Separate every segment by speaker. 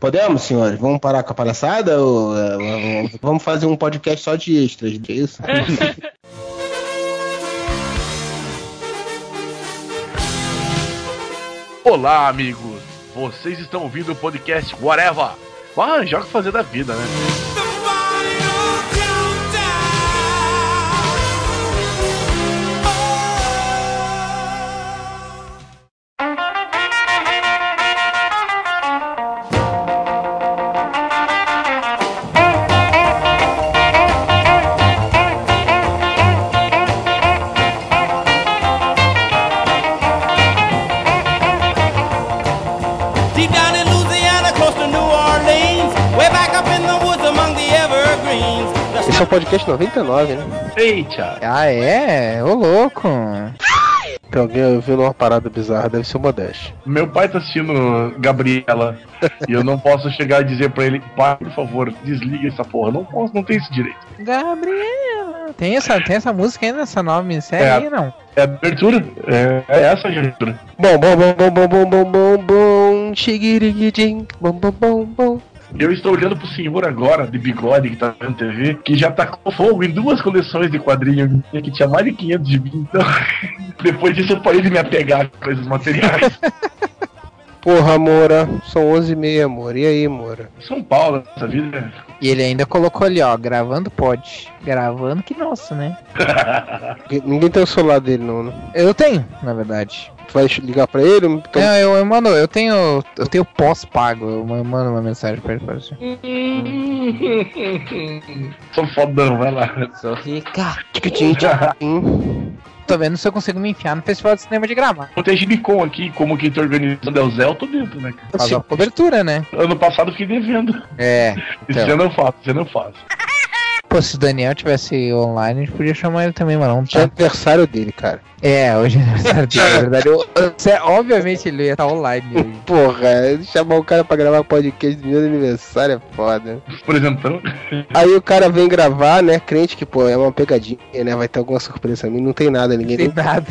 Speaker 1: Podemos, senhores? Vamos parar com a palhaçada? Ou, uh, vamos fazer um podcast só de extras, é isso?
Speaker 2: Olá, amigos! Vocês estão ouvindo o podcast Whatever. Ah, joga fazer da vida, né?
Speaker 1: 99, né?
Speaker 2: Eita!
Speaker 3: Ah, é? Ô, louco.
Speaker 1: Tem alguém ouvindo uma parada bizarra, deve ser o Modeste.
Speaker 2: Meu pai tá assistindo Gabriela e eu não posso chegar e dizer pra ele, pai, por favor, desliga essa porra. Não posso, não tenho esse direito.
Speaker 3: Gabriela. Tem essa, tem essa música ainda, essa nome série
Speaker 2: É.
Speaker 3: aí, não?
Speaker 2: É a abertura? É, é essa a abertura.
Speaker 1: Bom, bom, bom, bom, bom, bom, bom, bom, bom, xiguiriguidim, bom, bom, bom, bom.
Speaker 2: Eu estou olhando pro senhor agora, de bigode, que tá vendo TV, que já tacou fogo em duas coleções de quadrinhos minha, que tinha mais de 500 de mim. Então, depois disso eu parei de me apegar a coisas materiais.
Speaker 1: Porra, Moura, são 11h30, Moura. E aí, Moura?
Speaker 2: São Paulo, essa vida
Speaker 3: E ele ainda colocou ali, ó, gravando pode. Gravando que nossa, né?
Speaker 1: Ninguém tem o celular dele, não, né?
Speaker 3: Eu tenho, na verdade.
Speaker 1: Vai ligar pra ele? Então,
Speaker 3: Não, eu, eu mando, eu tenho. Eu tenho pós-pago. Eu mando uma mensagem pra ele assim.
Speaker 2: Sou fodão, vai lá.
Speaker 3: Sou rica. Tô vendo se eu consigo me enfiar no Festival de Cinema de Gramado.
Speaker 2: Vou ter Gibicon aqui, como quem tá organizando é o Zé, eu tô dentro, né?
Speaker 3: Faz a cobertura, né?
Speaker 2: Ano passado eu fiquei devendo.
Speaker 3: É.
Speaker 2: Esse
Speaker 3: Então.
Speaker 2: ano eu faço, esse ano eu faço.
Speaker 3: Pô, se o Daniel tivesse online, a gente podia chamar ele também, mas não
Speaker 1: É
Speaker 3: tá.
Speaker 1: aniversário dele, cara.
Speaker 3: É, hoje é aniversário dele, na verdade. Eu, eu- obviamente ele ia estar online hoje.
Speaker 1: Porra, chamar o cara pra gravar podcast do meu aniversário é foda.
Speaker 2: Por exemplo, então,
Speaker 1: Aí o cara vem gravar, né? Crente que, pô, é uma pegadinha, né? Vai ter alguma surpresa pra mim. Não tem nada, ninguém.
Speaker 3: Não tem nada.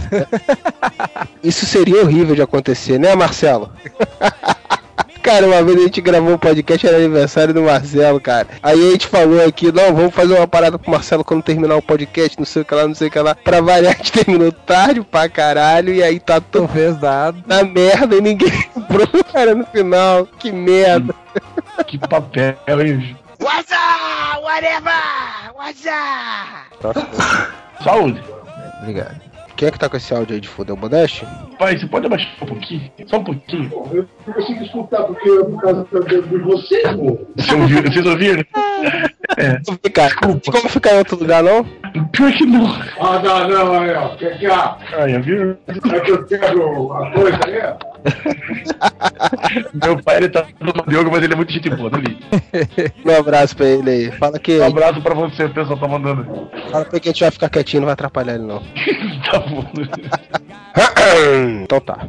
Speaker 1: Isso seria horrível de acontecer, né, Marcelo? Cara, uma vez a gente gravou um podcast, era aniversário do Marcelo, cara. Aí a gente falou aqui, não, vamos fazer uma parada pro Marcelo quando terminar o podcast, não sei o que lá, não sei o que lá. Pra variar, a gente terminou tarde pra caralho, e aí tá
Speaker 3: fez nada.
Speaker 1: na merda e ninguém lembrou, cara, no final. Que merda.
Speaker 2: que papel, hein? Saúde.
Speaker 3: Obrigado.
Speaker 1: Quem é que tá com esse áudio aí de foda? É o Modeste?
Speaker 2: Pai, você pode abaixar um pouquinho? Só um pouquinho.
Speaker 4: Eu não consigo escutar porque é por causa de você, pô.
Speaker 2: Você ouviu, vocês ouviram?
Speaker 1: Vem cá, como ficar em outro lugar, não?
Speaker 2: Pior que não.
Speaker 4: Ah, não, não, aí, ó. Quer que a.
Speaker 2: Ai, viu?
Speaker 4: É que eu quero a coisa aí, ó.
Speaker 2: Meu pai, ele tá no yoga, mas ele é muito gente boa, né, Lili?
Speaker 1: Um abraço pra ele aí. Fala que,
Speaker 2: Um abraço pra você, o pessoal tá mandando.
Speaker 1: fala pra ele que a gente vai ficar quietinho, não vai atrapalhar ele, não.
Speaker 2: tá bom.
Speaker 1: então tá.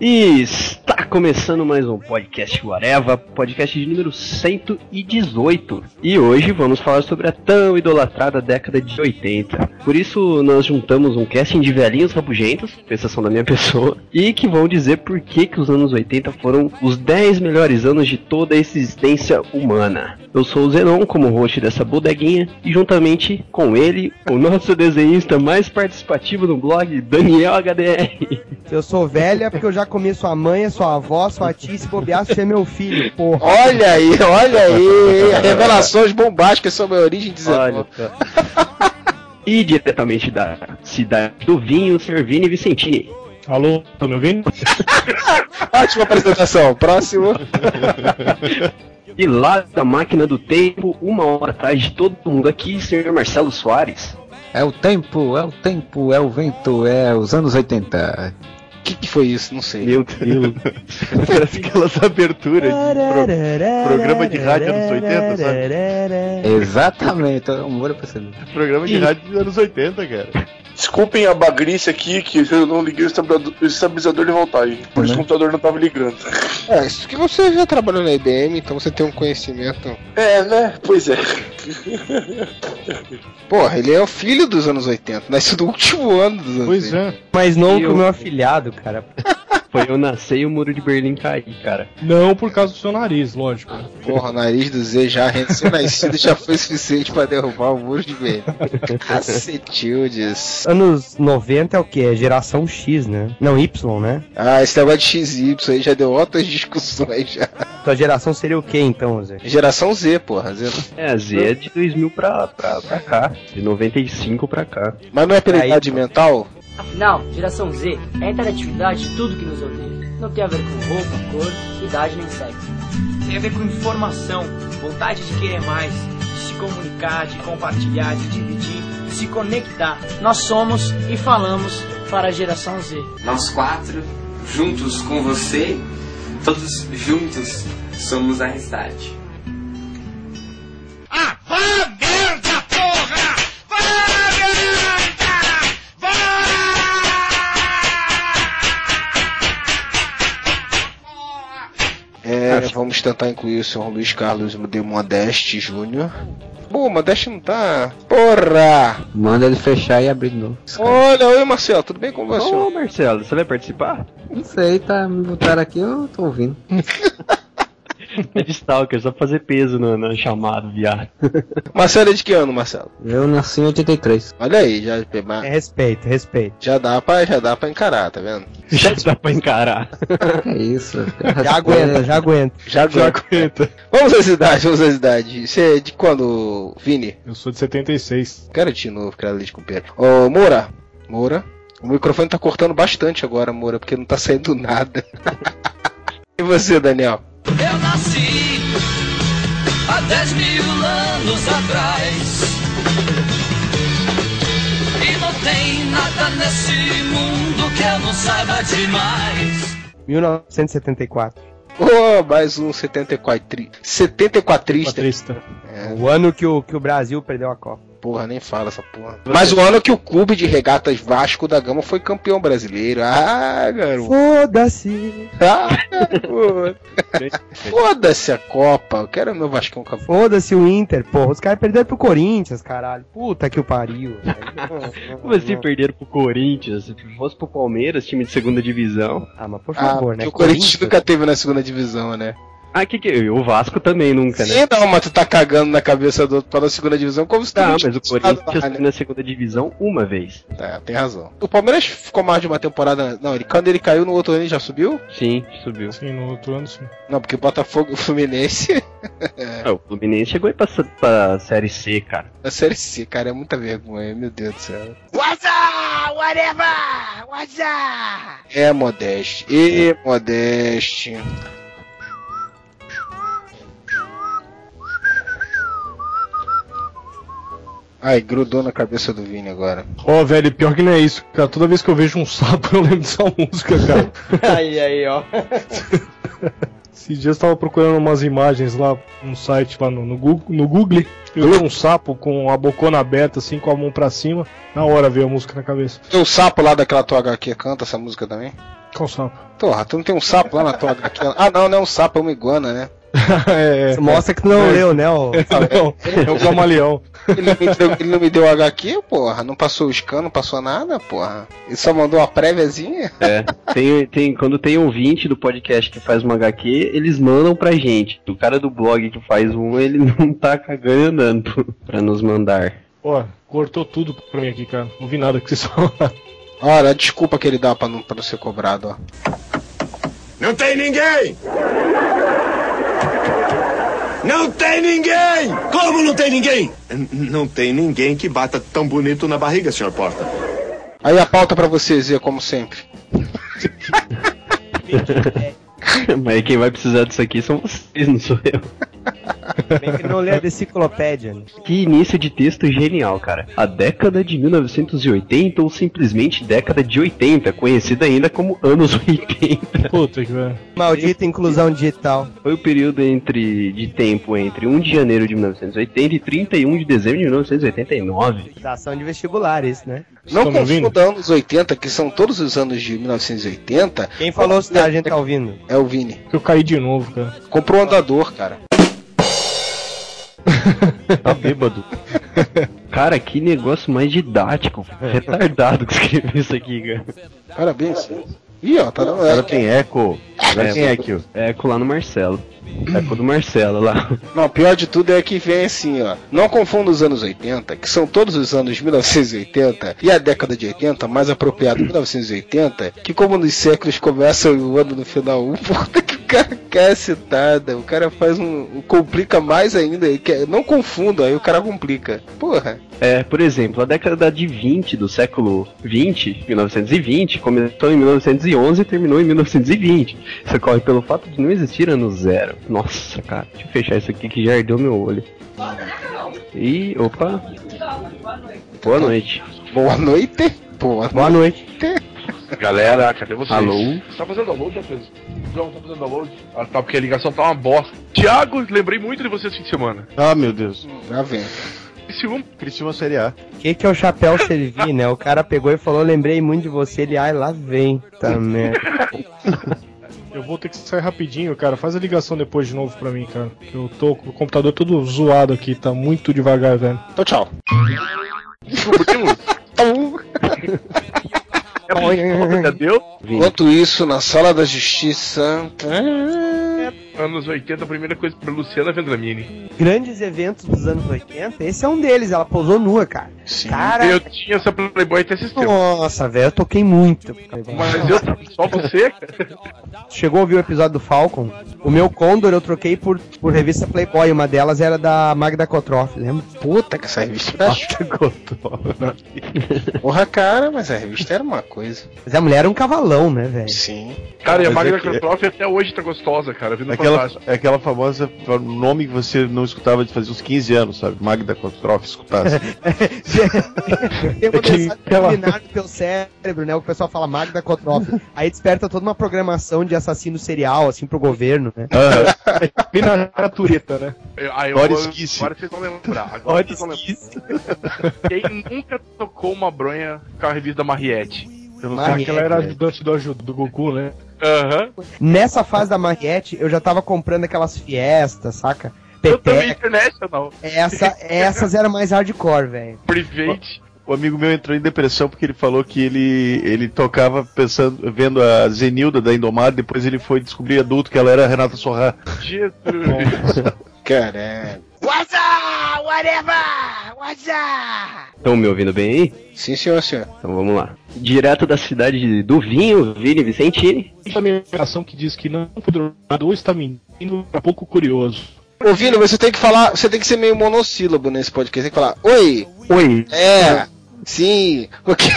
Speaker 5: E está começando mais um podcast Whatever, podcast de número 118. E hoje vamos falar sobre a tão idolatrada década de 80. Por isso nós juntamos um casting de velhinhos rabugentos, exceção da minha pessoa, e que vão dizer por que, que os anos 80 foram os 10 melhores anos de toda a existência humana. Eu sou o Zenon, como host dessa bodeguinha, e juntamente com ele, o nosso desenhista mais participativo no blog, Daniel HDR.
Speaker 6: Eu sou velha porque eu já comi sua mãe, sua avó, sua tia, e se bobear, você é meu filho, porra.
Speaker 1: Olha aí, olha aí. Revelações bombásticas sobre a origem de
Speaker 5: Olha,
Speaker 1: Zenão.
Speaker 5: E diretamente da cidade do vinho, Servini Vicentini.
Speaker 2: Alô, tá me ouvindo?
Speaker 1: Ótima apresentação. Próximo.
Speaker 5: E lá da máquina do tempo, uma hora atrás de todo mundo aqui, senhor Marcelo Soares.
Speaker 7: É o tempo, é o tempo, é o vento, é os anos 80.
Speaker 1: O que, que foi isso? Não sei.
Speaker 5: Meu Deus.
Speaker 2: Parece aquelas aberturas de programa de rádio anos 80, sabe?
Speaker 7: Exatamente, o humor pra saber.
Speaker 2: programa de rádio dos anos 80, cara.
Speaker 8: Desculpem a bagrice aqui, que eu não liguei o estabilizador, o estabilizador de voltagem. Por isso o computador não tava ligando.
Speaker 1: É, isso que você já trabalhou na IBM, então você tem um conhecimento.
Speaker 8: É, né? Pois é.
Speaker 1: Porra, ele é o filho dos anos 80, nasceu do último ano dos anos
Speaker 2: Pois
Speaker 1: 80.
Speaker 2: é.
Speaker 6: Mais novo
Speaker 5: E
Speaker 6: que
Speaker 5: eu-
Speaker 6: o meu afilhado, cara.
Speaker 5: Foi eu nascer e o muro de Berlim cair, cara.
Speaker 9: Não por causa do seu nariz, lógico.
Speaker 1: Porra, o nariz do Z já recém-nascido já foi suficiente pra derrubar o muro de velho. Cacetildes.
Speaker 6: Anos 90 é o que? É geração X, né? Não, Y, né?
Speaker 1: Ah, esse negócio de XY aí já deu outras discussões já.
Speaker 6: Tua geração seria o que então, Zé?
Speaker 1: Geração Z, porra. Z.
Speaker 5: É, a Z é de 2000 pra, pra, pra cá. De 95 pra cá.
Speaker 1: Mas não é pela
Speaker 6: Aí,
Speaker 1: idade mental?
Speaker 10: Afinal, geração Z é a interatividade de tudo que nos odeia. Não tem a ver com roupa, cor, idade nem sexo.
Speaker 11: Tem a ver com informação, vontade de querer mais, de se comunicar, de compartilhar, de dividir, de se conectar. Nós somos e falamos para a geração Z.
Speaker 12: Nós quatro, juntos com você, todos juntos, somos a Restart.
Speaker 13: Ah, vá merda,
Speaker 1: É, vamos tentar incluir o senhor Luiz Carlos de Modeste Júnior. Pô, Modeste não tá. Porra!
Speaker 7: Manda ele fechar e abrir de novo.
Speaker 1: Olha, oi Marcelo, tudo bem com você?
Speaker 5: Ô, Marcelo, você vai participar?
Speaker 7: Não sei, tá? Me botaram aqui, eu tô ouvindo.
Speaker 5: É de Stalker, só pra fazer peso no, no chamado, viado.
Speaker 1: Marcelo é de que ano, Marcelo?
Speaker 7: Eu nasci em 83.
Speaker 1: Olha aí, já,
Speaker 6: É respeito, respeito.
Speaker 1: já, dá, pra, já dá pra encarar, tá vendo?
Speaker 5: Já dá pra encarar.
Speaker 7: É isso.
Speaker 6: Já aguenta, já aguenta.
Speaker 1: Já aguenta. Vamos às idades, vamos às idades. Você é de quando, Vini?
Speaker 9: Eu sou de 76.
Speaker 1: Quero de novo, quero leite com pera. Ô, Moura. Moura. O microfone tá cortando bastante agora, Moura, porque não tá saindo nada. e você, Daniel?
Speaker 13: Eu nasci há 10 mil anos atrás. E não tem nada nesse mundo que eu não saiba demais.
Speaker 6: 1974.
Speaker 1: Ô, mais um 74. 74
Speaker 9: Patrista.
Speaker 1: É,
Speaker 6: O ano que o, que o Brasil perdeu a Copa.
Speaker 1: Porra, nem fala essa porra. Mas o ano que o clube de regatas Vasco da Gama foi campeão brasileiro. Ah, garoto.
Speaker 6: Foda-se.
Speaker 1: Ah, garoto. Foda-se a Copa. Eu quero meu Vascão campeão.
Speaker 6: Foda-se o Inter, porra. Os caras perderam pro Corinthians, caralho. Puta que o pariu. velho.
Speaker 5: Como assim perderam pro Corinthians? Se fosse pro Palmeiras, time de segunda divisão.
Speaker 6: Ah, mas por
Speaker 1: Ah,
Speaker 6: favor, né?
Speaker 1: porque o Corinthians nunca teve na segunda divisão, né?
Speaker 5: Ah, que que. O Vasco também nunca, né?
Speaker 1: Sim, não, mas tu tá cagando na cabeça do outro pra na segunda divisão como se tu
Speaker 5: Tá,
Speaker 1: não
Speaker 5: mas o Corinthians
Speaker 1: lá, né?
Speaker 5: na segunda divisão uma vez.
Speaker 1: É, tem razão. O Palmeiras ficou mais de uma temporada. Não, ele, quando ele caiu no outro ano ele já subiu?
Speaker 5: Sim, subiu.
Speaker 9: Sim, no outro ano sim.
Speaker 1: Não, porque Botafogo e o Fluminense.
Speaker 5: Ah, o Fluminense chegou aí pra, pra Série C, cara.
Speaker 1: Na série C, cara, é muita vergonha, meu Deus do céu.
Speaker 13: What's up? Whatever! What's up?
Speaker 1: É Modeste. E Modeste. Ai, grudou na cabeça do Vini agora.
Speaker 9: Ó, velho, pior que não é isso, cara. Toda vez que eu vejo um sapo, eu lembro dessa música, cara.
Speaker 6: aí, aí, ó.
Speaker 9: Esses dias eu tava procurando umas imagens lá, um site lá no, no Google, no Google. Eu vi um sapo com a bocona aberta, assim, com a mão pra cima. Na hora veio a música na cabeça.
Speaker 1: Tem o sapo lá daquela tua HQ canta essa música também?
Speaker 9: Qual sapo?
Speaker 1: Porra, tu não tem um sapo lá na tua HQ? Ah, não, não é um sapo, é uma iguana, né?
Speaker 9: É,
Speaker 6: Mostra que tu não
Speaker 9: É.
Speaker 6: leu, né? Ó.
Speaker 9: Não, é o camaleão.
Speaker 1: Ele, não me deu, ele não me deu HQ, porra. Não passou o scan, não passou nada, porra. Ele só mandou uma préviazinha.
Speaker 5: É. Tem, tem, quando tem ouvinte do podcast que faz uma HQ, eles mandam pra gente. O cara do blog que faz um, ele não tá cagando andando pra nos mandar.
Speaker 9: Ó, cortou tudo pra mim aqui, cara. Não vi nada que vocês falaram.
Speaker 1: Olha, a desculpa que ele dá pra não, pra não ser cobrado, ó.
Speaker 13: Não tem ninguém! Não tem ninguém! Como não tem ninguém? Não tem ninguém que bata tão bonito na barriga, senhor Porta.
Speaker 1: Aí a pauta pra você, Zé, como sempre.
Speaker 5: Mas quem vai precisar disso aqui são vocês, não sou eu.
Speaker 6: Bem que não lê a deciclopédia, né?
Speaker 5: Que início de texto genial, cara. A década de 1980 ou simplesmente década de 80, conhecida ainda como anos 80.
Speaker 9: Puta que velho.
Speaker 6: Maldita inclusão digital.
Speaker 5: Foi o período entre de tempo entre 1 de janeiro de 1980 e 31 de dezembro de 1989.
Speaker 6: Dação de vestibular, isso, né?
Speaker 1: Não
Speaker 9: ouvindo?
Speaker 1: confunda anos 80, que são todos os anos de 1980.
Speaker 6: Quem falou se a gente tá ouvindo?
Speaker 1: É o Vini.
Speaker 9: Eu caí de novo, cara.
Speaker 1: Comprou um andador, cara.
Speaker 5: Tá bêbado. Cara, que negócio mais didático. Retardado que escreveu isso aqui, cara.
Speaker 1: Parabéns. Ih, ó, tá dando
Speaker 14: Agora tem eco. Agora tem eco.
Speaker 5: É eco lá no Marcelo. Eco do Marcelo lá.
Speaker 1: Não, pior de tudo é que vem assim, ó. Não confunda os anos 80, que são todos os anos 1980, e a década de 80, mais apropriado 1980, que como nos séculos começa o ano no final 1, puta que o cara quer citada. O cara faz um. complica mais ainda. quer- Não confunda, aí o cara complica. Porra.
Speaker 5: É, por exemplo, a década de 20 do século 20, 1920, começou em 1911 e terminou em 1920. Isso ocorre pelo fato de não existir ano zero. Nossa, cara, deixa eu fechar isso aqui que já ardeu meu olho. E, opa. Boa noite.
Speaker 1: Boa noite. Boa,
Speaker 6: Boa noite.
Speaker 2: Galera, cadê vocês?
Speaker 5: Alô?
Speaker 2: Você tá fazendo download, já fez? Não, tá fazendo download. Ah, tá, porque a ligação tá uma bosta. Tiago, lembrei muito de você esse fim de semana.
Speaker 14: Ah, meu Deus.
Speaker 1: Já vem.
Speaker 2: Um,
Speaker 14: Criciúma Série A.
Speaker 6: O que, que é o chapéu servir, né? O cara pegou e falou, lembrei muito de você. Ele, ai, lá vem. Tá merda.
Speaker 9: Eu vou ter que sair rapidinho, cara. Faz a ligação depois de novo pra mim, cara. Que eu tô com o computador todo zoado aqui, tá muito devagar, velho.
Speaker 1: Então, tchau.
Speaker 2: desculpa, deu?
Speaker 1: Enquanto isso, na sala da justiça.
Speaker 2: Anos 80, a primeira coisa pra Luciana Vendramini.
Speaker 6: Grandes eventos dos anos 80, esse é um deles. Ela pousou nua, cara.
Speaker 1: Sim.
Speaker 6: Cara,
Speaker 2: Eu tinha essa Playboy até esses tempos.
Speaker 6: nossa, velho, eu toquei muito.
Speaker 2: Mas eu, só você, cara.
Speaker 6: Chegou a ouvir o episódio do Falcon? O meu Condor eu troquei por, por revista Playboy. Uma delas era da Magda Kotroff, lembra?
Speaker 1: Puta que essa revista era Porra, cara, mas a revista era uma coisa.
Speaker 6: Mas a mulher era um cavalão, né, velho?
Speaker 1: Sim.
Speaker 2: Cara, e a Magda
Speaker 14: é que-
Speaker 2: Kotroff até hoje tá gostosa, cara. Vindo
Speaker 14: Aquela, é aquela famosa nome que você não escutava de fazer uns 15 anos, sabe? Magda Kotroff escutasse.
Speaker 6: Tem uma
Speaker 14: É que
Speaker 6: mensagem do teu cérebro, né? O pessoal fala Magda Kotroff. Aí desperta toda uma programação de assassino serial, assim, pro governo, né?
Speaker 9: E na natureta, né?
Speaker 2: Ah, vou-
Speaker 14: esquice.
Speaker 2: Agora vocês vão lembrar. Agora vocês vão lembrar. Quem nunca tocou uma bronha com a revista Mariette?
Speaker 6: Mariette,
Speaker 9: Aquela era ajudante do, do Goku, né?
Speaker 2: Aham.
Speaker 6: Nessa fase da Mariette, eu já tava comprando aquelas fiestas, saca?
Speaker 2: Eu
Speaker 6: Peteca.
Speaker 2: International.
Speaker 6: Essa, essas eram mais hardcore, velho.
Speaker 2: Private.
Speaker 14: O amigo meu entrou em depressão porque ele falou que ele, ele tocava pensando, vendo a Zenilda da Indomar, depois ele foi descobrir adulto que ela era a Renata Sorrá.
Speaker 2: Jesus.
Speaker 1: Caralho.
Speaker 5: Estão me ouvindo bem aí?
Speaker 1: Sim, senhor, senhor.
Speaker 5: Então vamos lá. Direto da cidade do vinho, Vini Vicentini.
Speaker 9: Essa menção que diz que não foi drogado ou está mentindo é pouco curioso.
Speaker 1: Ô, Vini, você tem que falar. Você tem que ser meio monossílabo nesse podcast. Tem que falar, oi,
Speaker 5: Oi.
Speaker 1: é, sim. Porque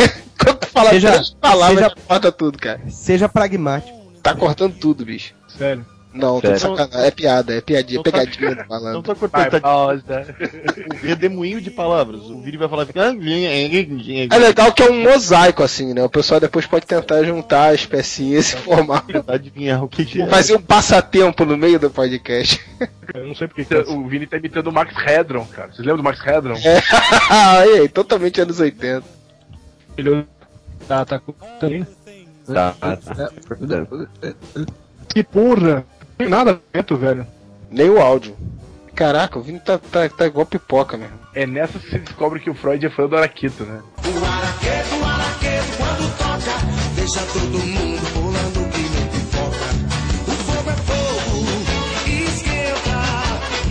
Speaker 1: quando tu fala
Speaker 6: Seja-
Speaker 1: três palavras,
Speaker 6: seja-
Speaker 1: já corta tudo, cara.
Speaker 6: Seja pragmático.
Speaker 1: Tá cortando tudo, bicho.
Speaker 9: Sério.
Speaker 1: Não, tô de sacanagem. É piada, é piadinha,
Speaker 14: Não tá-
Speaker 1: pegadinha do
Speaker 14: Não
Speaker 1: malandro.
Speaker 14: tá cortando, tá
Speaker 2: pausa.
Speaker 14: um redemoinho de palavras. O vídeo vai falar.
Speaker 1: É legal que é um mosaico, assim, né? O pessoal depois pode tentar juntar as pecinhas e se formar.
Speaker 14: Tentar adivinhar o que, que é.
Speaker 1: Fazer um passatempo no meio do podcast.
Speaker 9: Eu não sei porque que é
Speaker 2: O Vini tá imitando o Max Hedron, cara. Vocês lembram do Max Hedron?
Speaker 1: É. aí, aí, totalmente anos 80.
Speaker 9: ele tá, tá com.
Speaker 5: Tá, tá.
Speaker 9: Que porra! Não tem nada dentro, velho.
Speaker 1: Nem o áudio. Caraca, o Vini tá, tá, tá igual pipoca mesmo.
Speaker 2: É nessa que você descobre que o Freud é fã do Araquito, né?
Speaker 13: O araqueto, o araqueto, quando toca, deixa todo mundo pulando que nem pipoca. O fogo é fogo, esquenta,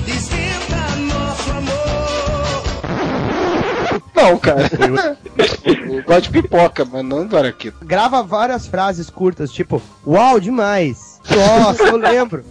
Speaker 13: esquenta nosso amor.
Speaker 1: Não, cara. eu gosto de pipoca, mas não do araquito.
Speaker 6: Grava várias frases curtas, tipo, uau, demais. Nossa, eu lembro.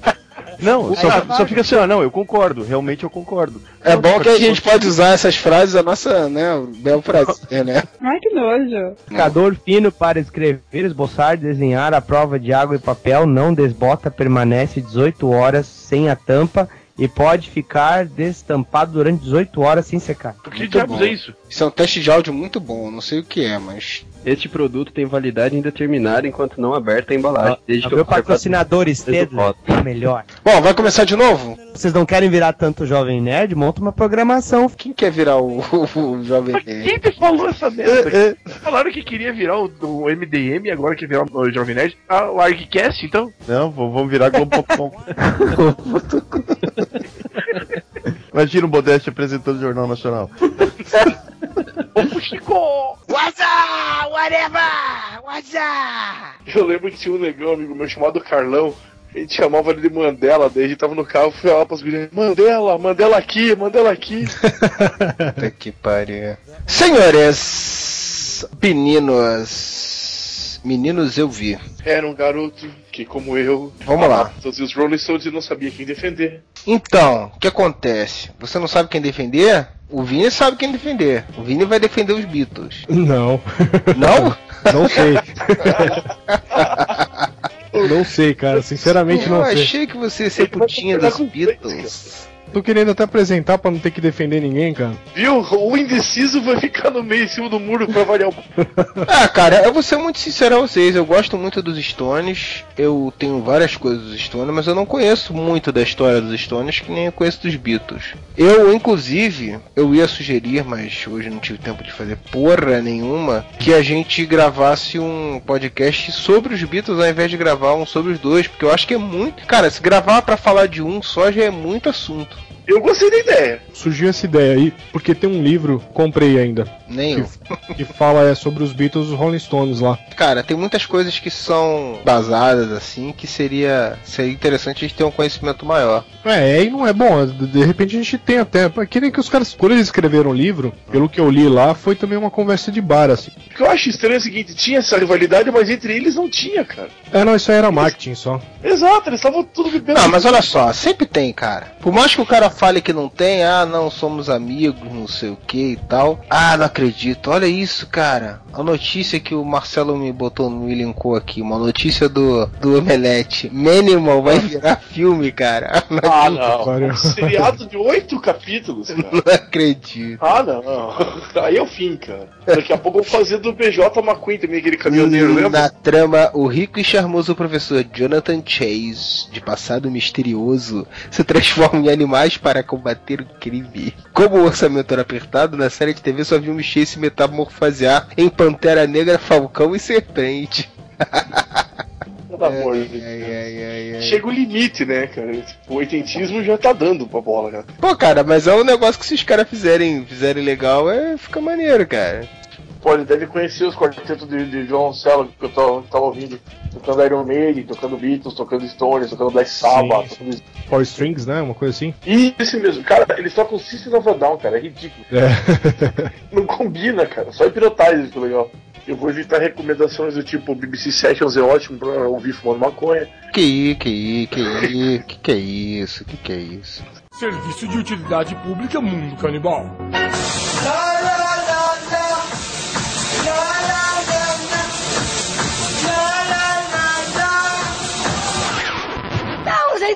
Speaker 14: Não, só,
Speaker 6: vai.
Speaker 14: só fica assim, ó, não, eu concordo, realmente eu concordo.
Speaker 1: É bom que a gente pode usar essas frases, a nossa, né, o bel prazer, né?
Speaker 15: Ai, que nojo.
Speaker 6: Marcador fino para escrever, esboçar, desenhar a prova de água e papel, não desbota, permanece 18 horas sem a tampa e pode ficar destampado durante 18 horas sem secar.
Speaker 2: O que
Speaker 1: Muito
Speaker 2: diabos
Speaker 1: bom.
Speaker 2: é isso?
Speaker 1: Isso é um teste de áudio muito bom, não sei o que é, mas.
Speaker 5: Este produto tem validade indeterminada enquanto não aberta a embalagem. Desde que
Speaker 6: Meu
Speaker 5: o
Speaker 6: patrocinador Stedler é melhor.
Speaker 1: Bom, vai começar de novo?
Speaker 6: Vocês não querem virar tanto jovem nerd? Monta uma programação.
Speaker 1: Quem quer virar o, o, o jovem nerd?
Speaker 2: Quem te falou essa merda? Falaram que queria virar o, o MDM e agora quer virar o Jovem Nerd. Ah, o ArgCast, então?
Speaker 14: Não, vamos virar Globo.com. Imagina o Modeste apresentando o Jornal Nacional.
Speaker 2: Ô, Chico!
Speaker 13: What's up? Whatever!
Speaker 16: casa!
Speaker 2: Eu lembro que tinha um negão, amigo meu, chamado Carlão. A gente chamava ele de Mandela, daí a gente tava no carro e falava pras gurias, Mandela, Mandela aqui, Mandela aqui.
Speaker 1: Puta que pariu. Senhores, meninos, meninos eu vi.
Speaker 2: Era um garoto que, como eu,
Speaker 1: Vamos lá.
Speaker 2: todos os Rolling Stones e não sabia quem defender.
Speaker 1: Então, o que acontece? Você não sabe quem defender? O Vini sabe quem defender. O Vini vai defender os Beatles.
Speaker 9: Não.
Speaker 1: Não?
Speaker 9: Não sei. não sei, cara. Sinceramente
Speaker 1: Eu
Speaker 9: não sei.
Speaker 1: achei que você ia ser putinha dos Beatles.
Speaker 9: Tô querendo até apresentar pra não ter que defender ninguém, cara.
Speaker 2: Viu? O indeciso vai ficar no meio, em cima do muro pra variar o.
Speaker 1: Ah, cara, eu vou ser muito sincero a vocês. Eu gosto muito dos Stones. Eu tenho várias coisas dos Stones, mas eu não conheço muito da história dos Stones, que nem eu conheço dos Beatles. Eu, inclusive, eu ia sugerir, mas hoje não tive tempo de fazer porra nenhuma, que a gente gravasse um podcast sobre os Beatles ao invés de gravar um sobre os dois, porque eu acho que é muito. Cara, se gravar pra falar de um só já é muito assunto.
Speaker 2: Eu gostei da ideia.
Speaker 9: Surgiu essa ideia aí, porque tem um livro, comprei ainda.
Speaker 1: Nem eu.
Speaker 9: que, que fala é, sobre os Beatles e os Rolling Stones lá.
Speaker 1: Cara, tem muitas coisas que são basadas assim que seria, seria interessante a gente ter um conhecimento maior.
Speaker 9: É, e não é bom. De de repente a gente tem até. Que nem que os caras, quando eles escreveram o livro, pelo que eu li lá, foi também uma conversa de bar, assim.
Speaker 2: O que eu acho estranho é o seguinte: tinha essa rivalidade, mas entre eles não tinha, cara.
Speaker 9: É, não, isso aí era marketing só.
Speaker 2: Exato, eles estavam tudo bebendo.
Speaker 1: Não, mas olha só, sempre tem, cara. Por mais que o cara fale que não tem, ah, não, somos amigos, não sei o que e tal. Ah, não acredito. Olha isso, cara. A notícia que o Marcelo me botou, me linkou aqui. Uma notícia do, do Omelete. Manimal vai virar filme, cara. Não
Speaker 2: Ah, não. Um seriado de oito capítulos, cara.
Speaker 1: Não acredito.
Speaker 2: Ah, não. Aí é o fim, cara. Daqui a pouco eu vou fazer do BJ McQueen também, aquele caminhoneiro, lembra?
Speaker 1: Na trama, o rico e charmoso professor Jonathan Chase, de passado misterioso, se transforma em animais para combater o crime. Como o orçamento era apertado, na série de TV só vimos Chase se metamorfosear em Pantera Negra, Falcão e Serpente.
Speaker 2: Pelo amor de Deus. Chega o limite, né, cara? Tipo, o oitentismo já tá dando pra bola, cara.
Speaker 1: Pô, cara, mas é um negócio que se os caras fizerem, fizerem legal, é, fica maneiro, cara.
Speaker 2: Pô, ele deve conhecer os quartetos de, de violoncelo que eu tava, tava ouvindo. Tocando Iron Maiden, tocando Beatles, tocando Stones, tocando Black Sabbath.
Speaker 9: Sim,
Speaker 2: Tocando...
Speaker 9: Four Strings, né? Uma coisa assim.
Speaker 2: Isso mesmo. Cara, eles tocam System of a Down, cara. É ridículo.
Speaker 9: É.
Speaker 2: Não combina, cara. Só Hypnotize que legal. Eu vou evitar recomendações do tipo BBC Sessions é ótimo pra ouvir fumando maconha.
Speaker 1: Que que que que que é isso, que que é isso?
Speaker 15: Serviço de utilidade pública Mundo Canibal.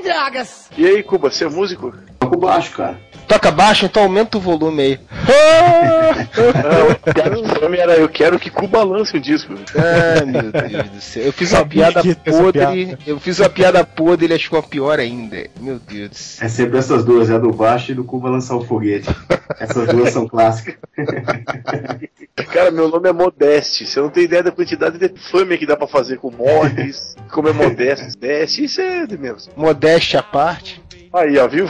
Speaker 16: Drogas!
Speaker 2: E aí, Cuba, você é músico?
Speaker 14: Toco baixo, cara.
Speaker 1: Toca baixo, então aumenta o volume aí.
Speaker 2: Não, o piada do nome era Eu quero que Cuba lance o disco.
Speaker 1: Ah, meu Deus do céu. Eu fiz uma piada podre.
Speaker 9: piada.
Speaker 1: Eu fiz uma piada podre e ele achou pior ainda. Meu Deus do céu.
Speaker 14: É sempre essas duas, é a do baixo e do Cuba lançar o foguete. Essas duas são clássicas.
Speaker 2: Cara, meu nome é Modeste. Você não tem ideia da quantidade de fama que dá pra fazer com mods, como é Modeste. Modeste, isso é de menos.
Speaker 1: Modéstia à parte.
Speaker 2: Aí, ó, viu?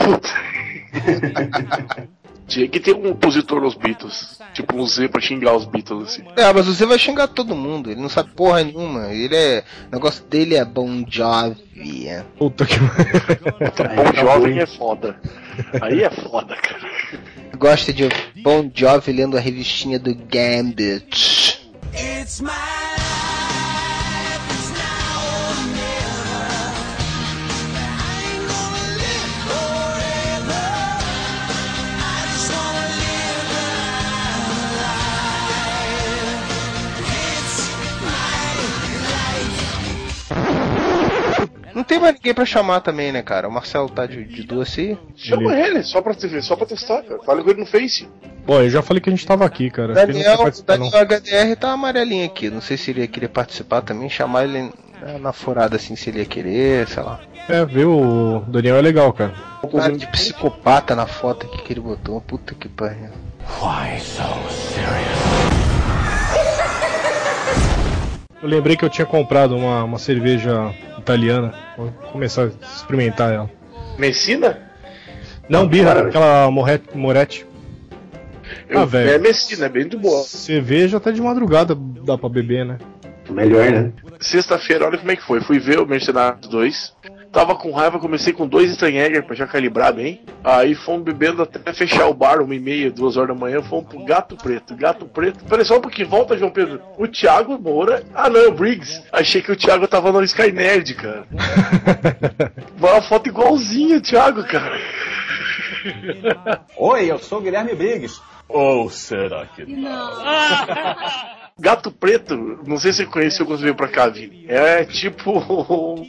Speaker 2: Tinha que ter um compositor nos Beatles. Tipo um Z pra xingar os Beatles, assim.
Speaker 1: É, mas você vai xingar todo mundo. Ele não sabe porra nenhuma. Ele é. O negócio dele é Bon Jovi. é.
Speaker 9: Puta que.
Speaker 2: Bom jovem é foda. Aí é foda, cara.
Speaker 1: Gosta de Bon Jovi lendo a revistinha do Gambit.
Speaker 17: It's my
Speaker 1: Não tem mais ninguém pra chamar também, né, cara? O Marcelo tá de, de doce.
Speaker 2: Chama ele, só pra, só pra testar, cara. Fala com ele no Face.
Speaker 9: Bom, eu já falei que a gente tava aqui, cara.
Speaker 1: Daniel,
Speaker 9: quer participar, não.
Speaker 1: Daniel HDR tá amarelinho aqui. Não sei se ele ia querer participar também, chamar ele né, na furada assim, se ele ia querer, sei lá.
Speaker 9: É, viu? O Daniel é legal, cara.
Speaker 1: Cara de psicopata na foto aqui que ele botou. Puta que pariu.
Speaker 15: Why so serious?
Speaker 9: Eu lembrei que eu tinha comprado uma, uma cerveja italiana. Vou começar a experimentar ela.
Speaker 2: Messina?
Speaker 9: Não, birra, aquela Moretti. Moretti.
Speaker 2: Eu,
Speaker 9: Ah, velho.
Speaker 2: É Messina, é bem muito boa.
Speaker 9: Cerveja até de madrugada dá pra beber, né?
Speaker 18: Melhor, né?
Speaker 2: Sexta-feira, olha como é que foi. Fui ver o Mercenários 2. Tava com raiva, comecei com dois Steinegger pra já calibrar bem. Aí fomos bebendo até fechar o bar, uma e meia, duas horas da manhã. Fomos pro Gato Preto. Gato Preto. Peraí só um pouquinho, volta, João Pedro. O Thiago Moura. Ah, não, é o Briggs. Achei que o Thiago tava no Sky Nerd, cara. Uma foto igualzinha, Thiago, cara.
Speaker 19: Oi, eu sou o Guilherme Briggs.
Speaker 20: Ou será que
Speaker 2: Gato Preto, não sei se você conheceu quando veio pra cá, Vini. É tipo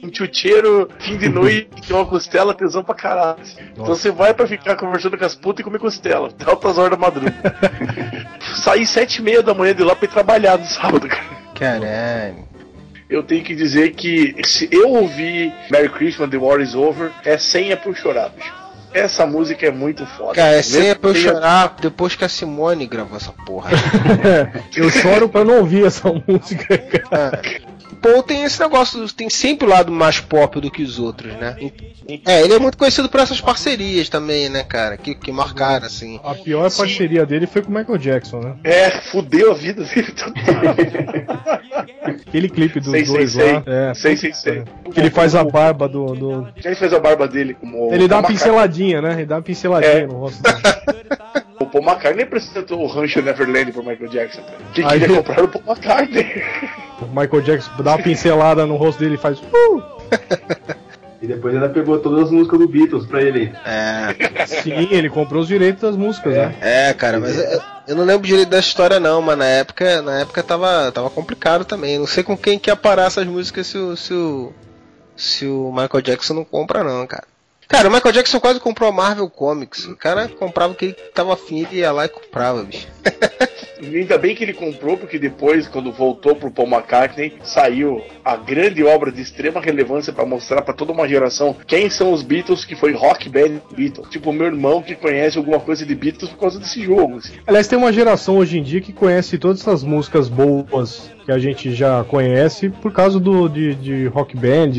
Speaker 2: um tchutcheiro, fim de noite, tem uma costela, tesão pra caralho. Então você vai pra ficar conversando com as putas e comer costela, até altas horas da madrugada. Saí sete e meia da manhã de lá pra ir trabalhar no sábado, cara.
Speaker 21: Caralho.
Speaker 2: Eu tenho que dizer que se eu ouvir Merry Christmas, The War is Over, é senha eu chorar, bicho. Essa música é muito foda.
Speaker 21: Cara, é senha pra eu chorar depois que a Simone gravou essa porra.
Speaker 9: Eu choro pra não ouvir essa música, cara.
Speaker 21: Paul tem esse negócio, tem sempre o lado mais pop do que os outros, né? É, ele é muito conhecido por essas parcerias também, né, cara? Que, que marcaram, assim.
Speaker 9: A pior parceria dele foi com o Michael Jackson, né?
Speaker 2: É, fudeu a vida dele
Speaker 9: Aquele clipe dos
Speaker 2: Sei, sei,
Speaker 9: dois
Speaker 2: sei.
Speaker 9: lá. É,
Speaker 2: Sei, sei, sei.
Speaker 9: Que ele faz a barba do. do-
Speaker 2: Quem fez a barba dele como.
Speaker 9: Ele dá uma pinceladinha, né? Ele dá uma pinceladinha
Speaker 2: É.
Speaker 9: no rosto dele.
Speaker 2: O Paul McCartney apresentou o Rancho Neverland pro Michael Jackson. cara. Quem
Speaker 9: Aí-
Speaker 2: queria comprar era o Paul McCartney.
Speaker 9: O Michael Jackson dá uma pincelada no rosto dele e faz. "Uh!"
Speaker 18: E depois ainda pegou todas as músicas do Beatles pra ele.
Speaker 21: É.
Speaker 9: Sim, ele comprou os direitos das músicas, né?
Speaker 21: É, cara, mas eu, eu não lembro direito da história não, mas na época, na época tava, tava complicado também. Não sei com quem que ia parar essas músicas se o, se o, se o Michael Jackson não compra não, cara. Cara, o Michael Jackson quase comprou a Marvel Comics. O cara comprava o que ele tava afim, ele ia lá e comprava, bicho.
Speaker 2: E Ainda bem que ele comprou, porque depois, quando voltou pro Paul McCartney, saiu a grande obra de extrema relevância pra mostrar pra toda uma geração quem são os Beatles, que foi Rock Band Beatles. Tipo, meu irmão que conhece alguma coisa de Beatles por causa desse jogo. assim.
Speaker 9: Aliás, tem uma geração hoje em dia que conhece todas essas músicas boas que a gente já conhece por causa do, de, de Rock Band,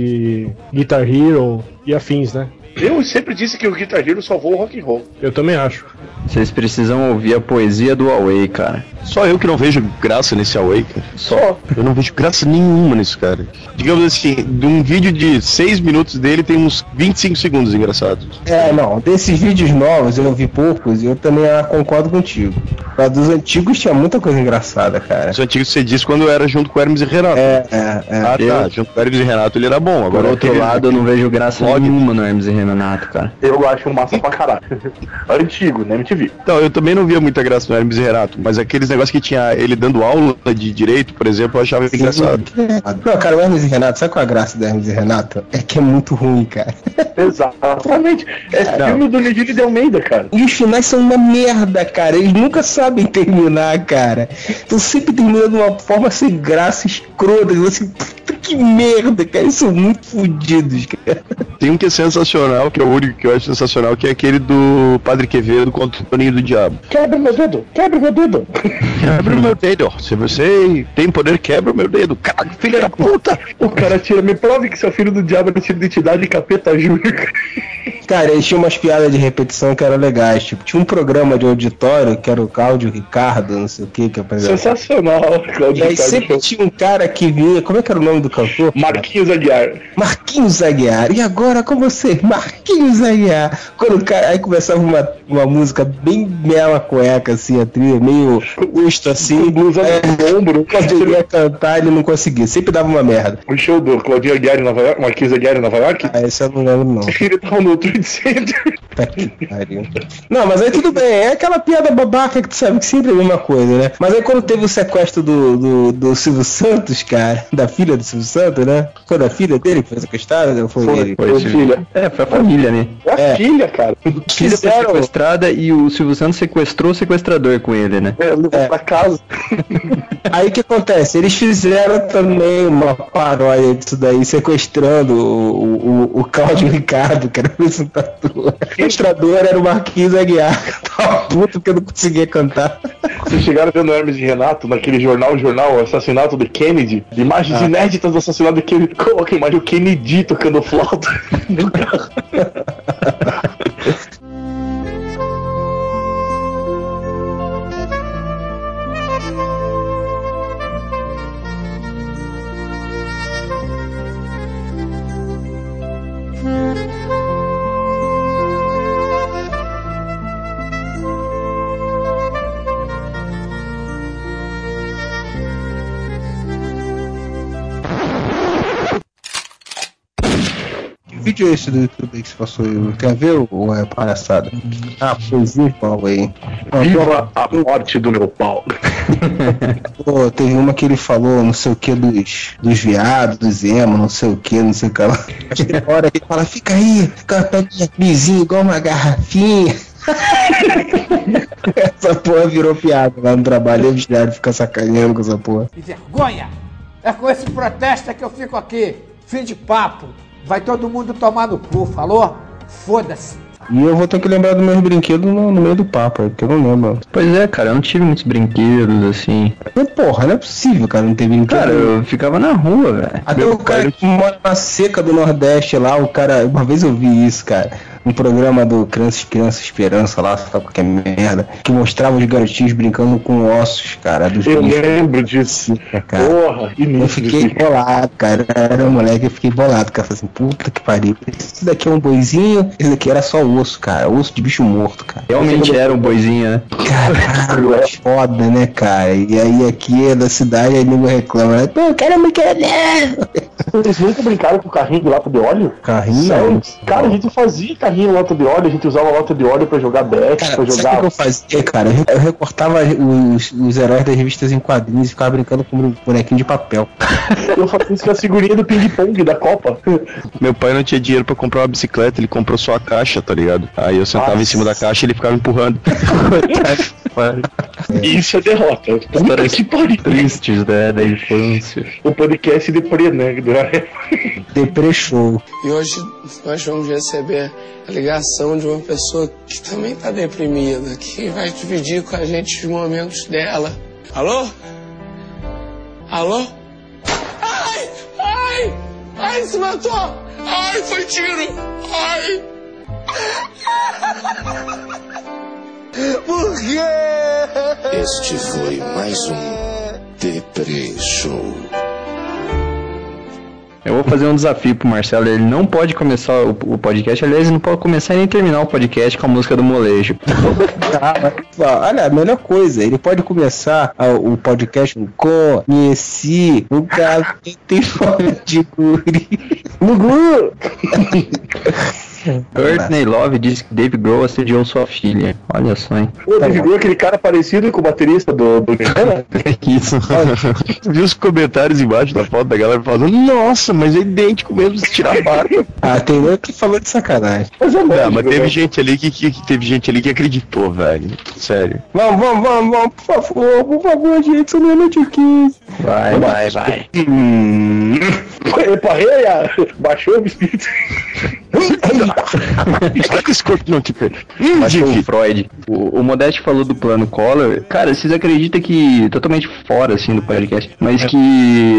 Speaker 9: Guitar Hero e afins, né?
Speaker 2: Eu sempre disse que o Guitar Hero salvou o rock and roll.
Speaker 9: Eu também acho.
Speaker 7: Vocês precisam ouvir a poesia do Huawei, cara.
Speaker 14: Só eu que não vejo graça nesse Away, cara.
Speaker 2: Só.
Speaker 14: Eu não vejo graça nenhuma nisso, cara. Digamos assim, de um vídeo de 6 minutos dele tem uns 25 segundos engraçados.
Speaker 1: É, não, desses vídeos novos eu vi poucos e eu também ah, concordo contigo. Mas dos antigos tinha muita coisa engraçada, cara.
Speaker 14: Os antigos você disse quando era junto com o Hermes e Renato.
Speaker 1: É, é, é.
Speaker 14: Ah, tá.
Speaker 7: Eu-
Speaker 14: Junto com o Hermes e Renato ele era bom.
Speaker 7: Por
Speaker 14: Agora
Speaker 7: outro
Speaker 14: aquele-
Speaker 7: lado, eu não vejo graça
Speaker 14: Vlog.
Speaker 7: nenhuma no Hermes e Renato, cara.
Speaker 22: Eu acho massa pra caralho. Antigo, né, MTV.
Speaker 14: Então, eu também não via muita graça no Hermes e Renato, mas aqueles negócios que tinha ele dando aula de direito, por exemplo, eu achava engraçado.
Speaker 1: Não, cara, o Hermes e Renato, sabe qual é a graça do Hermes e Renato? É que é muito ruim, cara.
Speaker 22: Exatamente. É
Speaker 1: Não.
Speaker 22: filme do Nigiri de Almeida, cara.
Speaker 1: E os finais são uma merda, cara. Eles nunca sabem terminar, cara. Então sempre termina de uma forma sem graça, escrota. Você, puta que merda, cara. Eles são muito fodidos, cara.
Speaker 14: Tem um que é sensacional, que é o único que eu acho sensacional, que é aquele do Padre Quevedo contra o Toninho do Diabo.
Speaker 22: Quebra meu dedo, quebra meu dedo.
Speaker 14: Quebra o meu dedo. Se você tem poder, quebra o meu dedo. Caralho, filha da puta!
Speaker 22: O cara tira, me prove que seu filho do diabo é tira identidade de capeta júnior.
Speaker 1: Cara, eles tinham umas piadas de repetição que eram legais. Tipo, tinha um programa de auditório que era o Cláudio Ricardo, não sei o que, que apresentava.
Speaker 22: Sensacional,
Speaker 1: E
Speaker 22: Claudio
Speaker 1: aí
Speaker 22: Ricardo.
Speaker 1: sempre tinha um cara que vinha. Como é que era o nome do cantor?
Speaker 22: Marquinhos Aguiar.
Speaker 1: Marquinhos Aguiar. E agora com você, Marquinhos Aguiar. Quando o cara. Aí começava uma, uma música bem mela cueca, assim, a trilha, meio custo assim.
Speaker 22: Blusa no ombro.
Speaker 1: Quando ele ia cantar, ele não conseguia. Sempre dava uma merda.
Speaker 22: O show do Claudinho Aguiar em Nova York, Marquinhos Aguiar em Nova York.
Speaker 1: Ah, esse eu não lembro, não.
Speaker 22: Ele tava no Trade Center.
Speaker 1: Puta que pariu. Não, mas aí tudo bem, é aquela piada babaca que tu sabe que sempre é a mesma coisa, né? Mas aí quando teve o sequestro do, do, do Silvio Santos, cara, da filha do Silvio Santos, né? Foi da filha dele que foi sequestrada ou foi, ele?
Speaker 7: Foi, filha. É, foi a família, né?
Speaker 22: É a filha, cara.
Speaker 7: A filha foi sequestrada e o Silvio Santos sequestrou o sequestrador com ele, né?
Speaker 22: É, levou
Speaker 1: É.
Speaker 22: pra casa.
Speaker 1: Aí o que acontece? Eles fizeram também uma paródia disso daí, sequestrando o, o, o Cláudio Ricardo, que era o apresentador. O sequestrador era o Marquinhos Aguiar, que tava puto porque não conseguia cantar.
Speaker 22: Vocês chegaram vendo Hermes e Renato naquele jornal, jornal, assassinato do Kennedy. Imagens inéditas do assassinato do Kennedy. Coloca a imagem do Kennedy tocando flauta no carro.
Speaker 1: Vídeo é esse do YouTube aí que você passou aí? A ver ou é palhaçada? Ah, poesia pau aí.
Speaker 2: Viva a morte do meu pau.
Speaker 1: Pô, teve uma que ele falou, não sei o que, dos, dos viados, dos emo, não sei o que, não sei o que lá. Acho que hora ele fala, fica aí, fica peguinha, mizinho, igual uma garrafinha. essa porra virou piada lá no trabalho, eu vigiado ficar sacaneando com essa porra.
Speaker 23: Que vergonha! É com esse protesto que eu fico aqui. Fim de papo. Vai todo mundo tomar no cu, falou? Foda-se.
Speaker 1: E eu vou ter que lembrar dos meus brinquedos no, no meio do papo, porque eu não lembro.
Speaker 5: Pois é, cara, eu não tive muitos brinquedos assim.
Speaker 1: Mas, porra, não é possível, cara, não ter brinquedo.
Speaker 5: Cara, eu ficava na rua, velho.
Speaker 1: Até o cara que mora na seca do Nordeste lá, o cara. Uma vez eu vi isso, cara. Um programa do Crianças, Criança Esperança lá, sabe qualquer merda, que mostrava os garotinhos brincando com ossos, cara. Dos
Speaker 2: Eu
Speaker 1: bichos.
Speaker 2: lembro disso.
Speaker 1: cara.
Speaker 2: Porra, que
Speaker 1: Eu fiquei
Speaker 2: disso.
Speaker 1: bolado, cara. Era um moleque, eu fiquei bolado, cara. Falei assim, puta que pariu. Esse daqui é um boizinho, esse daqui era só osso, cara. Osso de bicho morto, cara.
Speaker 5: Realmente era um boizinho, né?
Speaker 1: Caralho, é foda, né, cara? E aí aqui é da cidade, aí nego reclama, né? Pô, eu quero brinquedo.
Speaker 2: Vocês nunca brincaram com carrinho de lata de óleo?
Speaker 1: Carrinho?
Speaker 2: Sério? Cara, a gente fazia carrinho de lata de óleo, a gente usava lata de óleo pra jogar bet, pra
Speaker 1: Sabe o
Speaker 2: jogar.
Speaker 1: que eu fazia, cara? Eu re- Eu recortava os, os heróis das revistas em quadrinhos e ficava brincando com um bonequinho de papel.
Speaker 2: Eu fazia isso com a figurinha do ping-pong da Copa.
Speaker 14: Meu pai não tinha dinheiro pra comprar uma bicicleta, ele comprou só a caixa, tá ligado? Aí eu sentava em cima da caixa e ele ficava empurrando.
Speaker 2: Isso é derrota. Puta que pariu.
Speaker 5: Tristes, né, da infância.
Speaker 2: O podcast de Pre, né?
Speaker 1: Depre show.
Speaker 24: E hoje nós vamos receber a ligação de uma pessoa que também está deprimida, que vai dividir com a gente os momentos dela. Alô? Alô? Ai! Ai! Ai, se matou! Ai, foi tiro! Ai! Por quê?
Speaker 13: Este foi mais um Depre Show.
Speaker 5: Eu vou fazer um desafio pro Marcelo. Ele não pode começar o, o podcast. Aliás, ele não pode começar nem terminar o podcast com a música do molejo.
Speaker 1: Tá, mas, ó, olha, a melhor coisa, ele pode começar ah, o podcast com Conheci o cara que tem fome de guri. Gugu!
Speaker 5: Courtney Love disse que Dave Grohl assediou sua filha. Olha só, hein?
Speaker 2: Pô, Dave Grohl é aquele cara parecido com o baterista do, do Nirvana?
Speaker 14: Isso. Viu os comentários embaixo da foto da galera falando, nossa, mas é idêntico mesmo se tirar a barba.
Speaker 1: Ah, tem um que falou de sacanagem.
Speaker 2: Mas é
Speaker 14: Não, mas teve gente ali que, que, que teve gente ali que acreditou, velho. Sério.
Speaker 1: Vamos, vamos, vamos, vamos, por favor, por favor, gente, sou meia-noite e quinze.
Speaker 5: Vai, vai, vai.
Speaker 1: Hum.
Speaker 2: Epa, reia! Baixou o espírito.
Speaker 14: Corpo não aqui, Pedro.
Speaker 5: Baixou o Freud. O, o Modeste falou do plano Collor. Cara, vocês acreditam que. Totalmente fora, assim, do podcast. Mas que.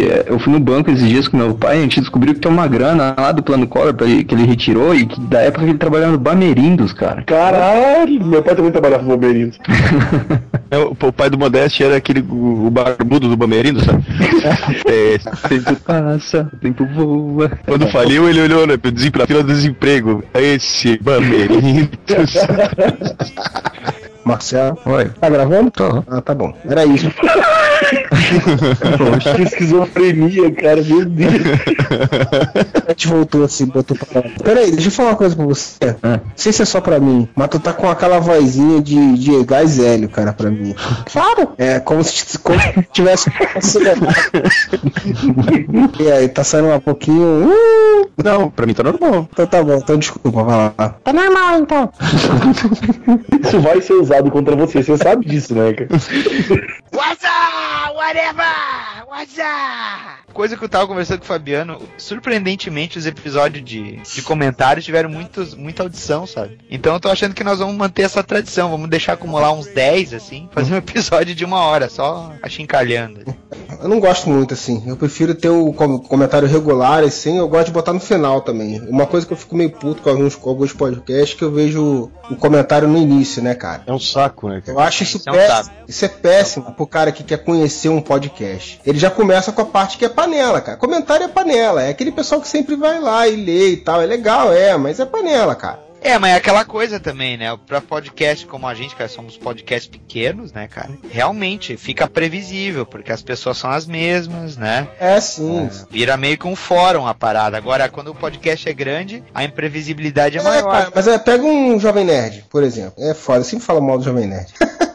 Speaker 5: eh, Eu fui no banco esses dias com meu pai. A gente descobriu que tem uma grana lá do plano Collor que ele retirou. E que da época que ele trabalhava no Bamerindos, cara.
Speaker 2: Caralho! Meu pai também trabalhava no Bombeirinhos.
Speaker 14: É, o, o pai do Modeste era aquele o, o barbudo do Bamerindo, sabe? é,
Speaker 5: tempo passa, o tempo voa.
Speaker 14: quando faliu, ele olhou né, pra fila do desemprego. Esse Bamerindo.
Speaker 1: Marcelo,
Speaker 5: Oi.
Speaker 1: tá gravando? Tô. Ah, tá bom. Era isso.
Speaker 2: Que esquizofrenia, cara, meu Deus.
Speaker 1: A gente voltou assim, botou pra lá. Peraí, deixa eu falar uma coisa pra você. Não sei se é só pra mim, mas tu tá com aquela vozinha de, de gás hélio, cara, pra mim. Claro! É como se, como se tivesse. E aí, tá saindo um pouquinho. Uh,
Speaker 14: Não, pra mim tá normal.
Speaker 1: então tá bom, então desculpa, vai lá.
Speaker 16: Tá normal então.
Speaker 2: Isso vai ser usado contra você, você sabe disso, né, cara?
Speaker 16: What's up? Whatever! What's up?
Speaker 25: Coisa que eu tava conversando com o Fabiano, surpreendentemente os episódios de, de comentários tiveram muitos, muita audição, sabe? Então eu tô achando que nós vamos manter essa tradição, vamos deixar acumular uns 10, assim, fazer um episódio de uma hora, só achincalhando.
Speaker 1: Eu não gosto muito assim. Eu prefiro ter o com- comentário regular, assim. Eu gosto de botar no final também. Uma coisa que eu fico meio puto com alguns, com alguns podcasts que eu vejo o comentário no início, né, cara?
Speaker 14: É um saco, né, cara?
Speaker 1: Eu acho isso,
Speaker 25: Isso é um
Speaker 1: péssimo.
Speaker 25: saco.
Speaker 1: Isso é péssimo pro cara que quer conhecer um podcast. Ele já começa com a parte que é panela, cara. Comentário é panela. É aquele pessoal que sempre vai lá e lê e tal. É legal, é, mas é panela, cara.
Speaker 25: É, mas é aquela coisa também, né? Pra podcast como a gente, cara, somos podcasts pequenos, né, cara? Realmente fica previsível, porque as pessoas são as mesmas, né?
Speaker 1: É, sim.
Speaker 25: Vira meio que um fórum a parada. Agora, quando o podcast é grande, a imprevisibilidade é,
Speaker 1: É,
Speaker 25: maior.
Speaker 1: cara, mas é, pega um Jovem Nerd, por exemplo. É foda, eu sempre falo mal do Jovem Nerd.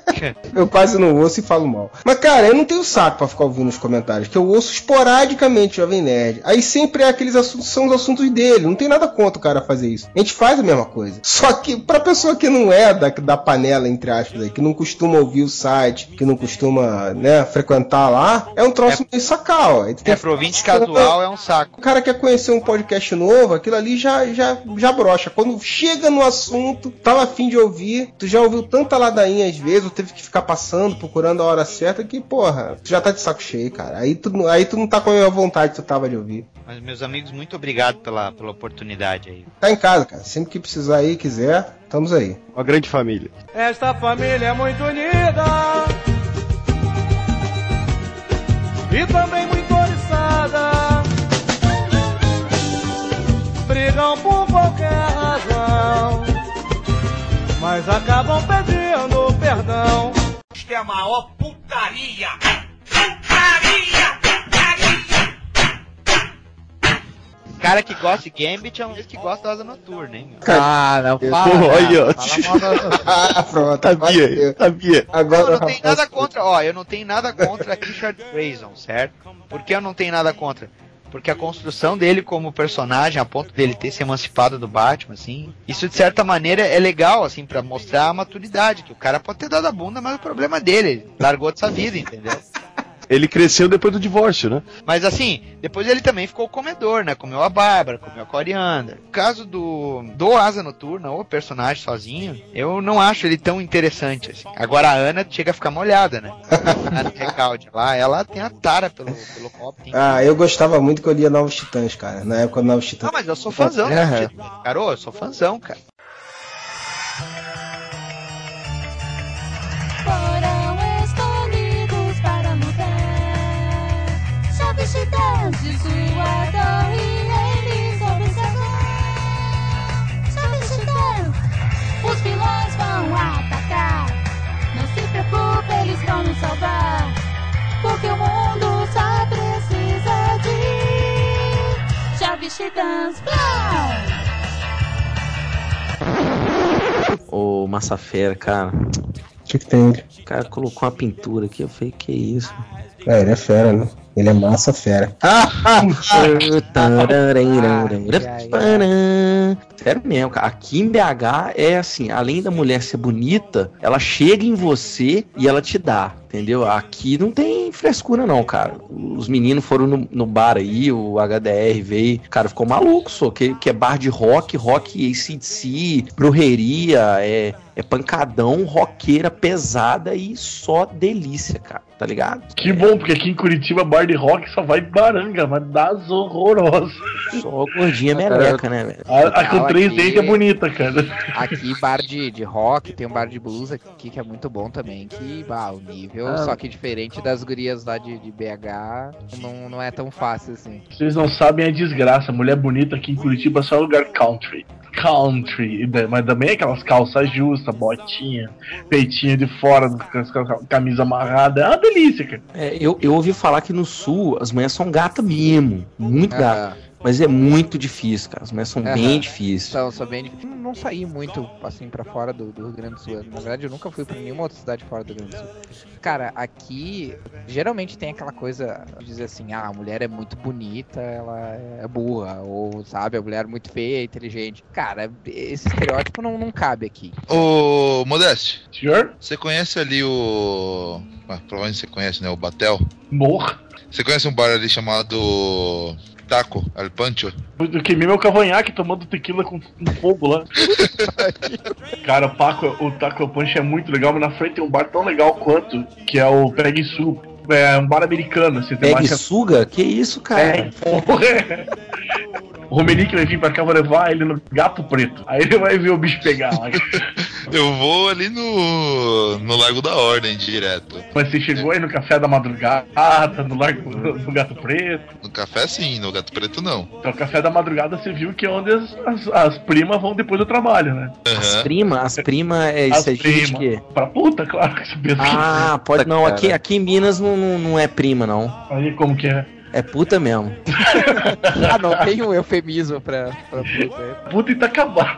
Speaker 1: eu quase não ouço e falo mal. Mas, cara, eu não tenho saco pra ficar ouvindo os comentários, que eu ouço esporadicamente Jovem Nerd. Aí sempre é aqueles assuntos, são os assuntos dele. Não tem nada contra o cara fazer isso. A gente faz a mesma coisa. Só que pra pessoa que não é da, da panela, entre aspas, aí, que não costuma ouvir o site, que não costuma, né, frequentar lá, é um troço meio sacal. Aí
Speaker 25: É, pro ouvinte casual é um saco.
Speaker 1: o cara quer conhecer um podcast novo, aquilo ali já, já, já brocha. Quando chega no assunto, tava afim de ouvir, tu já ouviu tanta ladainha às vezes, teve que ficar passando, procurando a hora certa, que, porra, tu já tá de saco cheio, cara. Aí tu, não- aí tu não tá com a vontade que tu tava de ouvir.
Speaker 25: Mas, meus amigos, muito obrigado pela, pela oportunidade aí.
Speaker 1: Tá em casa, cara. Sempre que precisar aí, quiser, estamos aí.
Speaker 14: Uma grande família.
Speaker 13: Esta família é muito unida e também muito oriçada. Brigam por qualquer razão, mas acabam pedindo perdão.
Speaker 16: Isto é a maior putaria! Putaria!
Speaker 25: Cara que gosta de Gambit é um que gosta da Asa Noturna, hein? meu?
Speaker 3: Ah, não fala.
Speaker 14: Porra, ó.
Speaker 3: Fala
Speaker 1: Ah, pronto.
Speaker 14: Sabia, sabia.
Speaker 1: Agora
Speaker 25: Não, eu não tenho nada contra, ó, eu não tenho nada contra Richard Grayson, certo? Por que eu não tenho nada contra? Porque a construção dele como personagem, a ponto dele ter se emancipado do Batman, assim, isso de certa maneira é legal, assim, pra mostrar a maturidade, que o cara pode ter dado a bunda, mas o problema dele, ele largou dessa vida, entendeu?
Speaker 14: Ele cresceu depois do divórcio, né?
Speaker 25: Mas assim, depois ele também ficou comedor, né? Comeu a Bárbara, comeu a Coriander. No caso do, do Asa Noturna, o personagem sozinho, eu não acho ele tão interessante assim. Agora a Ana chega a ficar molhada, né? A Ana Recalde lá, ela tem a tara pelo, pelo tem-
Speaker 1: Ah, eu gostava muito que eu lia Novos Titãs, cara. Na época do Novos Titãs.
Speaker 25: Não, mas eu sou fãzão,
Speaker 1: É.
Speaker 25: né? Cara, eu sou fãzão, cara.
Speaker 13: De sua torre e eles observar. Chaves titãs, os vilões vão atacar. Não se preocupe, eles vão nos salvar. Porque o mundo só precisa de chaves titãs.
Speaker 26: Ô, Massafera, cara.
Speaker 1: O que, que tem?
Speaker 26: O cara colocou uma pintura aqui, eu falei, que isso?
Speaker 1: É, ele é fera, né? Ele é massa fera.
Speaker 26: Sério mesmo, cara. Aqui em BH é assim, além da mulher ser bonita, ela chega em você e ela te dá, entendeu? Aqui não tem frescura não, cara. Os meninos foram no, no bar aí, o HDR veio, o cara ficou maluco, só que, que é bar de rock, rock ACDC, brujeria, é, é pancadão, roqueira pesada e só delícia, cara, tá ligado?
Speaker 2: Que bom, porque aqui em Curitiba, bar de rock só vai baranga, mas das horrorosas.
Speaker 26: Só gordinha meleca, né, velho?
Speaker 2: A, a com três
Speaker 3: aqui-
Speaker 2: dentes é bonita, cara.
Speaker 3: Aqui, bar de, de rock, tem um bar de blues aqui que é muito bom também. Que, bah, o nível,
Speaker 2: Ah.
Speaker 3: só que diferente das gurias lá de, de BH, não, não é tão fácil assim.
Speaker 2: Vocês não sabem a desgraça. Mulher bonita aqui em Curitiba só é lugar country. Country. E Mas também aquelas calças justas, botinha, peitinho de fora, camisa amarrada. É uma delícia, cara.
Speaker 26: É, eu, eu ouvi falar que no sul as mulheres são gata mesmo. Muito
Speaker 3: Aham.
Speaker 26: gata. Mas é muito difícil, cara. As mulheres são
Speaker 3: Aham.
Speaker 26: bem difíceis.
Speaker 3: São, são bem difíceis. Não, não saí muito assim pra fora do, do Rio Grande do Sul. Na verdade, eu nunca fui pra nenhuma outra cidade fora do Rio Grande do Sul. Cara, aqui geralmente tem aquela coisa de dizer assim: ah, a mulher é muito bonita, ela é burra, ou sabe, a mulher é muito feia, inteligente. Cara, esse estereótipo não, não cabe aqui.
Speaker 27: Ô, Modeste.
Speaker 2: Senhor?
Speaker 27: Você conhece ali o. Ah, provavelmente você conhece, né? O Batel.
Speaker 2: Morra.
Speaker 27: Você conhece um bar ali chamado. Taco, Al Pancho?
Speaker 2: Eu queimei meu cavanhaque tomando tequila com, com fogo lá. Cara, o, Paco, o Taco Punch é muito legal, mas na frente tem um bar tão legal quanto, que é o Peg Sul. É um bar americano, assim, tem
Speaker 26: Pega e
Speaker 2: mais-
Speaker 26: suga? Que isso, cara?
Speaker 2: É, porra. o Romenick vai vir pra cá, eu vou levar ele no gato preto. Aí ele vai ver o bicho pegar lá.
Speaker 27: Eu vou ali no. no Lago da Ordem direto.
Speaker 2: Mas você chegou aí no café da madrugada, no Largo do Gato Preto.
Speaker 27: No café sim, no Gato Preto não.
Speaker 2: Então, café da madrugada você viu que é onde as, as, as primas vão depois do trabalho, né?
Speaker 26: As primas, as primas é isso aí de
Speaker 2: prima.
Speaker 26: quê?
Speaker 2: Pra puta, claro que
Speaker 26: Ah, pode não. Aqui, aqui em Minas não, não, não é prima, não.
Speaker 2: Aí como que é?
Speaker 26: É puta mesmo.
Speaker 3: Ah, não tem um eufemismo pra, pra puta. é.
Speaker 2: Puta e tá acabado.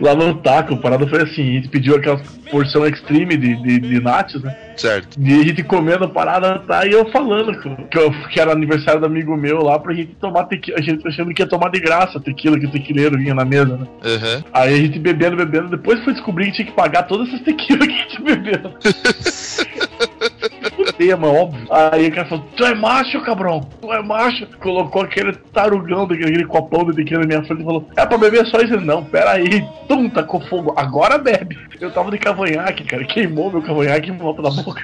Speaker 2: Lá no taco, a parada foi assim, a gente pediu aquela porção extreme de, de, de nachos, né?
Speaker 27: Certo.
Speaker 2: E a gente comendo a parada, tá? E eu falando que, eu- que era aniversário do amigo meu lá pra gente tomar tequila. A gente achando que ia tomar de graça tequila, que o tequileiro vinha na mesa, né?
Speaker 27: Aham.
Speaker 2: Aí a gente bebendo, bebendo, depois foi descobrir que tinha que pagar todas essas tequilas que a gente bebeu. Tema, óbvio. Aí o cara falou: Tu é macho, cabrão? Tu é macho? Colocou aquele tarugão daquele copão de tequila na minha frente e falou: É pra beber só isso? Ele, Não, pera aí. Tum, tacou fogo. Agora bebe. Eu tava de cavanhaque, cara. Queimou meu cavanhaque em volta da boca.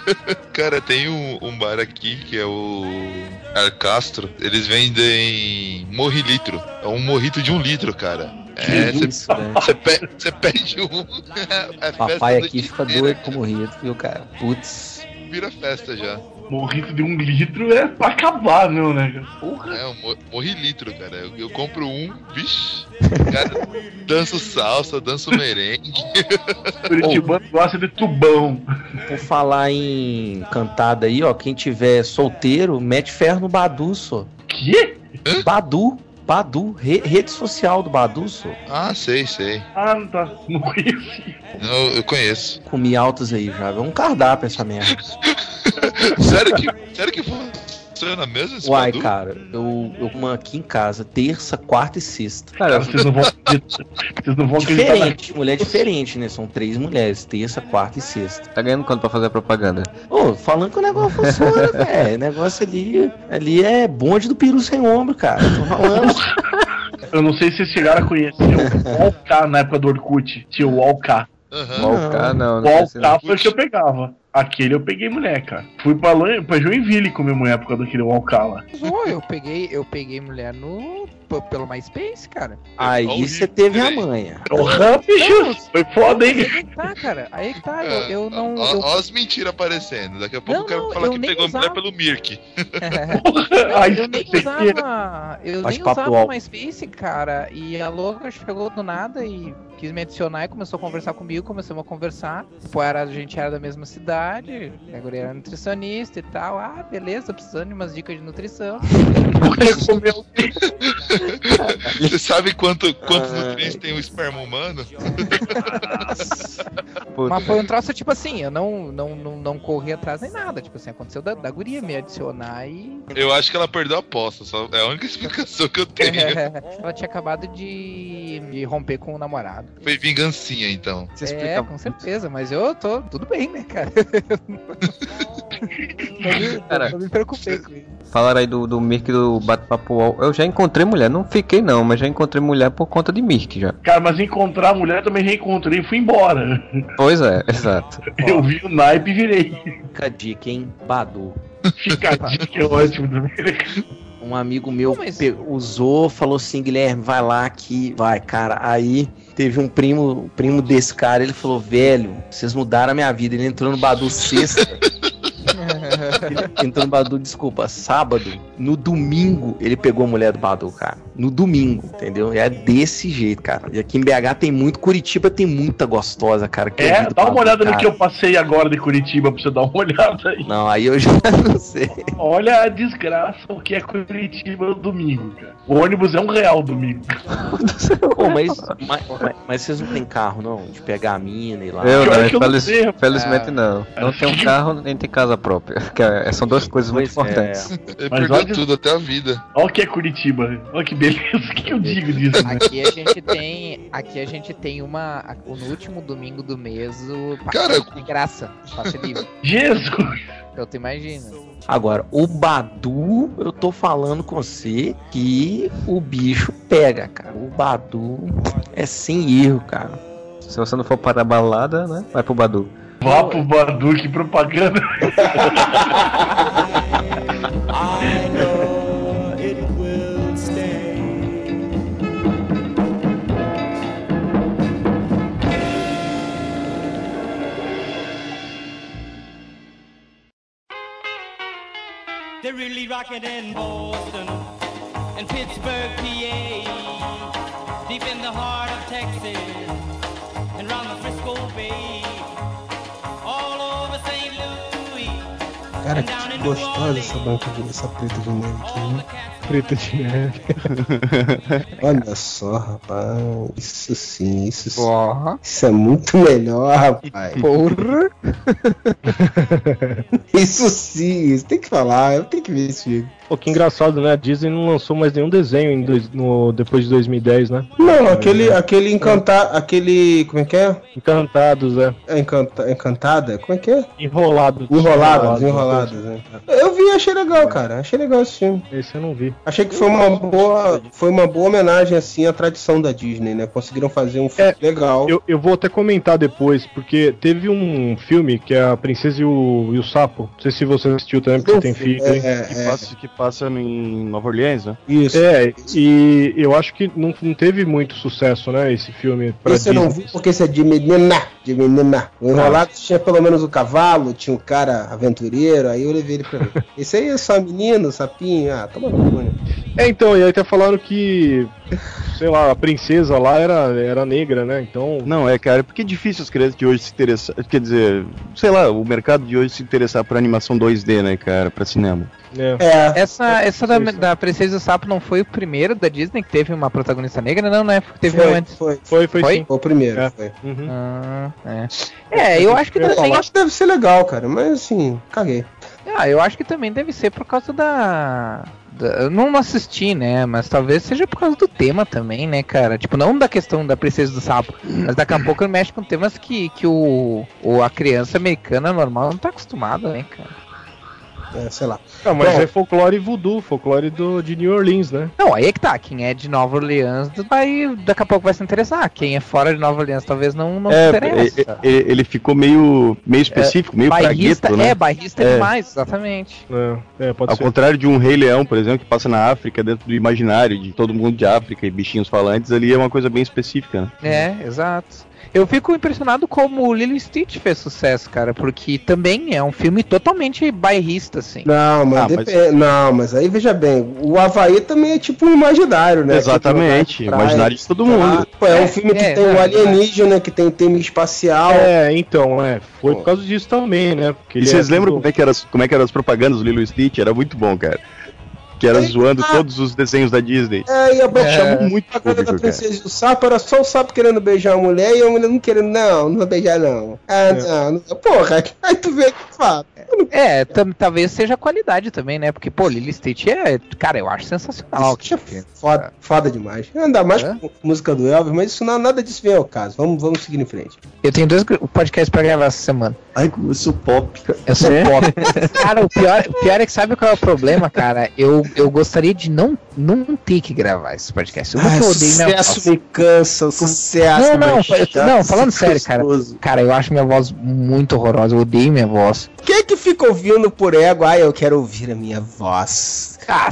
Speaker 27: Cara, tem um, um bar aqui que é o Arcastro. Eles vendem morrilitro. É um morrito de um litro, cara. É, você pe- você pede um. É festa
Speaker 26: Papai aqui fica doido com morrido, viu, cara? Putz.
Speaker 27: Vira festa já.
Speaker 2: Morrito de um litro é pra acabar, meu, né? Porra.
Speaker 27: É, um mo- morrilitro, cara. Eu, eu compro um, vixi. Cara, danço salsa, danço merengue.
Speaker 2: Curitibano gosta de tubão.
Speaker 26: Por falar em cantada aí, ó, quem tiver solteiro, mete ferro no Badu, só.
Speaker 2: Que?
Speaker 26: Badu. Badu, re- rede social do Badu, só.
Speaker 27: Ah, sei, sei.
Speaker 2: Ah, não tá. Não conheci.
Speaker 27: Não, eu conheço.
Speaker 26: Comi altos aí já. É um cardápio essa merda.
Speaker 27: Sério que, sério que funciona mesmo esse
Speaker 26: Uai,
Speaker 27: Badu?
Speaker 26: cara, eu, eu como aqui em casa, terça, quarta e sexta.
Speaker 2: Cara, vocês não vão acreditar. Vocês não vão
Speaker 26: Diferente, mulher diferente, né? São três mulheres, terça, quarta e sexta.
Speaker 7: Tá ganhando quanto pra fazer a propaganda?
Speaker 26: Ô, falando que o negócio funciona, velho. O negócio ali, ali é bonde do peru sem ombro, cara. Tô falando.
Speaker 2: Eu não sei se vocês chegaram a conhecer o Walk na época do Orkut. Tinha o Walk.
Speaker 7: O Alcar, não,
Speaker 2: O
Speaker 7: não
Speaker 2: Walk foi o que eu pegava. Aquele eu peguei mulher, cara. Fui pra, Lan- pra Joinville comer mulher por causa daquele.
Speaker 3: Pô, eu peguei, eu peguei mulher no. p- pelo MySpace, cara.
Speaker 26: Aí você teve a manha.
Speaker 2: Porra, bicho, foi foda, hein?
Speaker 3: Aí que tá, cara. Aí que tá, eu, eu não.
Speaker 27: Ó,
Speaker 3: Eu,
Speaker 27: ó as mentiras aparecendo. Daqui a pouco
Speaker 3: Não,
Speaker 27: o cara
Speaker 3: não,
Speaker 27: fala
Speaker 3: eu
Speaker 27: que pegou
Speaker 3: usava.
Speaker 27: mulher pelo Mirk.
Speaker 2: Aí
Speaker 3: eu nem usava. Eu nem usava o MySpace, cara. E a louca chegou do nada e quis me adicionar e começou a conversar comigo, começamos a conversar. Pô, era, a gente era da mesma cidade, a guria era nutricionista e tal. Ah, beleza, precisando de umas dicas de nutrição.
Speaker 27: Você sabe quanto, quantos
Speaker 26: Ai.
Speaker 27: nutrientes tem o esperma humano?
Speaker 3: Mas foi um troço tipo assim, eu não, não, não, não corri atrás nem nada. Tipo assim, aconteceu da, da guria me adicionar e.
Speaker 27: Eu acho que ela perdeu a aposta. Só é a única explicação que eu tenho.
Speaker 3: Ela tinha acabado de, de romper com o namorado.
Speaker 27: Foi vingancinha, então.
Speaker 3: é, com certeza, mas eu tô tudo bem, né, cara? me,
Speaker 7: Cara,
Speaker 3: não me preocupei com isso.
Speaker 7: Falaram aí do, do Mirk do Bate-Papo UOL. Eu já encontrei mulher, não fiquei não, mas já encontrei mulher por conta de Mirk já.
Speaker 2: Cara, mas encontrar a mulher também reencontrei e fui embora.
Speaker 7: Pois é, exato.
Speaker 2: Eu vi o naipe e virei.
Speaker 26: Fica a dica, hein? Badu.
Speaker 2: Fica a dica, é ótimo também.
Speaker 26: Um amigo meu pe- usou, falou assim, Guilherme, vai lá que vai, cara. Aí teve um primo, primo desse cara, ele falou, velho, vocês mudaram a minha vida. Ele entrou no Badu sexta. Entrou no Badu, desculpa, sábado. No domingo, ele pegou a mulher do Badu, cara. No domingo, entendeu? É desse jeito, cara. E aqui em BH tem muito, Curitiba tem muita gostosa, cara. que
Speaker 2: É, dá uma
Speaker 26: Badu,
Speaker 2: olhada no
Speaker 26: cara.
Speaker 2: que eu passei agora de Curitiba pra você dar uma olhada aí.
Speaker 26: Não, aí eu já não sei.
Speaker 2: Olha a desgraça o que é Curitiba no domingo, cara. O ônibus é um real domingo.
Speaker 26: Pô, mas, mas, mas- mas vocês não tem carro, não? De pegar a mina e lá.
Speaker 7: Eu
Speaker 2: Pior
Speaker 7: não,
Speaker 2: que eu não
Speaker 7: felizmente não. Não tenho um carro nem tenho casa própria. Que é- são duas coisas muito
Speaker 26: Pois é.
Speaker 7: importantes.
Speaker 27: Ele
Speaker 2: Mas
Speaker 27: perdeu
Speaker 2: olha-
Speaker 27: tudo, até a vida.
Speaker 2: Olha o que é Curitiba. Olha que beleza. O que eu digo disso? né?
Speaker 3: Aqui a gente tem. Aqui a gente tem uma. No último domingo do mês, o
Speaker 27: Cara,
Speaker 3: pacote de graça. Passe livre.
Speaker 2: Jesus!
Speaker 3: Eu te imagino.
Speaker 26: Agora, o Badu, eu tô falando com você que o bicho pega, cara. O Badu é sem erro, cara.
Speaker 7: Se você não for para a balada, né? Vai pro Badu.
Speaker 2: Vá pro Baduque propaganda.
Speaker 13: I know it will stay. They're really rocking in Boston and Pittsburgh, PA, deep in the heart of Texas.
Speaker 1: Cara, que gostosa essa banca de essa preta de aqui, hein?
Speaker 9: Preta de neve.
Speaker 1: Olha só, rapaz. Isso sim, isso sim.
Speaker 3: Porra.
Speaker 1: Isso é muito melhor, rapaz.
Speaker 3: Porra.
Speaker 1: Isso sim, isso tem que falar, eu tenho que ver esse filme.
Speaker 9: Pô, que engraçado, né? A Disney não lançou mais nenhum desenho em dois- no, depois de 2010, né?
Speaker 1: Não, aquele, aquele encantar, aquele, como é que é?
Speaker 9: Encantados, é.
Speaker 1: É encanta, encantada? Como é que é?
Speaker 9: Enrolados.
Speaker 1: Enroladas, enroladas, né? Eu vi, achei legal, cara. Achei legal esse filme.
Speaker 9: Esse eu não vi.
Speaker 1: Achei que foi uma boa, foi uma boa homenagem assim à tradição da Disney, né? Conseguiram fazer um filme legal.
Speaker 9: Eu, eu vou até comentar depois, porque teve um filme que é a Princesa e o, e o Sapo. Não sei se você assistiu também, porque
Speaker 1: Eu
Speaker 9: tem filho.
Speaker 1: é,
Speaker 9: hein?
Speaker 1: é,
Speaker 14: que, passa, que passa em Nova Orleans, né?
Speaker 1: Isso.
Speaker 9: É, e eu acho que não, não teve muito sucesso, né, esse filme pra
Speaker 1: Esse eu não
Speaker 9: Disney.
Speaker 1: vi porque esse é de menina, de menina. O enrolado tinha pelo menos o cavalo, tinha o cara aventureiro, aí eu levei ele pra ver. Esse aí é só menino, sapinho, ah, toma né?
Speaker 9: É, então, e aí até falaram que, sei lá, a princesa lá era, era negra, né? Então.
Speaker 14: Não, é, cara, porque é difícil as crianças de hoje se interessar. Quer dizer, sei lá, o mercado de hoje se interessar por animação 2D, né, cara, pra cinema.
Speaker 1: É.
Speaker 3: Essa, essa da, da Princesa e o Sapo não foi o primeiro da Disney que teve uma protagonista negra? Não, né? Teve
Speaker 1: Foi,
Speaker 3: um antes.
Speaker 1: foi,
Speaker 9: foi, foi,
Speaker 3: Foi?
Speaker 9: sim.
Speaker 1: Foi o primeiro,
Speaker 9: É.
Speaker 1: foi.
Speaker 9: Uhum.
Speaker 3: Ah, é. É, eu acho que
Speaker 1: Eu
Speaker 3: também.
Speaker 1: acho que deve ser legal, cara, mas assim, caguei.
Speaker 3: Ah, eu acho que também deve ser por causa da. Eu não assisti, né? Mas talvez seja por causa do tema também, né, cara? Tipo, não da questão da princesa do sapo, mas daqui a pouco mexe com temas que, que o, o a criança americana normal não tá acostumada, né, cara?
Speaker 1: É, sei lá.
Speaker 9: Ah, mas
Speaker 1: Bom.
Speaker 9: é folclore voodoo, folclore do, de New Orleans, né?
Speaker 3: Não, aí é que tá. Quem é de Nova Orleans vai, daqui a pouco vai se interessar. Quem é fora de Nova Orleans talvez não, não se
Speaker 14: É,
Speaker 3: interessa.
Speaker 14: e- e- ele ficou meio, meio específico, meio
Speaker 3: bairrista,
Speaker 14: pragueto, né?
Speaker 3: É, bairrista
Speaker 14: É.
Speaker 3: demais, exatamente.
Speaker 9: É, pode
Speaker 14: Ao
Speaker 9: ser.
Speaker 14: contrário de um Rei Leão, por exemplo, que passa na África, dentro do imaginário de todo mundo de África e bichinhos falantes, ali é uma coisa bem específica, né?
Speaker 3: É, exato. Eu fico impressionado como o Lilo e Stitch fez sucesso, cara, porque também é um filme totalmente bairrista, assim.
Speaker 1: Não, mas,
Speaker 14: Ah, mas-
Speaker 1: não, mas aí veja bem, o Havaí também é tipo um imaginário, né?
Speaker 14: Exatamente,
Speaker 1: Tipo, praia,
Speaker 14: imaginário de todo mundo.
Speaker 1: Ah, pô, é um filme que
Speaker 3: É,
Speaker 1: tem o
Speaker 3: é
Speaker 1: alienígena, que tem tema espacial.
Speaker 9: É, então, é. Foi por causa disso também, né? Porque
Speaker 14: E vocês
Speaker 9: é
Speaker 14: lembram
Speaker 9: tudo-
Speaker 14: como é, que era, como é que eram as propagandas do Lilo e Stitch? Era muito bom, cara. Que era zoando todos os desenhos da Disney.
Speaker 1: É, e a
Speaker 14: É, chamou muito
Speaker 1: a coisa da princesa e o sapo era só o sapo querendo beijar a mulher e a mulher não querendo, não, não vai beijar não. Ah, não, não. Porra, aí tu vê que fala.
Speaker 3: É, tam- talvez seja a qualidade também, né? Porque, pô, Lilo e Stitch é, cara, eu acho sensacional.
Speaker 1: Isso é foda, foda demais. Ainda mais com música do Elvis, mas isso não, nada disso vem ao caso. Vamos, vamos seguir em frente.
Speaker 3: Eu tenho dois podcasts pra gravar essa semana.
Speaker 7: Ai, eu sou pop.
Speaker 3: Eu sou pop. Cara, o pior, o pior é que sabe qual é o problema, cara? Eu, eu gostaria de não, não ter que gravar esse podcast. Eu,
Speaker 1: Ah,
Speaker 3: eu odeio minha voz.
Speaker 1: sucesso me cansa, o sucesso.
Speaker 3: Não, não, eu- não, falando sério, cara. Cara, eu acho minha voz muito horrorosa. Eu odeio minha voz.
Speaker 1: Quem é que fica ouvindo por ego? Ah, eu quero ouvir a minha voz.
Speaker 3: Ah,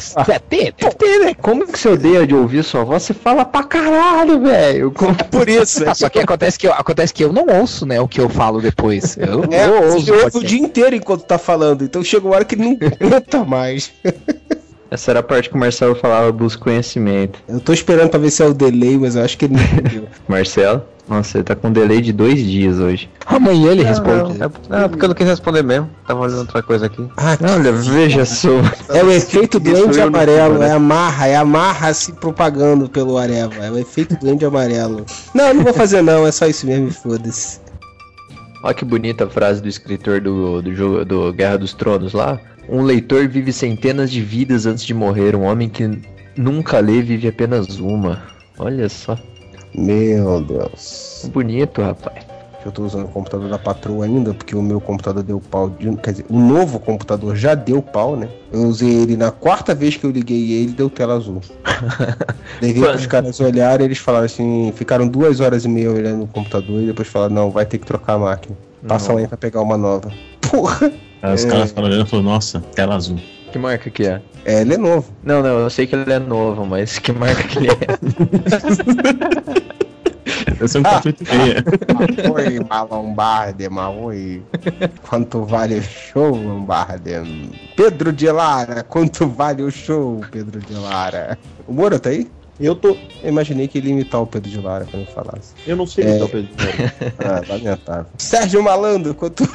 Speaker 3: ter, deve ter, né?
Speaker 7: Como que você odeia de ouvir sua voz? Você fala pra caralho, velho. Como-
Speaker 1: Por isso,
Speaker 3: Ah, só que acontece que, eu, acontece que eu não ouço, né, o que eu falo depois. Eu,
Speaker 1: É,
Speaker 3: eu ouço.
Speaker 1: ouve o dia inteiro enquanto tá falando, então chega uma hora que não aguenta mais.
Speaker 7: Essa era a parte que o Marcelo falava, busca conhecimento.
Speaker 1: Eu tô esperando pra ver se é o delay, mas eu acho que ele não.
Speaker 7: Marcelo? Nossa, ele tá com um delay de dois dias hoje.
Speaker 3: Amanhã ele
Speaker 7: Não,
Speaker 3: responde.
Speaker 7: não,
Speaker 1: é
Speaker 7: Não, porque eu não quis responder mesmo. Tava olhando outra coisa aqui.
Speaker 1: Ah,
Speaker 7: Olha, veja só.
Speaker 1: É o efeito doente amarelo, é a marra, é a marra se propagando pelo Areva, é o efeito doente amarelo. Não, não vou fazer não, é só isso mesmo, foda-se.
Speaker 7: Olha que bonita a frase do escritor do, do jogo do Guerra dos Tronos lá. Um leitor vive centenas de vidas antes de morrer. Um homem que nunca lê vive apenas uma. Olha só.
Speaker 1: Meu Deus.
Speaker 7: Bonito, rapaz.
Speaker 1: Eu tô usando o computador da patroa ainda, porque o meu computador deu pau. de- quer dizer, o novo computador já deu pau, né? Eu usei ele na quarta vez que eu liguei ele, deu tela azul. Levei pros caras olharem, eles falaram assim, ficaram duas horas e meia olhando o computador e depois falaram, não, vai ter que trocar a máquina. Passa lá pra pegar uma nova. Porra!
Speaker 28: Os
Speaker 1: É.
Speaker 28: caras falaram olhando e falaram, nossa, tela azul.
Speaker 7: Que marca que é?
Speaker 1: É, ele é novo.
Speaker 7: Não, não, eu sei que ele é novo, mas que marca que ele é?
Speaker 28: São quatro e meia.
Speaker 1: Oi, Malombarde, Maui. Quanto vale o show, Lombarde? Pedro de Lara, quanto vale o show, Pedro de Lara? O Moro tá aí?
Speaker 29: Eu tô.
Speaker 1: Eu imaginei que ele ia imitar o Pedro de Lara quando ele falasse.
Speaker 29: Eu não sei
Speaker 1: É.
Speaker 29: imitar o Pedro de Lara.
Speaker 1: Ah, lamentável. Sérgio Malandro, quanto.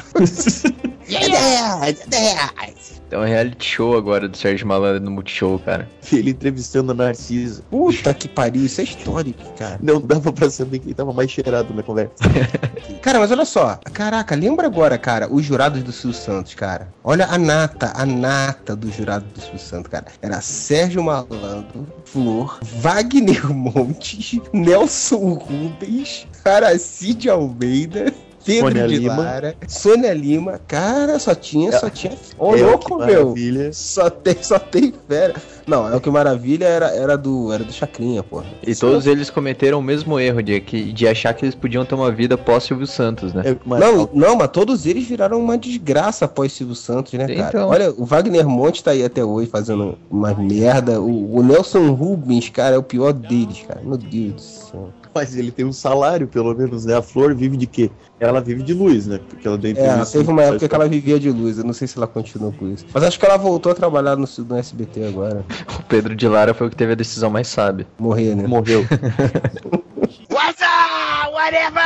Speaker 7: Tem um reality show agora do Sérgio Malandro no Multishow, cara.
Speaker 29: Ele entrevistando a Narcisa.
Speaker 1: Puta que pariu, isso é histórico, cara.
Speaker 29: Não dava pra saber quem tava mais cheirado na conversa.
Speaker 1: Cara, mas olha só. Caraca, lembra agora, cara, os jurados do Silvio Santos, cara. Olha a nata, a nata do jurado do Silvio Santos, cara. Era Sérgio Malandro, Flor, Wagner Montes, Nelson Rubens, Aracide Almeida. Pedro
Speaker 29: Sônia
Speaker 1: de
Speaker 29: Lima.
Speaker 1: Lara, Sônia Lima, cara, só tinha, só tinha. Ô,
Speaker 29: É,
Speaker 1: louco,
Speaker 29: que
Speaker 1: meu.
Speaker 29: maravilha.
Speaker 1: Só tem, só tem fera. Não, é o que maravilha era, era do, era do Chacrinha, porra.
Speaker 7: E todos eles cometeram o mesmo erro de, que- de achar que eles podiam ter uma vida pós Silvio Santos, né?
Speaker 1: Não, não, mas todos eles viraram uma desgraça após Silvio Santos, né, cara?
Speaker 7: Então.
Speaker 1: Olha, o Wagner Monte tá aí até hoje fazendo uma merda. O, o Nelson Rubens, cara, é o pior deles, cara. Meu Deus do céu.
Speaker 29: Mas ele tem um salário, pelo menos, né? A Flor vive de quê? Ela vive de luz, né? Porque ela deu
Speaker 1: É, teve uma época
Speaker 29: site
Speaker 1: que ela vivia de luz. Eu não sei se ela continuou com isso. Mas acho que ela voltou a trabalhar no, no SBT agora.
Speaker 7: O Pedro de Lara foi o que teve a decisão mais sábia.
Speaker 1: Morrer, né?
Speaker 29: Morreu.
Speaker 16: What's up? Whatever!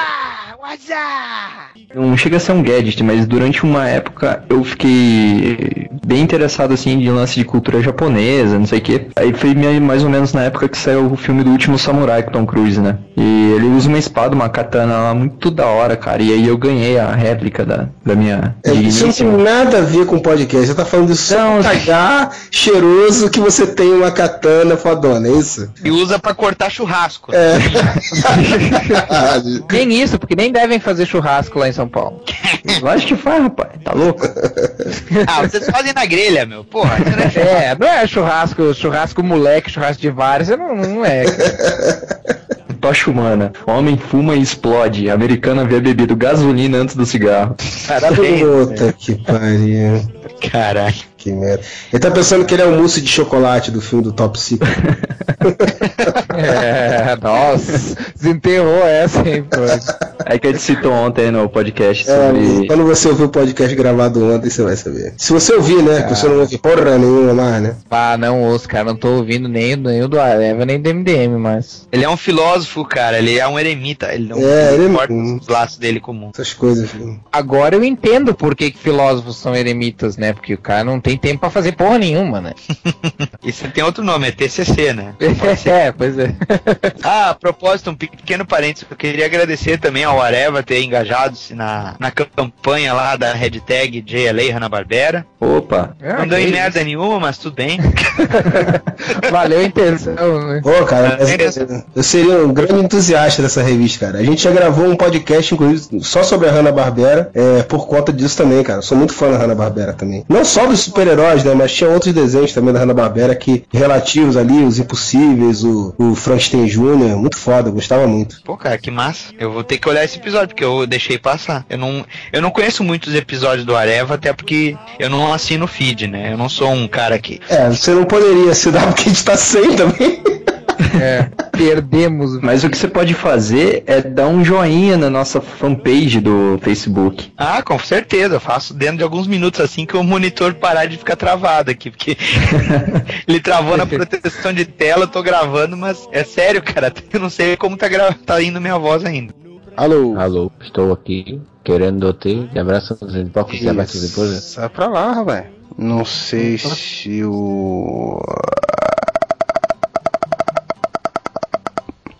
Speaker 16: What's up?
Speaker 30: Não chega a ser um gadget, mas durante uma época eu fiquei bem interessado assim em lance de cultura japonesa, não sei o que. Aí foi mais ou menos na época que saiu o filme do Último Samurai com Tom Cruise, né? E ele usa uma espada, uma katana lá muito da hora, cara. E aí eu ganhei a réplica da, da minha
Speaker 1: É, isso não tem nada a ver com podcast. Você tá falando de só cagar cheiroso que você tem uma katana fodona, é isso?
Speaker 25: E usa pra cortar churrasco.
Speaker 1: É.
Speaker 3: Nem isso, porque nem devem fazer churrasco lá em São Paulo.
Speaker 30: Lógico que faz, rapaz. Tá louco?
Speaker 25: Ah, vocês fazem na grelha, meu. Porra, isso não é churrasco.
Speaker 3: É, não é churrasco, churrasco moleque, churrasco de vários, não, não é.
Speaker 30: Tocha humana. Homem fuma e explode. Americano havia bebido gasolina antes do cigarro.
Speaker 1: Puta que pariu.
Speaker 25: Caralho.
Speaker 1: Que merda. Ele tá pensando que ele é o mousse de chocolate do filme do Top Secret.
Speaker 3: É, nossa, desenterrou essa, hein, pô.
Speaker 30: É que a gente citou ontem no podcast
Speaker 1: É,
Speaker 30: sobre.
Speaker 1: quando você ouvir o podcast gravado ontem, você vai saber. Se você ouvir, né? Que você não ouve porra nenhuma mais, né?
Speaker 3: Ah, não ouço, cara, não tô ouvindo nem, nem o do Areva, nem do MDM, mas.
Speaker 25: Ele é um filósofo, cara. Ele é um eremita. Ele não
Speaker 1: É, ele é-
Speaker 25: importa os laços dele comum.
Speaker 1: Essas coisas. viu?
Speaker 3: Agora eu entendo por que, que filósofos são eremitas, né? Porque o cara não tem tempo pra fazer porra nenhuma, né?
Speaker 25: Isso tem outro nome, é TCC, né?
Speaker 3: é, pois é.
Speaker 25: Ah, a propósito, um pequeno parênteses. Eu queria agradecer também ao Areva ter engajado-se na, na campanha lá da hashtag JLA Hanna-Barbera.
Speaker 30: Opa.
Speaker 25: Não deu em merda nenhuma, mas tudo bem.
Speaker 3: Valeu a intenção, né?
Speaker 1: Pô, cara, mas eu- eu seria um grande entusiasta dessa revista, cara. A gente já gravou um podcast, inclusive, só sobre a Hanna-Barbera, é, por conta disso também, cara. Sou muito fã da Hanna-Barbera também. Não só dos super-heróis, né, mas tinha outros desenhos também da Hanna-Barbera que, relativos ali, os Impossíveis, o, o Frankenstein Jr., muito foda, eu gostava muito.
Speaker 25: Pô, cara, que massa. Eu vou ter que olhar esse episódio, porque eu deixei passar. Eu não, eu não conheço muitos episódios do Areva, até porque eu não assino o feed, né? Eu não sou um cara que.
Speaker 1: É, você não poderia se dar porque a gente tá sem também.
Speaker 3: É, perdemos.
Speaker 30: Mas o que você pode fazer é dar um joinha na nossa fanpage do Facebook.
Speaker 25: Ah, com certeza, eu faço dentro de alguns minutos assim que o monitor parar de ficar travado aqui, porque ele travou na proteção de tela, eu tô gravando, mas é sério, cara, eu não sei como tá, gra... tá indo minha voz ainda.
Speaker 1: Alô?
Speaker 31: Alô, estou aqui querendo te de abraços em poucos e abraços depois.
Speaker 1: Sai pra lá, rapaz. Não sei se o.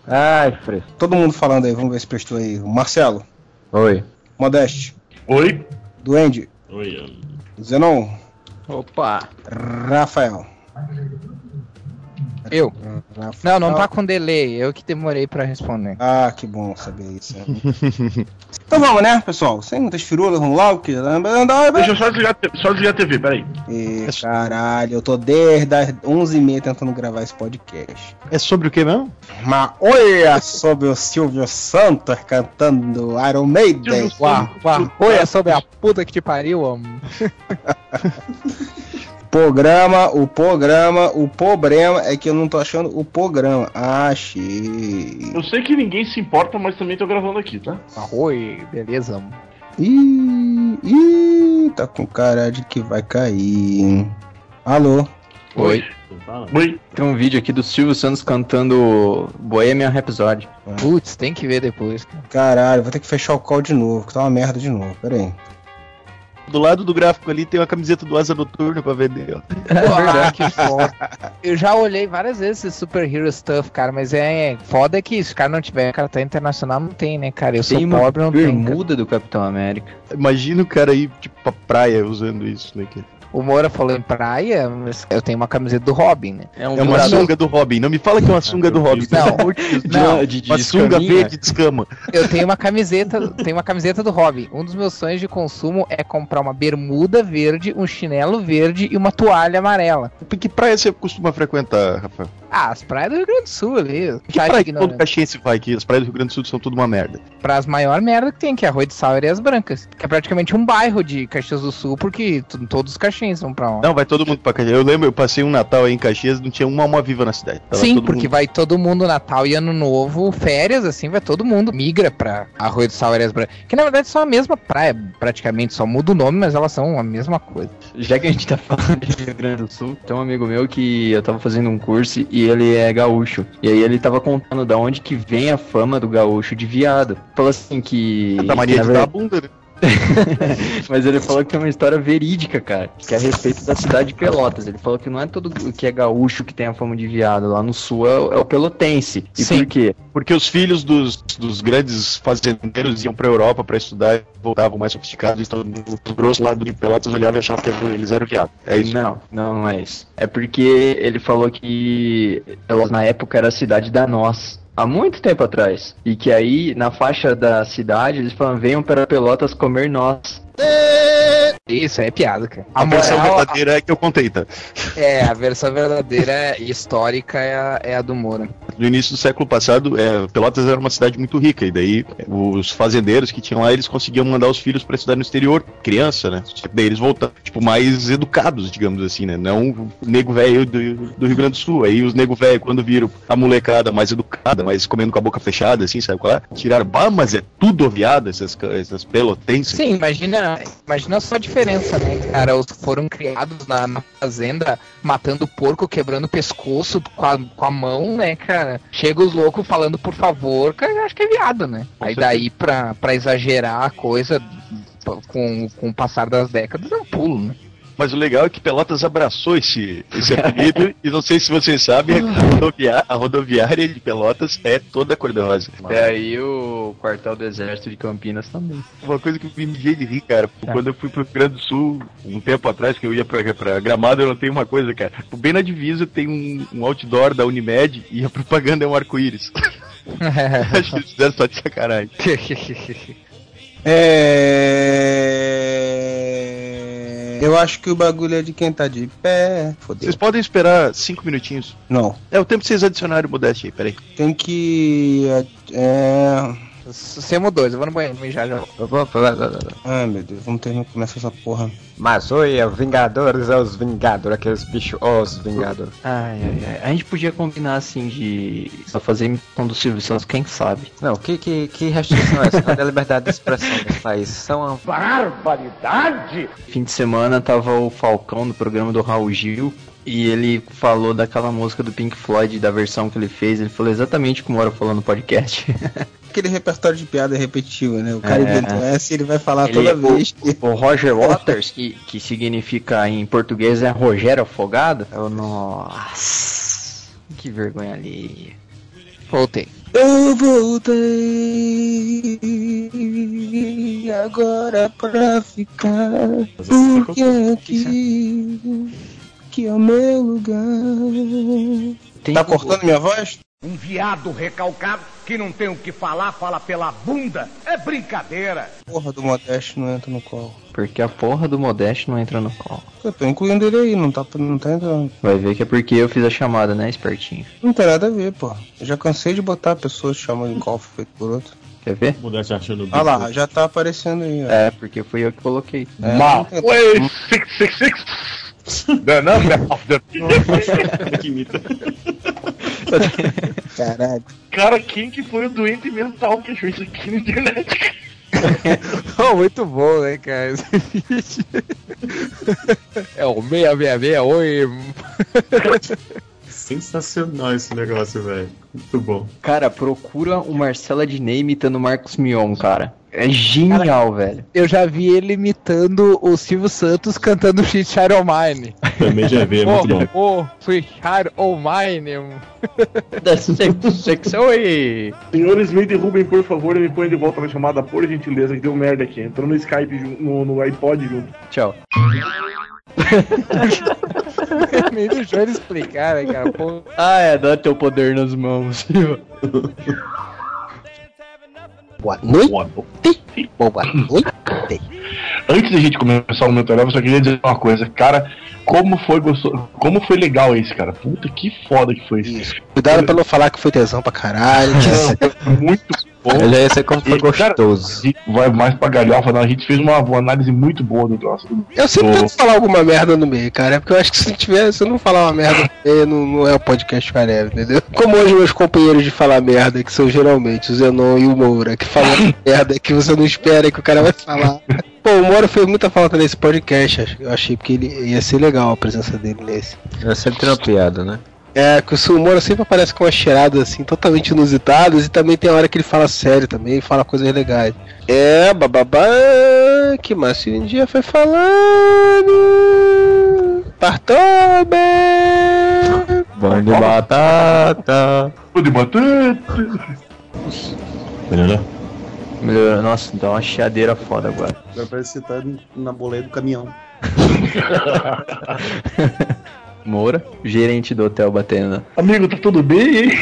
Speaker 30: Ai, Fred.
Speaker 1: Todo mundo falando aí, vamos ver se prestou aí. Marcelo.
Speaker 31: Oi.
Speaker 1: Modeste.
Speaker 2: Oi.
Speaker 1: Duende.
Speaker 28: Oi.
Speaker 1: Zenon.
Speaker 3: Opa.
Speaker 1: Rafael.
Speaker 3: Eu? Não, não tá com delay, eu que demorei pra responder.
Speaker 1: Ah, que bom saber isso. então vamos, né, pessoal? Sem muitas firulas, vamos logo. Que...
Speaker 2: Deixa eu só desligar, só desligar a TV, peraí.
Speaker 1: E, caralho, eu tô desde as 11h30 tentando gravar esse podcast.
Speaker 29: É sobre o que mesmo?
Speaker 1: Mas olha sobre o Silvio Santos cantando Iron Maiden.
Speaker 3: Uau, uau. Olha sobre a puta que te pariu, homem.
Speaker 1: Programa, o programa, o problema é que eu não tô achando o programa. Achei.
Speaker 2: Eu sei que ninguém se importa, mas também tô gravando aqui, tá?
Speaker 3: Oi, beleza.
Speaker 1: Ih, ih, tá com cara de que vai cair. Alô?
Speaker 7: Oi.
Speaker 2: Oi.
Speaker 7: Tem um vídeo aqui do Silvio Santos cantando Bohemian Rhapsody.
Speaker 3: Putz, tem que ver depois. cara.
Speaker 1: Caralho, vou ter que fechar o call de novo, que tá uma merda de novo. Pera aí.
Speaker 14: Do lado do gráfico ali tem uma camiseta do Asa Noturna pra vender, ó.
Speaker 3: Ah, que foda. Eu já olhei várias vezes esse Super Hero Stuff, cara, mas é foda que se o cara não tiver cartão internacional, não tem, né, cara? Eu sou
Speaker 7: Tem uma
Speaker 3: pobre, não tem. cara.
Speaker 7: bermuda do Capitão América.
Speaker 14: Imagina o cara ir, tipo, pra praia usando isso, né? cara?
Speaker 3: O Moura falou em praia, mas eu tenho uma camiseta do Robin, né?
Speaker 14: É uma sunga do Robin. Não me fala que é uma sunga do Robin.
Speaker 3: Não,
Speaker 14: de
Speaker 3: não.
Speaker 14: De- de- uma sunga verde de escama.
Speaker 3: Eu tenho uma camiseta, tenho uma camiseta do Robin. Um dos meus sonhos de consumo é comprar uma bermuda verde, um chinelo verde e uma toalha amarela.
Speaker 14: Que praia você costuma frequentar, Rafael?
Speaker 3: Ah, as praias do Rio Grande do Sul ali.
Speaker 14: Que praia que todo caxiense vai aqui? As praias do Rio Grande do Sul são tudo uma merda.
Speaker 3: Para as maior merda que tem, que é Arroio de Sal e Areias Brancas. Que é praticamente um bairro de Caxias do Sul, porque todos os caxienses vão pra lá.
Speaker 14: Não, vai todo mundo pra Caxias. Eu lembro, eu passei um Natal aí em Caxias, não tinha uma alma viva na cidade. Tava
Speaker 3: Sim,
Speaker 14: todo
Speaker 3: porque
Speaker 14: mundo-
Speaker 3: vai todo mundo Natal e Ano Novo, férias, assim, vai todo mundo. Migra pra Arroio do Sal e Areias Brancas. Que na verdade são a mesma praia, praticamente, só muda o nome, mas elas são a mesma coisa.
Speaker 7: Já que a gente tá falando de Rio Grande do Sul, tem um amigo meu que eu tava fazendo um curso e ele é gaúcho. E aí ele tava contando da onde que vem a fama do gaúcho de viado. Falou assim que.
Speaker 14: Da mania
Speaker 7: na
Speaker 14: de dar a
Speaker 7: verdade-
Speaker 14: bunda, né?
Speaker 7: Mas ele falou que tem uma história verídica, cara, que é a respeito da cidade de Pelotas. Ele falou que não é todo que é gaúcho que tem a fama de viado. Lá no sul é, o- é o pelotense. E por quê?
Speaker 14: Porque os filhos dos, dos grandes fazendeiros iam pra Europa pra estudar e voltavam mais sofisticados. Então, no grosso lado de Pelotas olhava e achava que eles eram viados. É isso.
Speaker 7: Não, não, não é isso. É porque ele falou que Pelotas na época era a cidade da nós. Há muito tempo atrás. E que aí, na faixa da cidade, eles falam, venham para Pelotas comer nós.
Speaker 3: Isso é piada, cara.
Speaker 14: A, versão verdadeira é que eu contei, tá?
Speaker 3: É, a versão verdadeira e histórica é a, é a do Moura.
Speaker 14: No início do século passado, é, Pelotas era uma cidade muito rica, e daí os fazendeiros que tinham lá, eles conseguiam mandar os filhos para estudar no exterior, criança, né? Daí eles voltam, tipo, mais educados, digamos assim, né? Não o nego velho do, do Rio Grande do Sul. Aí os nego velho, quando viram a molecada mais educada, mais comendo com a boca fechada, assim, sabe qual é? Tiraram, bah, mas é tudo oviado, essas, essas pelotenses.
Speaker 3: Sim, imagina, imagina só diferença, né, cara? Os foram criados na, na fazenda, matando porco, quebrando o pescoço com a, com a mão, né, cara? Chega os loucos falando por favor, cara, acho que é viado, né? Aí daí, pra, pra exagerar a coisa, com, com o passar das décadas, é um pulo, né?
Speaker 14: Mas o legal é que Pelotas abraçou esse, esse apelido, e não sei se vocês sabem, a, rodovia- a rodoviária de Pelotas é toda cor-de-rosa.
Speaker 7: É aí o quartel do exército de Campinas também.
Speaker 14: Uma coisa que eu me mijei de rir, cara. Quando eu fui pro Rio Grande do Sul, um tempo atrás, que eu ia pra, pra Gramado, eu notei uma coisa, cara. Bem na divisa tem um, um outdoor da Unimed e a propaganda é um arco-íris. Acho que eles fizeram só de sacanagem.
Speaker 1: É. Eu acho que o bagulho é de quem tá de pé. Fodeu.
Speaker 14: Vocês podem esperar cinco minutinhos.
Speaker 1: Não.
Speaker 14: É o tempo que vocês adicionarem o Modeste aí, peraí.
Speaker 1: Tem que. É.
Speaker 3: Você mudou, eu vou no banheiro mijar já.
Speaker 1: Ai meu Deus, vamos terminar começar essa porra.
Speaker 32: Mas oi, é o Vingadores, é os Vingadores, aqueles bichos, os Vingadores.
Speaker 7: Ai, ai, ai. A gente podia combinar assim de só fazer imitação do Silvio Santos, quem sabe?
Speaker 32: Não, que, que, que restrição é essa? Cadê a liberdade de expressão nesse país? São uma
Speaker 7: Barbaridade! Fim de semana tava o Falcão no programa do Raul Gil. E ele falou daquela música do Pink Floyd, da versão que ele fez. Ele falou exatamente como era falando no podcast.
Speaker 1: Aquele repertório de piada repetitivo, né? O cara
Speaker 7: É.
Speaker 1: inventou essa e ele vai falar
Speaker 7: Ele-
Speaker 1: toda vez.
Speaker 7: O Roger Waters, que, que significa em português é Rogério Afogado. Eu, nossa, que vergonha ali.
Speaker 3: Voltei.
Speaker 1: Eu voltei agora pra ficar. Porque aqui que é o meu lugar. tá cortando minha voz?
Speaker 33: Um viado recalcado que não tem o que falar, fala pela bunda. É brincadeira.
Speaker 1: Porra do Modeste não entra no colo.
Speaker 7: Porque a porra do Modeste não entra no colo.
Speaker 1: Eu tô incluindo ele aí, não tá, não tá entrando.
Speaker 7: Vai ver que é porque eu fiz a chamada, né, espertinho?
Speaker 1: Não tem nada a ver, pô. Eu já cansei de botar pessoas chamando em call feito por outro.
Speaker 7: Quer ver?
Speaker 28: Modeste achando
Speaker 1: Ah lá, já tá aparecendo aí, ó.
Speaker 7: É, porque fui eu que coloquei.
Speaker 1: É, tem-
Speaker 2: Way 666 The number of the
Speaker 34: que imita.
Speaker 1: Caralho.
Speaker 2: Cara, quem que foi o doente mental que achou isso aqui na internet?
Speaker 3: Oh, muito bom, né, cara? Esse. É o 666,
Speaker 35: Sensacional esse negócio, velho. Muito bom.
Speaker 7: Cara, procura o Marcela Diney imitando o Marcos Mion, cara. É genial, velho.
Speaker 3: Eu já vi ele imitando o Silvio Santos cantando Shit Child O' Mine.
Speaker 35: Também já vi, é muito bom.
Speaker 3: Ô, Sweet Child O' Mine.
Speaker 7: Sexual aí.
Speaker 2: Senhores, me derrubem, por favor, e me põem de volta na chamada, por gentileza, que deu merda aqui. Entrou no Skype, no, no iPod junto.
Speaker 7: Tchau.
Speaker 3: Nem deixou ele explicar, né, cara? Pô,
Speaker 7: Ah, é, dá teu poder nas mãos.
Speaker 1: Boa noite. Boa noite.
Speaker 2: Antes da gente começar o momento eu só queria dizer uma coisa. Cara, como foi gostoso, como foi legal esse, cara. Puta, que foda que foi isso.
Speaker 1: Cuidado pra não falar que foi tesão pra caralho.
Speaker 2: Não, muito
Speaker 36: Eu já ia ser como foi
Speaker 2: E, cara,
Speaker 36: gostoso.
Speaker 2: a gente vai mais pra galhofa, não. A gente fez uma, uma análise muito boa do troço.
Speaker 1: Eu sempre tento falar alguma merda no meio, cara. É porque eu acho que se tiver, se eu não falar uma merda no meio, não, não é o podcast Careva, entendeu? Como hoje meus companheiros de falar merda, que são geralmente o Zenon e o Moura, que falam merda que você não espera que o cara vai falar. Pô, o Moura fez muita falta nesse podcast, eu achei, porque ele ia ser legal a presença dele nesse.
Speaker 36: É sempre uma piada, né?
Speaker 1: É, que o Moura sempre aparece com umas cheiradas assim, totalmente inusitadas, e também tem a hora que ele fala sério também, fala coisas legais. É, bababá, que Márcio um dia foi falando. Partobe!
Speaker 36: Bom de batata.
Speaker 2: De batata.
Speaker 35: Melhorou?
Speaker 7: Melhorou. Nossa, dá uma chiadeira foda agora.
Speaker 14: Agora parece que você tá na boleia do caminhão.
Speaker 7: Moura, gerente do hotel batendo.
Speaker 2: Amigo, tá tudo bem, hein?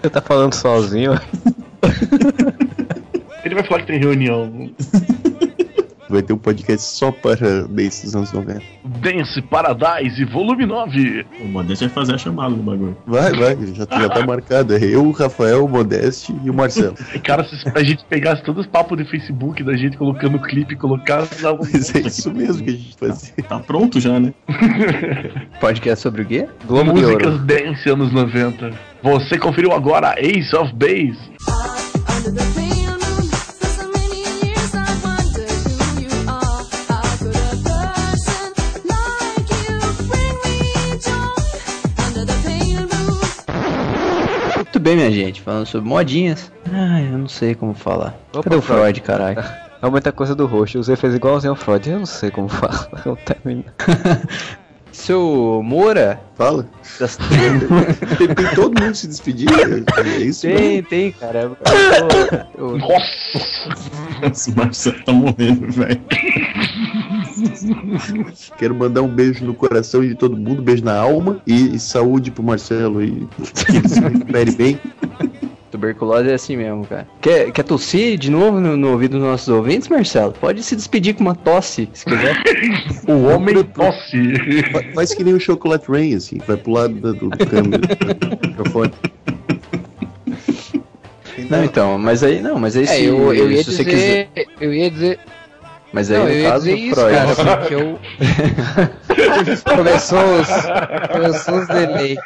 Speaker 36: Você tá falando sozinho?
Speaker 2: Ele vai falar que tem reunião.
Speaker 14: Vai ter um podcast só para desses anos 90.
Speaker 2: Dance Paradise, volume 9.
Speaker 35: O Modeste vai fazer a chamada do bagulho.
Speaker 14: Vai, vai, já, já tá marcado. É eu, o Rafael, o Modeste e o Marcelo.
Speaker 2: E, Cara, se a gente pegasse todos os papos de Facebook da gente colocando clipe e colocar.
Speaker 14: Mas é isso mesmo que a gente fazia.
Speaker 35: Tá pronto já, né?
Speaker 7: Podcast sobre o quê?
Speaker 36: Globo de
Speaker 2: Músicas
Speaker 36: Ouro.
Speaker 2: dance anos 90. Você conferiu agora Ace of Base.
Speaker 7: Bem, minha gente, falando sobre modinhas. Ai, eu não sei como falar. Cadê o Freud, caralho?
Speaker 36: É muita coisa do rosto. Você fez igualzinho ao Freud. Eu não sei como fala. Eu termino.
Speaker 7: Seu Moura?
Speaker 14: Fala.
Speaker 7: Das...
Speaker 14: Tem, tem todo mundo se despedir. É isso
Speaker 7: tem,
Speaker 14: mesmo.
Speaker 7: tem, cara. Eu- eu-
Speaker 2: Nossa!
Speaker 35: Esse Marcelo tá morrendo, velho.
Speaker 14: Quero mandar um beijo no coração de todo mundo, beijo na alma e, e saúde pro Marcelo e que ele se recupere bem.
Speaker 7: Tuberculose é assim mesmo, cara. Quer, quer tossir de novo no, no ouvido dos nossos ouvintes, Marcelo? Pode se despedir com uma tosse, se quiser.
Speaker 2: O homem tosse.
Speaker 14: Fa- Faz que nem o Chocolate Rain, assim, vai pro lado da- do, do câmera, do microfone.
Speaker 7: Não, então, mas aí, não, mas aí
Speaker 3: É,
Speaker 7: se,
Speaker 3: eu, eu ia
Speaker 7: se você
Speaker 3: dizer.
Speaker 7: quiser.
Speaker 3: Eu ia dizer.
Speaker 7: Mas aí
Speaker 3: Não,
Speaker 7: no
Speaker 3: eu
Speaker 7: caso
Speaker 3: isso,
Speaker 7: Freud.
Speaker 3: cara, porque eu. começou os. Começou os delay.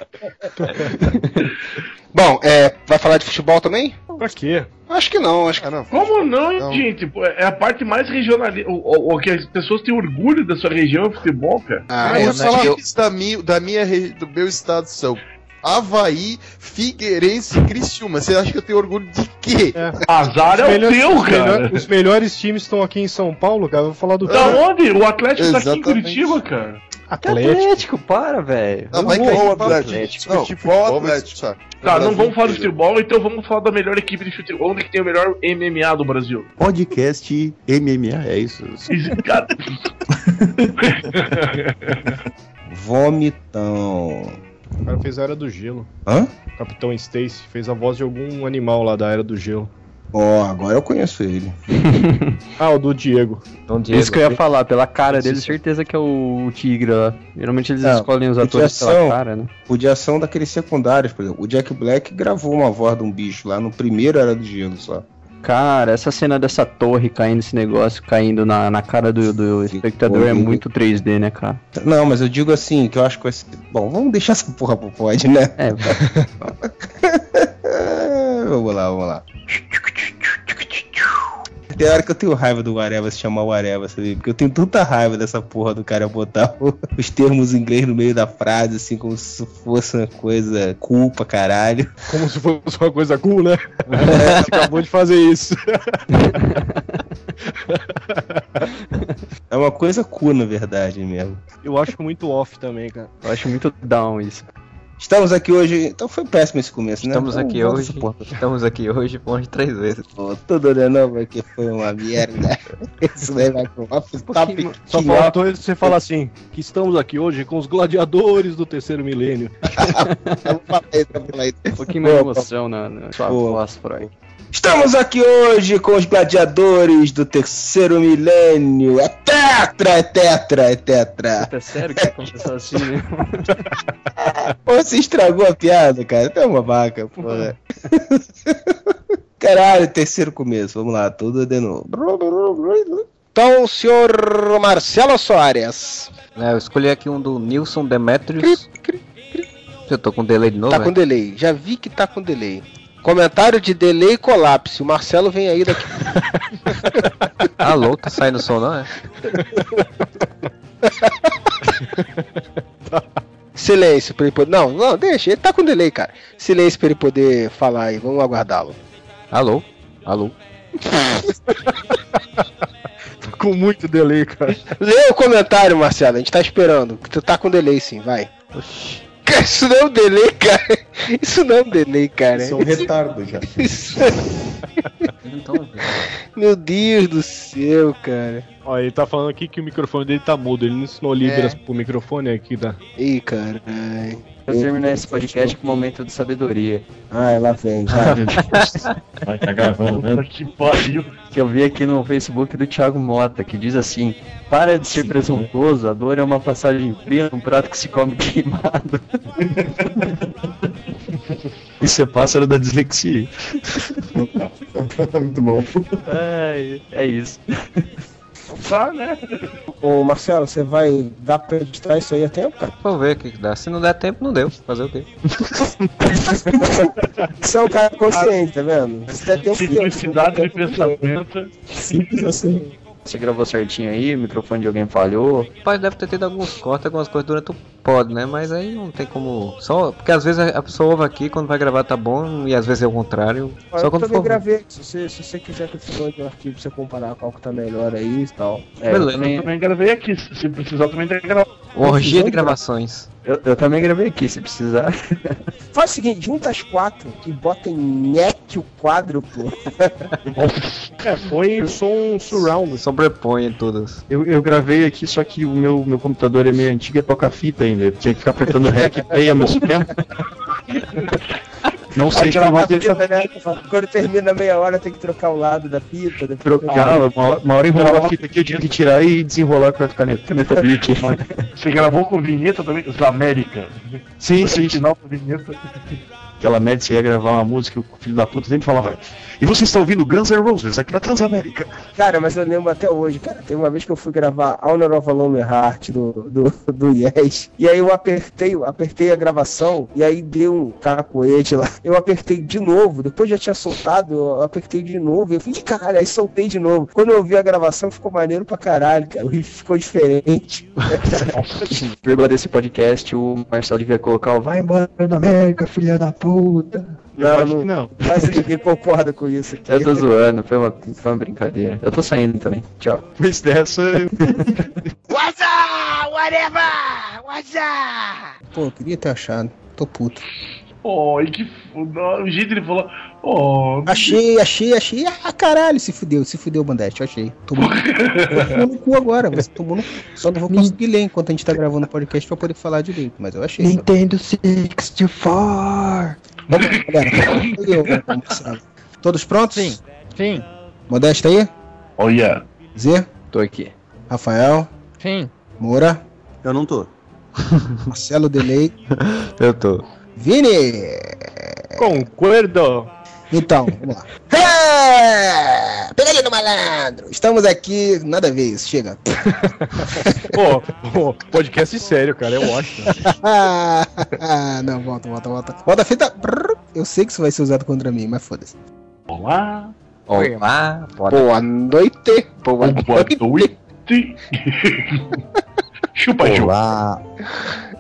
Speaker 1: Bom, é, vai falar de futebol também?
Speaker 9: Pra quê?
Speaker 1: Acho que não, acho que não.
Speaker 2: Como não,
Speaker 1: Não.
Speaker 2: gente? É a parte mais regionalista. O, o- o que as pessoas têm orgulho da sua região é o futebol, cara.
Speaker 1: Ah,
Speaker 27: Mas os
Speaker 1: mas eu-
Speaker 27: times da minha, da minha do meu estado são Havaí, Figueirense e Criciúma. Você acha que eu tenho orgulho de quê?
Speaker 2: Azar é o teu,
Speaker 9: os, melhor-
Speaker 2: cara.
Speaker 9: os melhores times estão aqui em São Paulo, cara. Eu Vou falar do
Speaker 2: Da onde? O Atlético tá aqui em. Curitiba, cara.
Speaker 9: Atlético.
Speaker 7: Atlético, para, velho.
Speaker 27: Ah, vai cair o Atlético. Não, qual futebol, Atlético, saco?
Speaker 2: Tá, não vamos falar de
Speaker 27: inteiro.
Speaker 2: futebol, então vamos falar da melhor equipe de futebol. Onde que tem o melhor MMA do Brasil?
Speaker 14: Podcast MMA, é isso.
Speaker 2: Cara.
Speaker 37: Vomitão.
Speaker 9: O cara fez a Era do Gelo.
Speaker 37: Hã?
Speaker 9: O Capitão Stacy fez a voz de algum animal lá da Era do Gelo.
Speaker 37: Ó, agora eu conheço ele.
Speaker 9: Ah, o do Diego.
Speaker 36: Então, Diego,
Speaker 7: Isso que eu ia falar, pela cara dele, certeza que é o Tigre lá. Geralmente eles
Speaker 37: Não,
Speaker 7: escolhem os atores pela cara, né?
Speaker 37: Podia ser um daqueles secundários, por exemplo. O Jack Black gravou uma voz de um bicho lá no primeiro Era do Gelo só.
Speaker 38: Cara, essa cena dessa torre caindo, esse negócio caindo na, na cara do, do espectador é muito 3D, né, cara?
Speaker 1: Não, mas eu digo assim, que eu acho que ser. Bom, vamos deixar essa porra pro pod, né?
Speaker 38: É,
Speaker 1: vamos lá, vamos lá. Tem hora que eu tenho raiva do Areva se chamar o Areva, sabe? Porque eu tenho tanta raiva dessa porra do cara botar os termos em inglês no meio da frase, assim, como se fosse uma coisa cool pra caralho.
Speaker 9: Como se fosse uma coisa cool, né? Você acabou de fazer isso.
Speaker 1: É uma coisa cool, na verdade mesmo.
Speaker 9: Eu acho muito off também, cara.
Speaker 38: Eu acho muito down isso.
Speaker 1: Estamos aqui hoje. Então foi péssimo esse começo, né?
Speaker 36: Estamos
Speaker 1: Então,
Speaker 36: aqui hoje. Estamos aqui hoje por três vezes.
Speaker 1: Pô, tudo de novo aqui foi uma merda. Isso daí vai pro top.
Speaker 9: Só faltou você falar assim, que estamos aqui hoje com os gladiadores do terceiro milênio.
Speaker 38: Um pouquinho mais de emoção na, na sua
Speaker 1: Boa.
Speaker 38: voz, Freud.
Speaker 1: Estamos aqui hoje com os gladiadores do terceiro milênio. É tetra, é tetra, é tetra.
Speaker 38: É sério que vai começar assim, né?
Speaker 1: Pô, Você estragou a piada, cara. Tá uma vaca, porra. Caralho, terceiro começo. Vamos lá, tudo de novo.
Speaker 39: Então, senhor Marcelo Soares.
Speaker 36: É, eu escolhi aqui um do Nilson Demetrius. Eu tô com delay de novo.
Speaker 39: Tá
Speaker 36: é?
Speaker 39: com delay. Já vi que tá com delay. Comentário de delay e colapso. O Marcelo vem aí daqui.
Speaker 36: Alô, tá saindo som não, é?
Speaker 39: Silêncio pra ele poder. Não, não, deixa. Ele tá com delay, cara. Silêncio pra ele poder falar aí. Vamos aguardá-lo.
Speaker 36: Alô? Alô?
Speaker 9: Tô com muito delay, cara.
Speaker 39: Lê o comentário, Marcelo. A gente tá esperando. Que tu tá com delay sim, vai. Cara, isso não é um delay, cara. Isso não é um delay, cara.
Speaker 35: Isso é um retardo já.
Speaker 39: Isso- Meu Deus do céu, cara.
Speaker 9: Ó, ele tá falando aqui que o microfone dele tá mudo. Ele não ensinou Libras
Speaker 39: É.
Speaker 9: pro microfone aqui, tá?
Speaker 39: Ih, caralho.
Speaker 38: Eu terminar esse podcast com um momento de sabedoria.
Speaker 1: Ai, lá vem,
Speaker 35: Vai, tá gravando, né?
Speaker 2: Que pariu.
Speaker 38: Que eu vi aqui no Facebook do Thiago Mota, que diz assim: Para de ser presuntuoso, a dor é uma passagem fria num prato que se come queimado.
Speaker 14: Isso é pássaro da dislexia.
Speaker 35: Muito bom.
Speaker 38: É, é isso.
Speaker 9: Tá, né?
Speaker 1: Ô, Marcelo, você vai dar pra editar isso aí a tempo, cara?
Speaker 36: Vamos ver o que dá. Se não der tempo, não deu. Fazer o quê?
Speaker 1: Você é um cara consciente, tá vendo? Você der tempo
Speaker 2: Simplicidade de pensamento.
Speaker 1: Simples assim.
Speaker 38: Você gravou certinho aí, o microfone de alguém falhou.
Speaker 36: Pai deve ter tido alguns cortes, algumas coisas durante o pod, né? Mas aí não tem como. Só. Porque às vezes a pessoa ouve aqui, quando vai gravar tá bom, e às vezes é o contrário. Só
Speaker 1: eu
Speaker 36: quando
Speaker 1: também
Speaker 36: for.
Speaker 1: gravei. Se você, se você quiser que eu te mande um arquivo pra você comparar qual que tá melhor aí e tal.
Speaker 38: É,
Speaker 36: Beleza.
Speaker 38: eu, também,
Speaker 2: Eu também gravei aqui. Se precisar, também tem que gravar.
Speaker 36: Orgia de gravações.
Speaker 38: eu, eu também gravei aqui, se precisar.
Speaker 1: Faz o seguinte, junta as quatro e bota em NEC o quádruplo.
Speaker 9: É, foi som surround.
Speaker 36: Sobrepõe todas.
Speaker 14: Eu, eu gravei aqui, só que o meu, meu computador é meio antigo, é toca-fita ainda. Eu tinha que ficar apertando REC e play ao mesmo tempo. Não sei gravar
Speaker 1: fita, né? Quando termina meia hora tem que trocar o lado da fita.
Speaker 14: Trocava, uma, hora- uma hora enrolava a fita aqui, eu tinha que tirar e desenrolar com a caneta, caneta.
Speaker 2: Você gravou com vinheta também? Zamérica.
Speaker 14: Sim, sim.
Speaker 2: Final com vinheta.
Speaker 14: Aquela média, você ia gravar uma música, o filho da puta sempre falava. E você está ouvindo Guns N' Roses aqui na Transamérica.
Speaker 1: Cara, mas eu lembro até hoje, cara. Tem uma vez que eu fui gravar Honor of a Lonely Heart do, do, do Yes. E aí eu apertei, eu apertei a gravação e aí deu um cacoete lá. Eu apertei de novo, depois já tinha soltado, eu apertei de novo. Eu falei, caralho, aí soltei de novo. Quando eu ouvi a gravação ficou maneiro pra caralho, cara. O riff ficou diferente.
Speaker 38: Vírgula desse podcast, o Marcelo devia colocar o Vai embora da América, filha da puta.
Speaker 1: Não, não,
Speaker 14: não.
Speaker 1: Mas ninguém concorda com isso aqui.
Speaker 38: Eu tô zoando, foi uma, foi uma brincadeira. Eu tô saindo também. Tchau.
Speaker 14: Depois dessa, eu-
Speaker 16: What's up? Whatever! What's up?
Speaker 1: Pô, eu queria ter achado. Tô puto.
Speaker 2: Oh, e que foda. O jeito que ele falou. Oh,
Speaker 1: Achei, achei, achei. Ah, caralho, se fudeu, se fudeu, Bandete, achei. Tomou, tomou no cu agora, você tomou no cu. Só não vou conseguir ler enquanto a gente tá gravando o podcast pra poder falar direito, mas eu achei.
Speaker 38: Nintendo 64.
Speaker 1: Vamos, galera. Marcelo. Todos prontos?
Speaker 3: Sim. Sim.
Speaker 1: Modesto aí?
Speaker 2: oh yeah.
Speaker 1: Zé?
Speaker 7: Tô aqui.
Speaker 1: Rafael?
Speaker 3: Sim.
Speaker 1: Moura?
Speaker 35: Eu não tô.
Speaker 1: Marcelo Delay?
Speaker 36: Eu tô.
Speaker 1: Vini!
Speaker 9: Concordo.
Speaker 1: Então, vamos lá. É! Pegadinha do malandro! Estamos aqui, nada a ver isso, chega.
Speaker 9: Pô, pô, podcast sério, cara, eu acho.
Speaker 1: ah, não, volta, volta, volta. Volta a fita. Eu sei que isso vai ser usado contra mim, mas foda-se.
Speaker 2: Olá.
Speaker 26: Olá,
Speaker 1: Boa noite. Boa noite.
Speaker 2: Chupa, Ju.
Speaker 1: Olá.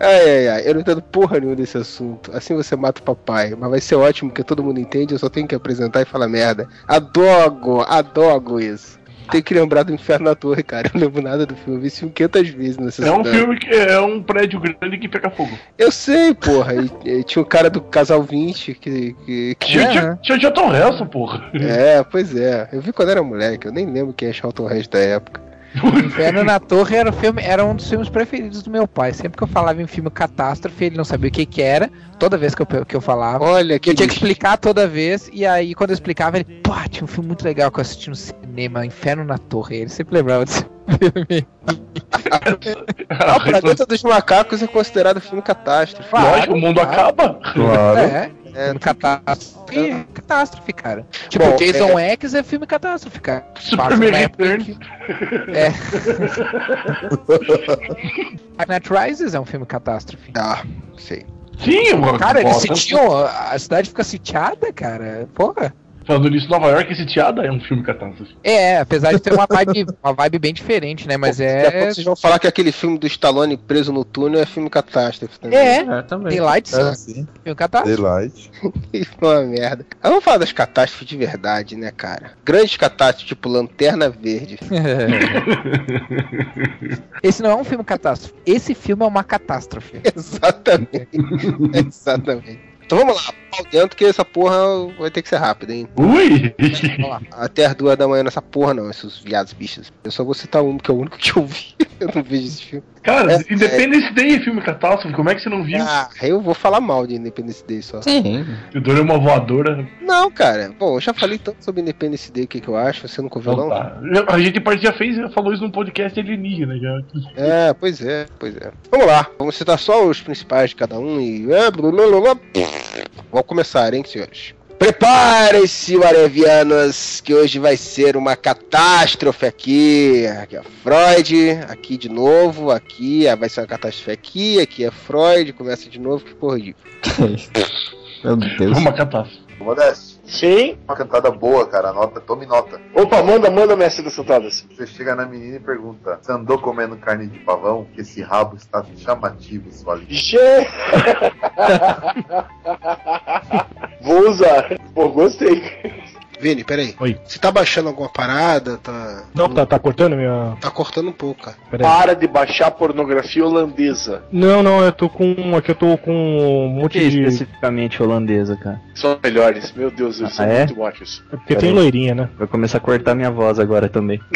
Speaker 1: Ai, ai, ai, eu não entendo porra nenhuma desse assunto. Assim você mata o papai. Mas vai ser ótimo, porque todo mundo entende, eu só tenho que apresentar e falar merda. Adogo, adogo isso. Tem que lembrar do Inferno na Torre, cara. Eu não lembro nada do filme. Eu vi esse filme 500 vezes nessa
Speaker 2: É um
Speaker 1: cidade.
Speaker 2: filme que é um prédio grande que pega fogo.
Speaker 1: Eu sei, porra. E, e tinha o cara do Casal 20 que. que, que...
Speaker 2: Tinha, tinha, tinha o Charlton Heston, porra.
Speaker 1: É, pois é. Eu vi quando era moleque, eu nem lembro quem é Charlton Heston da época.
Speaker 3: Inferno na Torre era, o filme, era um dos filmes preferidos do meu pai. Sempre que eu falava em filme catástrofe, ele não sabia o que que era. Toda vez que eu, que eu falava.
Speaker 1: Olha, que
Speaker 3: eu tinha que explicar toda vez. E aí, quando eu explicava, ele, pô, tinha um filme muito legal que eu assisti no cinema, Inferno na Torre. Ele sempre lembrava desse filme.
Speaker 1: O Planeta dos Macacos é considerado filme catástrofe.
Speaker 2: Lógico, o mundo acaba.
Speaker 7: Claro.
Speaker 3: É, é catástrofe, catástrofe, cara. Tipo,
Speaker 1: Bom,
Speaker 3: Jason
Speaker 1: é-
Speaker 3: X é filme catástrofe, cara.
Speaker 2: Superman Returns.
Speaker 3: que- É. Dark Knight Rises é um filme catástrofe.
Speaker 1: Ah, sei.
Speaker 2: Sim, mano.
Speaker 3: Cara, eles sitiam, a cidade fica sitiada, cara. Porra.
Speaker 2: Falando nisso, Nova York sitiada é um filme catástrofe.
Speaker 3: É, apesar de ter uma vibe, uma vibe bem diferente, né? Mas
Speaker 1: pouco
Speaker 3: é.
Speaker 1: vocês vão falar que aquele filme do Stallone preso no túnel é filme catástrofe também.
Speaker 3: É,
Speaker 26: também.
Speaker 3: Daylight
Speaker 1: É,
Speaker 3: sim. Filme catástrofe.
Speaker 29: Daylight.
Speaker 1: Isso é uma merda. Mas vamos falar das catástrofes de verdade, né, cara? Grandes catástrofes, tipo Lanterna Verde.
Speaker 3: Esse não é um filme catástrofe. Esse filme é uma catástrofe.
Speaker 1: Exatamente. Exatamente. Então vamos lá, pau dentro que essa porra vai ter que ser rápida, hein?
Speaker 2: Ui!
Speaker 3: Vamos lá.
Speaker 1: Até as duas da manhã nessa porra não, esses viados bichos. Eu só vou citar um, que é o único que eu vi. Eu não vejo esse filme.
Speaker 2: Cara,
Speaker 1: É,
Speaker 2: Independence Day é filme catástrofe, como é que você não viu?
Speaker 1: Ah, eu vou falar mal de Independence Day só.
Speaker 26: Sim.
Speaker 2: O Dor é uma voadora.
Speaker 1: Não, cara. Bom, eu já falei tanto sobre Independence Day, o que, que eu acho. Você nunca ouviu,
Speaker 2: Então
Speaker 1: não?
Speaker 2: tá. A gente parte já fez, falou isso num podcast alienígena já.
Speaker 1: É, pois é, pois é. Vamos lá, vamos citar só os principais de cada um e. é, Vamos começar, hein, senhores? Preparem-se, Arevianos, que hoje vai ser uma catástrofe aqui. Aqui é Freud, aqui de novo, aqui ah, vai ser uma catástrofe aqui, aqui é Freud, começa de novo, que porra de.
Speaker 31: Meu Deus.
Speaker 2: Uma catástrofe.
Speaker 29: Modeste,
Speaker 40: Sim.
Speaker 29: uma cantada boa, cara. Nota, tome nota.
Speaker 40: Opa, manda, manda, mestre das cantadas.
Speaker 29: Você chega na menina e pergunta: Você andou comendo carne de pavão? Que esse rabo está chamativo, sua linda.
Speaker 40: Che... Vou usar. Pô, gostei.
Speaker 1: Vini, peraí.
Speaker 9: Oi.
Speaker 1: Você tá baixando alguma parada? Tá.
Speaker 9: Não, tá, tá cortando minha.
Speaker 1: Tá cortando um pouco, cara.
Speaker 9: Peraí.
Speaker 40: Para de baixar pornografia holandesa.
Speaker 9: Não, não, eu tô com. Aqui eu tô com um monte
Speaker 30: que
Speaker 9: de.
Speaker 30: especificamente holandesa, cara?
Speaker 40: São melhores. Meu Deus, eles são
Speaker 30: Ah, é?
Speaker 40: muito ótimos.
Speaker 9: É porque tem loirinha, né?
Speaker 30: Vai começar a cortar minha voz agora também.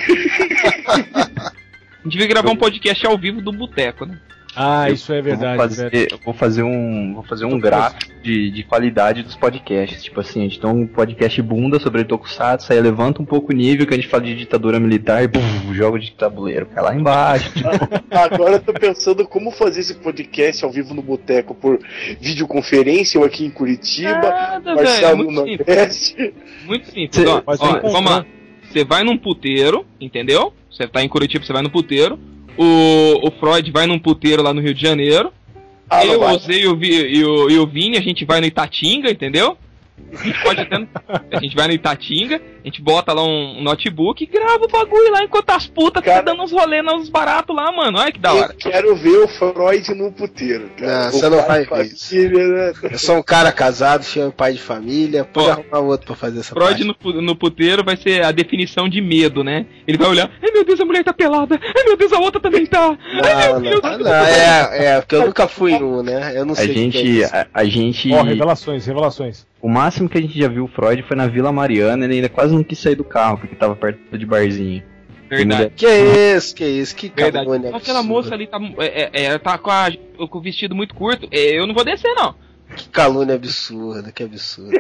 Speaker 41: A gente veio gravar um podcast ao vivo do Boteco, né?
Speaker 9: Ah, isso é
Speaker 30: Eu vou
Speaker 9: verdade,
Speaker 30: fazer, eu vou fazer um, vou fazer um gráfico de, de qualidade dos podcasts. Tipo assim, a gente tem um podcast bunda sobre Tokusatsu, aí levanta um pouco o nível que a gente fala de ditadura militar e bum, jogo de tabuleiro, cai lá embaixo. tipo,
Speaker 40: Agora eu tô pensando como fazer esse podcast ao vivo no Boteco por videoconferência, eu aqui em Curitiba,
Speaker 41: Nada,
Speaker 40: Marcelo
Speaker 41: velho,
Speaker 40: no
Speaker 41: muito
Speaker 40: Nordeste.
Speaker 41: Muito simples. Ó,
Speaker 9: Mas
Speaker 41: ó,
Speaker 9: tem
Speaker 41: vamos lá. Você vai num puteiro, entendeu? Você tá em Curitiba, você vai no puteiro. O, o Freud vai num puteiro lá no Rio de Janeiro.
Speaker 40: Ah,
Speaker 41: eu, o Zé e o, e, o, e o Vini, a gente vai no Itatinga, entendeu? A gente pode até. A gente vai no Itatinga, a gente bota lá um, um notebook e grava o bagulho lá enquanto as putas ficam dando uns rolê nos baratos lá, mano. Olha que da hora.
Speaker 40: Eu quero ver o Freud no puteiro, cara.
Speaker 1: Não, você não vai ver
Speaker 40: família, né?
Speaker 1: Eu sou um cara casado, filho pai de família. Pode arrumar outro pra fazer essa
Speaker 41: Freud
Speaker 1: parte.
Speaker 41: no, no puteiro vai ser a definição de medo, né? Ele vai olhar, ai meu Deus, a mulher tá pelada, ai meu Deus, a outra também tá. Ai
Speaker 1: Não,
Speaker 41: meu
Speaker 1: não,
Speaker 41: Deus.
Speaker 1: não, é, é, porque eu nunca fui nu, né? Eu não
Speaker 30: a
Speaker 1: sei é
Speaker 30: gente,
Speaker 1: isso.
Speaker 30: a, a gente,
Speaker 9: Ó, revelações, revelações.
Speaker 30: o máximo que a gente já viu o Freud foi na Vila Mariana, ele ainda quase não quis sair do carro porque tava perto de barzinho.
Speaker 41: Verdade.
Speaker 1: Que isso, que isso, que
Speaker 41: Verdade. aquela
Speaker 1: absurda.
Speaker 41: moça ali tá, é, é, é, tá com, a- com o vestido muito curto. é, eu não vou descer, não.
Speaker 1: Que calúnia absurda, que absurdo.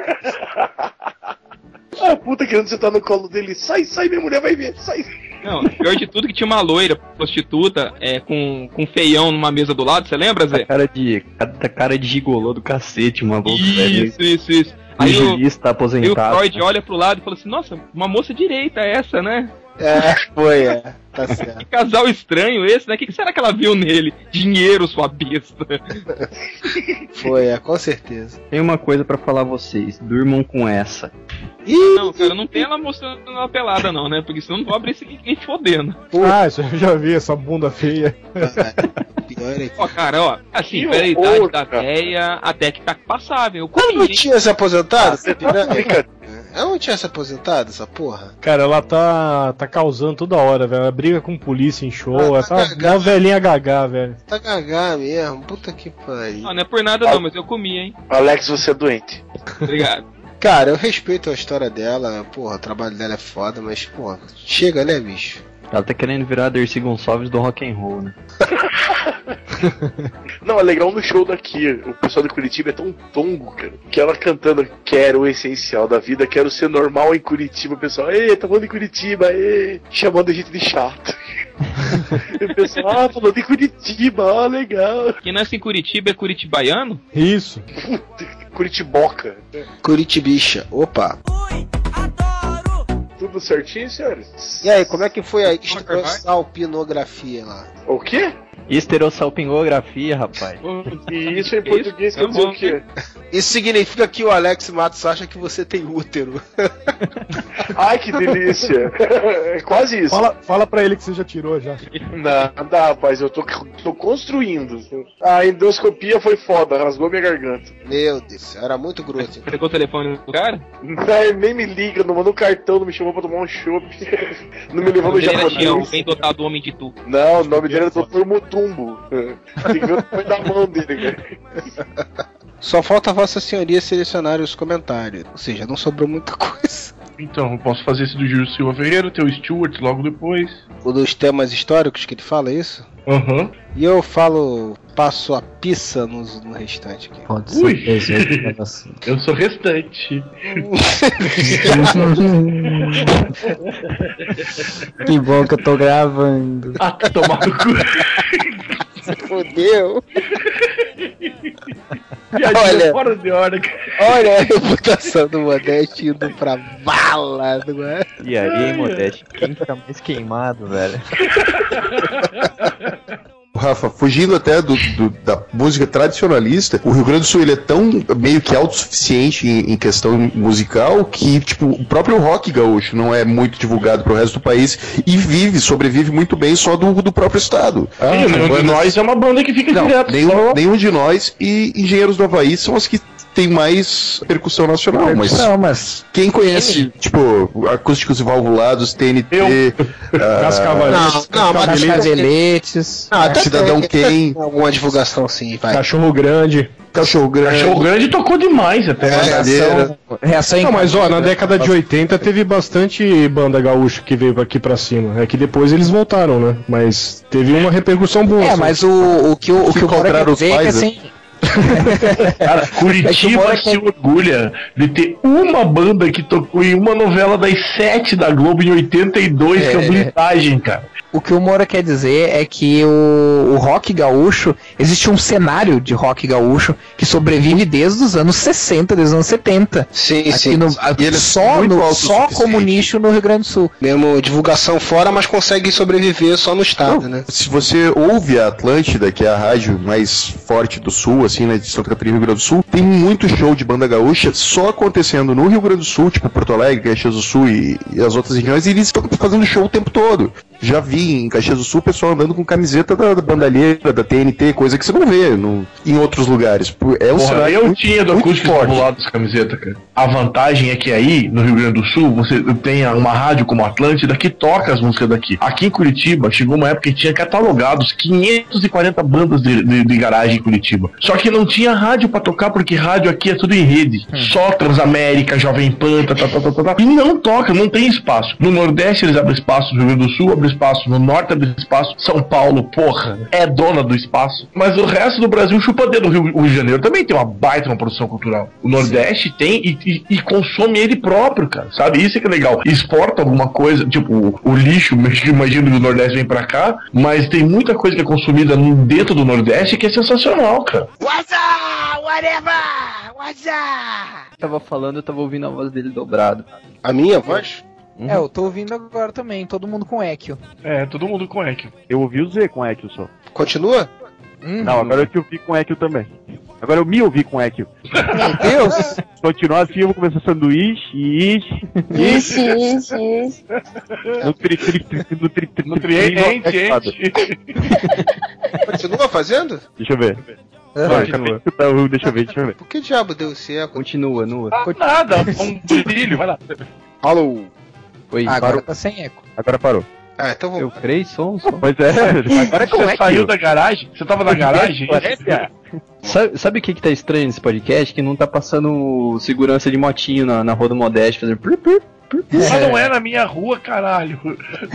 Speaker 40: Ah, puta querendo sentar no colo dele. Sai, sai, minha mulher vai ver, sai.
Speaker 41: Não, pior de tudo que tinha uma loira prostituta é, com, com feião numa mesa do lado, você lembra, Zé?
Speaker 30: Cara de, cara, cara de gigolô do cacete, uma boca velho.
Speaker 41: Isso, isso, isso. Aí o,
Speaker 7: Jurista
Speaker 41: aí o
Speaker 7: aposentado.
Speaker 41: Freud olha pro lado e fala assim, nossa, uma moça direita essa, né?
Speaker 1: É, foi, é. Tá certo.
Speaker 41: Que casal estranho esse, né? O que, que será que ela viu nele? Dinheiro, sua besta.
Speaker 1: Foi, é, com certeza.
Speaker 7: Tem uma coisa pra falar a vocês, durmam com essa.
Speaker 41: Não, cara, não tem ela mostrando ela pelada, não, né? Porque senão não vou abrir esse nem fodendo.
Speaker 9: Ah, isso eu já vi, essa bunda feia.
Speaker 1: Pior é que.
Speaker 41: Ó, cara, ó, assim, pela idade da véia, até que tá passável. Eu
Speaker 1: Ela
Speaker 41: comi,
Speaker 1: não
Speaker 41: hein?
Speaker 1: tinha se aposentado? essa piranha?
Speaker 42: Fica-
Speaker 1: Ela não tinha se aposentado, essa porra?
Speaker 9: Cara, ela tá, tá causando toda hora, velho. Ela briga com polícia em show.
Speaker 1: Ah,
Speaker 9: ela
Speaker 1: tá
Speaker 9: tá
Speaker 1: cagada.
Speaker 9: uma velhinha gagá, velho.
Speaker 1: Tá gagá mesmo, puta que pariu.
Speaker 41: Não, não é por nada não, mas eu comi, hein?
Speaker 42: Alex, você é doente.
Speaker 41: Obrigado.
Speaker 1: Cara, eu respeito a história dela, porra, o trabalho dela é foda, mas, porra, chega, né, bicho?
Speaker 7: Ela tá querendo virar a Dercy Gonçalves do rock and roll, né?
Speaker 42: Não, é legal no show daqui. O pessoal de Curitiba é tão tongo, cara. Que ela cantando Quero o essencial da vida, quero ser normal em Curitiba. O pessoal, ei, tá falando em Curitiba, ei, chamando a gente de chato. e o pessoal, ah, falando em Curitiba, ah, legal.
Speaker 41: Quem nasce em Curitiba é curitibaiano?
Speaker 9: Isso.
Speaker 42: Curitiboca.
Speaker 1: Curitibicha, opa.
Speaker 42: Tudo certinho, senhores?
Speaker 1: E aí, como é que foi a estrossalpinografia lá?
Speaker 42: O quê?
Speaker 7: Esterossalpingografia, rapaz.
Speaker 42: E isso em português quer dizer o quê?
Speaker 1: Isso significa que o Alex Matos acha que você tem útero.
Speaker 42: Ai, que delícia. É quase isso.
Speaker 9: Fala, fala pra ele que você já tirou já.
Speaker 42: Nada, rapaz, eu tô, tô construindo. A endoscopia foi foda, rasgou minha garganta.
Speaker 1: Meu Deus, era muito grosso.
Speaker 41: Pegou o telefone do cara?
Speaker 42: Não, nem me liga, não mandou cartão, não me chamou pra tomar um chopp. Não me levou no
Speaker 41: Ele era
Speaker 42: japonês.
Speaker 41: bem dotado homem de tu.
Speaker 42: Não, o nome dele é Dr. Mutumbo. Tem que ver o tamanho da mão dele, cara.
Speaker 1: Só falta Vossa Senhoria selecionar os comentários. Ou seja, não sobrou muita coisa.
Speaker 2: Então, eu posso fazer esse do Júlio Silva Ferreira, ter o Stuart logo depois.
Speaker 1: O dos temas históricos que ele fala, é isso?
Speaker 2: Aham.
Speaker 1: E eu falo, passo a pizza nos- no, restante aqui.
Speaker 3: Pode
Speaker 2: Ui.
Speaker 3: ser. assim.
Speaker 2: Eu sou restante.
Speaker 3: Que bom que eu tô gravando.
Speaker 2: Ah, tomar no cu.
Speaker 1: Fodeu. Olha.
Speaker 2: fora de hora, cara.
Speaker 1: Olha a reputação do Modeste indo pra bala, não é?
Speaker 5: E aí, Modeste? Quem fica mais queimado, velho?
Speaker 14: Rafa, fugindo até do, do- da música tradicionalista, o Rio Grande do Sul ele é tão meio que autossuficiente em, em questão musical que, tipo, o próprio rock gaúcho não é muito divulgado pro resto do país e vive, sobrevive muito bem só do, do próprio estado. São
Speaker 2: nenhum de nós é uma banda que fica
Speaker 14: Não,
Speaker 2: direto.
Speaker 14: nenhum,
Speaker 2: só-
Speaker 14: nenhum de nós e Engenheiros do Havaí são as que tem mais percussão nacional, mas
Speaker 3: Não, mas.
Speaker 14: quem conhece, tipo, acústicos e valvulados, TNT, ah,
Speaker 9: Cascavaletes.
Speaker 1: Não, não, mas
Speaker 3: As
Speaker 1: acho que-
Speaker 3: caveletes.
Speaker 1: Ah,
Speaker 14: Cidadão
Speaker 1: tem Alguma divulgação sim, vai.
Speaker 9: Cachorro grande.
Speaker 14: Cachorro Grande.
Speaker 2: Cachorro Grande tocou demais até.
Speaker 14: Brincadeira.
Speaker 3: Reação em
Speaker 9: Não, mas ó, na década de 80 teve bastante banda gaúcha que veio aqui pra cima. É que depois eles voltaram, né? Mas teve uma repercussão boa.
Speaker 3: É,
Speaker 9: só.
Speaker 3: mas o, o que o, o que o quer
Speaker 14: os
Speaker 3: dizer é que
Speaker 14: né?
Speaker 3: assim.
Speaker 2: Cara,
Speaker 3: É que
Speaker 2: Curitiba
Speaker 3: Bora
Speaker 2: se orgulha de ter uma banda que tocou em uma novela das sete da Globo em 82, que é
Speaker 3: É.
Speaker 2: a Blitagem, cara.
Speaker 3: O que o Moura quer dizer é que o, o rock gaúcho, existe um cenário de rock gaúcho que sobrevive desde os anos 60, desde os anos 70.
Speaker 1: Sim,
Speaker 3: Aqui
Speaker 1: sim.
Speaker 3: no,
Speaker 14: E ele é
Speaker 3: só, no, só como nicho no Rio Grande do Sul.
Speaker 1: Mesmo divulgação fora, mas consegue sobreviver só no estado, né?
Speaker 14: Se você ouve a Atlântida, que é a rádio mais forte do sul, assim, né, de Santa Catarina e Rio Grande do Sul, tem muito show de banda gaúcha só acontecendo no Rio Grande do Sul, tipo Porto Alegre, Caxias do Sul e, e as outras regiões, e eles estão fazendo show o tempo todo. Já vi em Caxias do Sul o pessoal andando com camiseta da, da bandalheira, da TNT, coisa que você não vê no- em outros lugares. É um
Speaker 2: Porra, eu
Speaker 14: muito-
Speaker 2: tinha do acústico
Speaker 14: forte.
Speaker 2: lado das camisetas, cara. A vantagem é que aí, no Rio Grande do Sul, você tem uma rádio como Atlântida que toca as músicas daqui. Aqui em Curitiba, chegou uma época que tinha catalogados 540 bandas de, de, de garagem em Curitiba. Só que não tinha rádio pra tocar, porque rádio aqui é tudo em rede. Só Transamérica, Jovem Pan, tá, tá, tá, tá, tá, tá. E não toca, não tem espaço. No Nordeste eles abrem espaço, no Rio Grande do Sul abre espaço, no Norte abre espaço, São Paulo, porra, é dona do espaço. Mas o resto do Brasil chupa dedo. O Rio, o Rio de Janeiro também tem uma baita uma produção cultural. O Nordeste tem e, e- e consome ele próprio, cara. Sabe? Isso é que é legal. Exporta alguma coisa, tipo o, o lixo, imagino que o Nordeste vem pra cá, mas tem muita coisa que é consumida dentro do Nordeste que é sensacional, cara.
Speaker 16: What's up? Whatever! Waza!
Speaker 7: Tava falando, eu tava ouvindo a voz dele dobrado.
Speaker 1: A minha voz?
Speaker 3: É, eu tô ouvindo agora também, todo mundo com Echo.
Speaker 2: É, todo mundo com Echo.
Speaker 42: Eu ouvi o Z com Echo só.
Speaker 1: Continua?
Speaker 42: Não, agora eu te ouvi com Echo também. Agora eu me ouvi com Echo.
Speaker 3: Meu Deus!
Speaker 42: Continuar assim, eu vou começar sanduíche, ish,
Speaker 43: Isso, isso, isso.
Speaker 42: nutri, tri, tri, nutri, tri,
Speaker 2: Nutriente,
Speaker 42: tri-
Speaker 2: ente.
Speaker 1: Continua fazendo?
Speaker 42: Deixa eu ver.
Speaker 1: É,
Speaker 42: Vai,
Speaker 1: continua.
Speaker 42: tá, deixa eu ver, deixa eu ver.
Speaker 1: Por que diabo deu esse eco?
Speaker 7: Continua, nua.
Speaker 2: Ah, nada, um brilho, vai lá.
Speaker 1: Alô?
Speaker 7: Oi,
Speaker 3: Agora
Speaker 7: parou.
Speaker 3: tá sem eco.
Speaker 42: Agora parou.
Speaker 1: Ah, então vamos.
Speaker 7: Eu creio som, som.
Speaker 42: Pois é, agora como
Speaker 2: Você
Speaker 42: é
Speaker 2: saiu
Speaker 42: que
Speaker 2: da garagem? Você tava na garagem?
Speaker 7: Sabe, sabe o que que tá estranho nesse podcast? Que não tá passando segurança de motinho na, na rua do Modeste fazendo... pur, pur, pur.
Speaker 2: Mas não é na minha rua, caralho.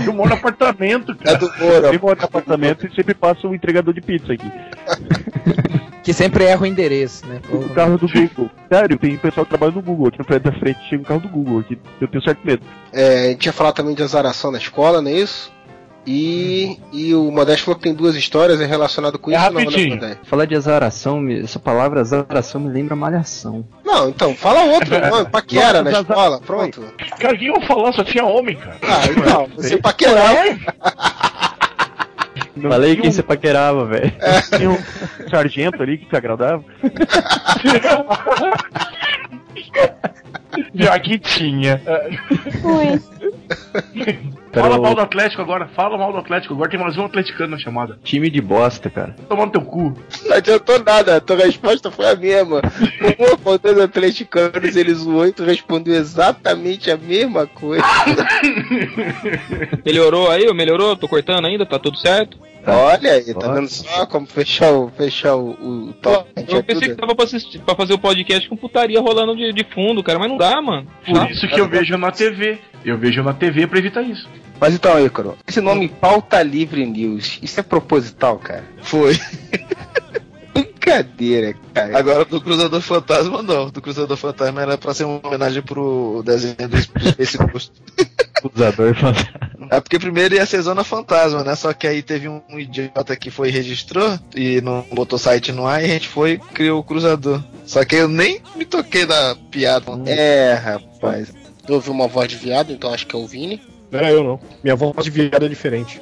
Speaker 2: Eu moro no apartamento,
Speaker 1: É
Speaker 2: cara.
Speaker 1: do Moura.
Speaker 42: Eu moro no apartamento e sempre passa um entregador de pizza aqui.
Speaker 3: Que sempre erra o endereço, né?
Speaker 42: O carro do Google. Sério, tem pessoal que trabalha no Google aqui no prédio da frente, chega um carro do Google aqui. Eu tenho certo medo.
Speaker 1: É, a gente ia falar também de azaração na escola, não é isso? E, e o Modesto falou que tem duas histórias relacionadas com
Speaker 2: É
Speaker 1: isso. não,
Speaker 2: rapidinho.
Speaker 1: Modesto?
Speaker 7: Falar de azaração, essa palavra azaração me lembra malhação.
Speaker 1: Não, então, fala outro nome, paquera na escola, pronto.
Speaker 2: Cara, o que eu vou falar? Só tinha homem, cara.
Speaker 1: Ah, então, você paquerava.
Speaker 42: Não
Speaker 7: Falei quem
Speaker 42: um-
Speaker 7: você paquerava, velho.
Speaker 42: Tinha um sargento ali que te agradava.
Speaker 2: Já que tinha. Fala mal do Atlético agora, fala mal do Atlético agora, tem mais um atleticano na chamada.
Speaker 7: Time de bosta, cara.
Speaker 2: Tomando teu cu.
Speaker 1: Não adiantou nada, a tua resposta foi a mesma. O respondeu os atleticanos, ele zoou e tu respondeu exatamente a mesma coisa.
Speaker 41: Melhorou aí? Melhorou? Tô cortando ainda? Tá tudo certo?
Speaker 1: Olha aí, tá vendo só como fechar o, fechar o, o top?
Speaker 41: Eu pensei que tava pra, assistir, pra fazer o podcast com putaria rolando de, de fundo, cara, mas não dá, mano.
Speaker 2: Por isso que eu vejo na TV. Eu vejo na TV pra evitar isso.
Speaker 1: Mas então, Ícaro, esse nome Pauta Livre News, isso é proposital, cara?
Speaker 27: Foi.
Speaker 1: Brincadeira, cara.
Speaker 27: Agora do Cruzador Fantasma não. Do Cruzador Fantasma era pra ser uma homenagem pro desenho do Space Ghost.
Speaker 7: Cruzador fantasma.
Speaker 27: É porque primeiro ia ser Zona Fantasma, né? Só que aí teve um idiota que foi e registrou e não botou site no ar e a gente foi e criou o Cruzador. Só que eu nem me toquei da piada.
Speaker 1: É, rapaz. Eu ouvi uma voz de viado, então acho que é o Vini.
Speaker 9: Não era eu não. Minha voz de viado é diferente.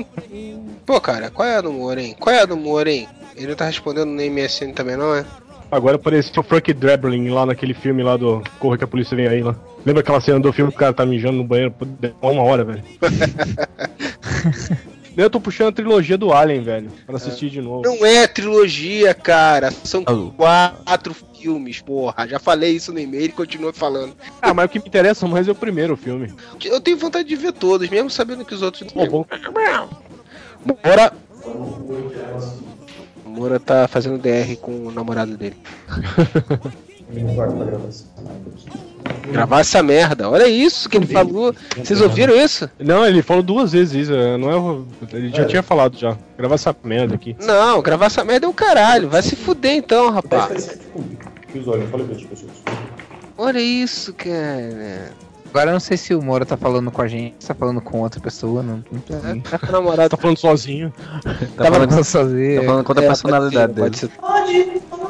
Speaker 1: Pô, cara, qual é a do Moro, hein? Qual é a do Moro, hein? Ele não tá respondendo no MSN também, não é?
Speaker 9: Agora apareceu o Frank Drebling lá naquele filme lá do Corra que a polícia vem aí lá. Lembra aquela cena do filme que o cara tá mijando no banheiro por uma hora, velho? Eu tô puxando a trilogia do Alien, velho, pra assistir de novo.
Speaker 1: Não é trilogia, cara. São quatro filmes, porra. Já falei isso no e-mail e continuo falando.
Speaker 9: Ah, mas o que me interessa mais é o primeiro filme.
Speaker 1: Eu tenho vontade de ver todos, mesmo sabendo que os outros não.
Speaker 9: bom.
Speaker 1: Bora. O Moura tá fazendo DR com o namorado dele. Gravar essa merda. Olha isso que ele falou. Vocês ouviram isso?
Speaker 9: Não, ele falou duas vezes isso. é, Não é, ele já tinha falado já. Gravar essa merda aqui.
Speaker 1: Não, gravar essa merda é o caralho. Vai se fuder então, rapaz. Olha isso, cara.
Speaker 3: Agora eu não sei se o Moro tá falando com a gente, se tá falando com outra pessoa, não, não entendi.
Speaker 1: Tá com o namorado.
Speaker 9: Tá falando sozinho.
Speaker 3: Tá falando sozinho.
Speaker 36: Tá falando contra a
Speaker 1: É,
Speaker 36: personalidade
Speaker 1: pode ser,
Speaker 36: dele.
Speaker 1: pode ser.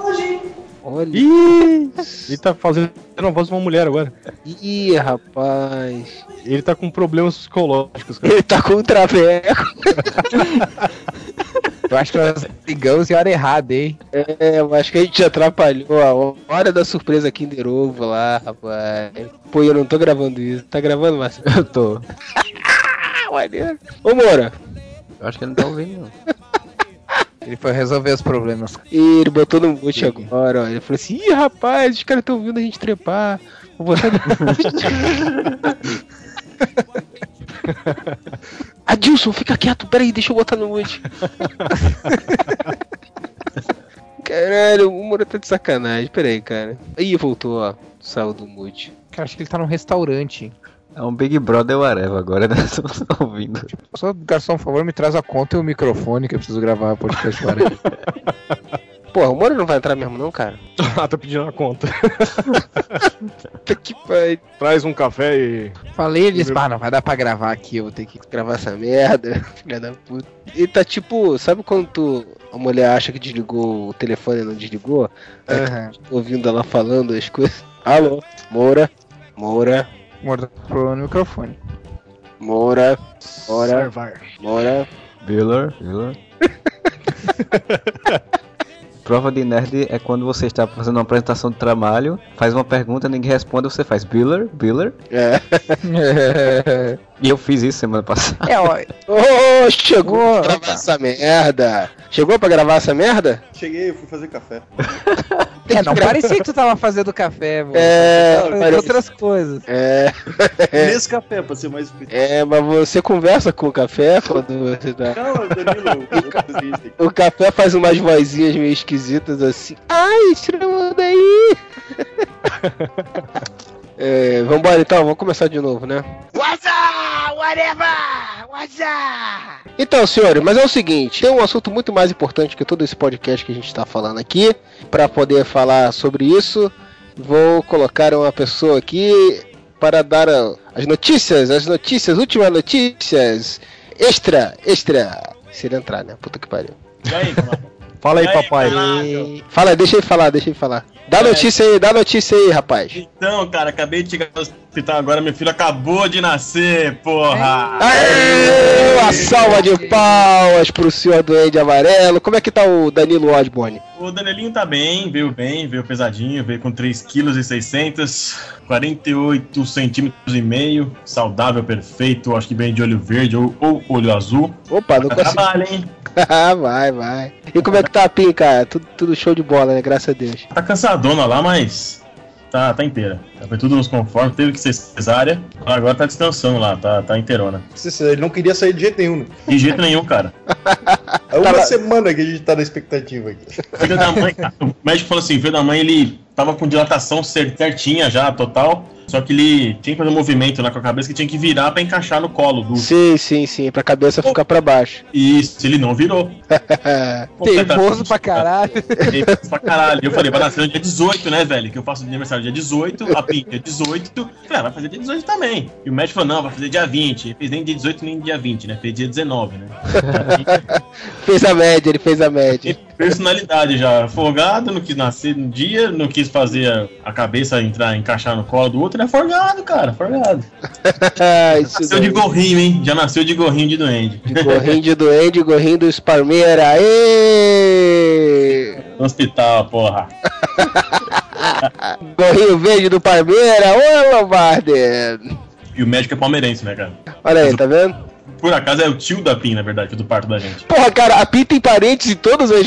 Speaker 1: Olha.
Speaker 9: Ih! Ele tá fazendo a voz de uma mulher agora.
Speaker 1: Ih, rapaz.
Speaker 9: Ele tá com problemas psicológicos, cara.
Speaker 1: Ele tá com o traveco.
Speaker 3: Eu acho que nós ligamos em hora errada, hein?
Speaker 1: É, eu acho que a gente atrapalhou a hora da surpresa Kinder Ovo lá, rapaz. Pô, eu não tô gravando isso. Tá gravando, Márcio?
Speaker 36: Eu tô.
Speaker 1: Maneiro. Ô, Moura.
Speaker 36: Eu acho que ele não tá ouvindo, não.
Speaker 3: Ele foi resolver os problemas.
Speaker 1: E ele botou no mute agora, ó. Ele falou assim: Ih, rapaz, os caras estão vindo a gente trepar. Vou botar no mute. Adilson, fica quieto, peraí, deixa eu botar no mute. Caralho, o Moura tá de sacanagem. Peraí, cara. Ih, voltou, ó. Saiu do mute.
Speaker 3: Cara, acho que ele tá num restaurante.
Speaker 36: É um Big Brother whatever agora, né? Estão ouvindo.
Speaker 3: Só, garçom, por favor, me traz a conta e o microfone que eu preciso gravar o podcast agora.
Speaker 1: Porra, o Moro não vai entrar mesmo não, cara?
Speaker 9: ah, tá pedindo a conta.
Speaker 1: que pai.
Speaker 9: Traz um café e.
Speaker 3: Falei, ele disse, pá, não vai dar pra gravar aqui, eu vou ter que
Speaker 1: Gravar essa merda, filha da puta. E tá tipo, sabe quando tu, a mulher acha que desligou o telefone e não desligou? Tá ouvindo ela falando as coisas. Alô? Moura? Moura?
Speaker 3: Morda pro no microfone.
Speaker 1: Moura? Moura?
Speaker 9: Servar.
Speaker 1: Moura?
Speaker 36: Biller, Biller. Prova de nerd é quando você está fazendo uma apresentação de trabalho, faz uma pergunta, ninguém responde, você faz Biller, Biller.
Speaker 1: É.
Speaker 36: E eu fiz isso semana passada.
Speaker 3: É, ó.
Speaker 1: Ô, chegou pra gravar essa merda. Chegou pra gravar essa merda?
Speaker 28: Cheguei, eu fui fazer café.
Speaker 3: É, não parecia que tu tava fazendo café, mano.
Speaker 1: É, parece-
Speaker 3: outras coisas.
Speaker 1: É.
Speaker 28: Nesse café, pra ser mais específico.
Speaker 1: É, mas você conversa com o café quando você tá.
Speaker 28: Não, Danilo, aqui.
Speaker 1: O café faz umas vozinhas meio esquisitas assim. Ai, tira a mão daí! é, vambora então, vamos começar de novo, né?
Speaker 16: What's up? Whatever! What's up?
Speaker 1: Então, senhores, mas é o seguinte, tem um assunto muito mais importante que todo esse podcast que a gente está falando aqui. Para poder falar sobre isso, vou colocar uma pessoa aqui para dar as notícias, as notícias, últimas notícias. Extra, extra. Se ele entrar, né? Puta que pariu.
Speaker 9: Fala aí,
Speaker 1: E aí,
Speaker 9: papai.
Speaker 1: Fala, deixa ele falar, deixa ele falar. Dá notícia aí, dá notícia aí, rapaz.
Speaker 35: Então, cara, acabei de chegar hospital agora, meu filho acabou de nascer, porra!
Speaker 1: Aê, uma salva de palmas pro senhor Duende Amarelo. Como é que tá o Danilo Osborne?
Speaker 35: O Danielinho tá bem, veio bem, veio pesadinho, veio com 3,6 kg, 48 centímetros e meio, saudável, perfeito, acho que bem de olho verde ou, ou olho azul.
Speaker 1: Opa, não consegui.
Speaker 35: Trabalho, hein?
Speaker 1: vai, vai. E como é que tá a PIN, cara? Tudo, tudo show de bola, né? Graças a Deus.
Speaker 35: Tá cansadona lá, mas tá, tá inteira. Foi tudo nos conformes, teve que ser cesárea, agora tá descansando lá, tá, tá inteirona.
Speaker 28: Ele não queria sair de jeito nenhum, né?
Speaker 35: De jeito nenhum, cara.
Speaker 28: É uma semana que a gente tá na expectativa aqui.
Speaker 35: Filho da mãe, cara, o médico falou assim, filho da mãe, ele tava com dilatação cer- certinha já, total, só que ele tinha que fazer um movimento lá com a cabeça que tinha que virar pra encaixar no colo do...
Speaker 1: Sim, sim, sim, pra cabeça ficar pra baixo.
Speaker 35: Isso, ele não virou.
Speaker 3: Teimoso pra caralho.
Speaker 35: Teimoso pra caralho. Eu falei, vai nascer no dia 18, né, velho? Que eu faço aniversário dia 18, a PIN dia 18. Falei, ah, vai fazer dia 18 também. E o médico falou, não, vai fazer dia 20. Ele fez nem dia 18 nem dia 20, né? Fez dia 19, né?
Speaker 1: fez a média, ele fez a média.
Speaker 35: Personalidade já, folgado, não quis nascer no dia, não quis fazer a, cabeça entrar, encaixar no colo do outro, ele é folgado, cara, folgado. Nasceu de gorrinho, hein? Já nasceu de gorrinho de doente.
Speaker 1: De gorrinho de duende, gorrinho do Sparmeira. Aê!
Speaker 35: No hospital, porra.
Speaker 1: Gorrinho verde do Parmeira. Ô, Lombardi!
Speaker 35: E o médico é palmeirense, né, cara?
Speaker 1: Olha aí, tá vendo?
Speaker 35: Por acaso é o tio da PIN, na verdade, do parto da gente.
Speaker 1: Porra, cara, a Pi tem parentes em todas as.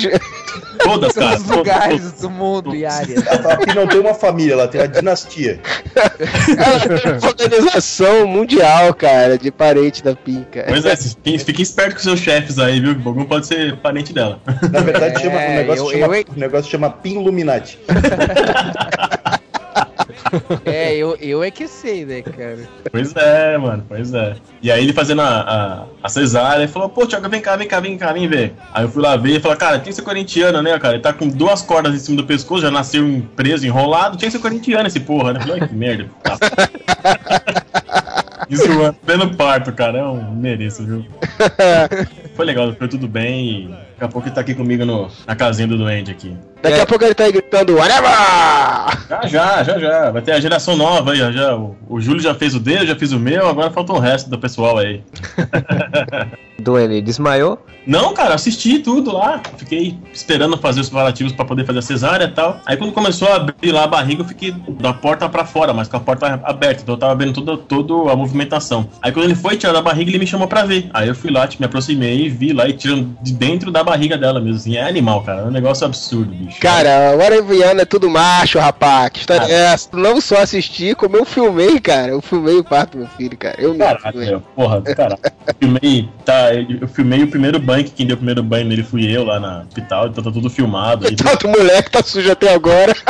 Speaker 35: Todas, cara.
Speaker 3: Todos os lugares do mundo e áreas.
Speaker 28: A Pi não tem uma família, ela tem uma dinastia.
Speaker 1: Ela tem uma organização mundial, cara, de parente da Pin, cara.
Speaker 35: Pois é, fiquem, espertos com seus chefes aí, viu? Que algum pode ser parente dela.
Speaker 28: Na verdade, chama, o,
Speaker 3: É,
Speaker 28: negócio
Speaker 3: eu-
Speaker 28: chama,
Speaker 3: eu-
Speaker 28: o negócio chama Pin Illuminati.
Speaker 3: É, eu, eu é que sei, né, cara?
Speaker 35: Pois é, mano, pois é. E aí ele fazendo a, a, a cesárea, ele falou, pô, Thiago, vem cá, vem cá, vem cá, vem ver. Aí eu fui lá ver e falou, cara, tinha que ser corintiano, né, cara? Ele tá com duas cordas em cima do pescoço, já nasceu preso, enrolado, tinha que ser corintiano esse porra, né? Eu falei, ai, que merda. Isso, mano, pleno parto, cara, eu mereço, viu? Foi legal, foi tudo bem e daqui a pouco ele tá aqui comigo no, na casinha do Duende aqui.
Speaker 1: Daqui a pouco ele tá aí gritando, whatever!
Speaker 35: Já, já, já, já. Vai ter a geração nova aí, já, já. O, o Júlio já fez o dele, já fiz o meu, agora falta o resto do pessoal aí.
Speaker 36: Duane desmaiou?
Speaker 35: Não, cara, assisti tudo lá. Fiquei esperando fazer os preparativos pra poder fazer a cesárea e tal. Aí quando começou a abrir lá a barriga, eu fiquei da porta pra fora, mas com a porta aberta. Então eu tava vendo toda, toda a movimentação. Aí quando ele foi tirar da barriga, ele me chamou pra ver. Aí eu fui lá, me aproximei, vi lá e tirando de dentro da barriga dela mesmo. Assim, é animal, cara. É um negócio absurdo, bicho.
Speaker 1: Cara, o Araviano é tudo macho, rapaz. Que história é essa? Não só assisti, como eu filmei, cara. Eu filmei o parto do meu filho, cara. Eu não
Speaker 35: Caraca, porra. Eu filmei, tá, eu filmei o primeiro banho, que quem deu o primeiro banho nele fui eu lá no hospital, então tá tudo filmado. Aí,
Speaker 1: Tanto moleque tá sujo até agora.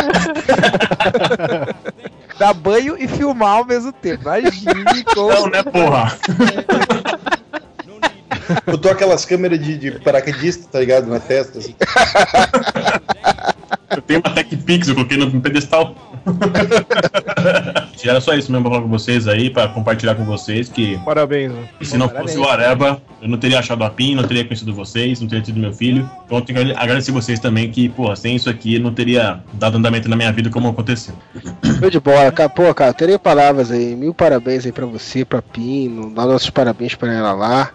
Speaker 3: Dar banho e filmar ao mesmo tempo. Imagine como.
Speaker 35: Não, né, porra?
Speaker 28: Eu tô aquelas câmeras de, de paraquedista, tá ligado? Na testa, assim.
Speaker 35: Eu tenho uma Tech Pix, eu coloquei no pedestal. Era só isso mesmo pra falar com vocês aí, pra compartilhar com vocês que.
Speaker 9: Parabéns, né?
Speaker 35: Se não fosse o Areba, eu não teria achado a PIN, não teria conhecido vocês, não teria tido meu filho. Então eu tenho que agradecer vocês também que, porra, sem isso aqui eu não teria dado andamento na minha vida como aconteceu.
Speaker 1: Show de bola, cara. Pô, cara, teria palavras aí. Mil parabéns aí pra você, pra Pino. Dá nossos parabéns pra ela lá.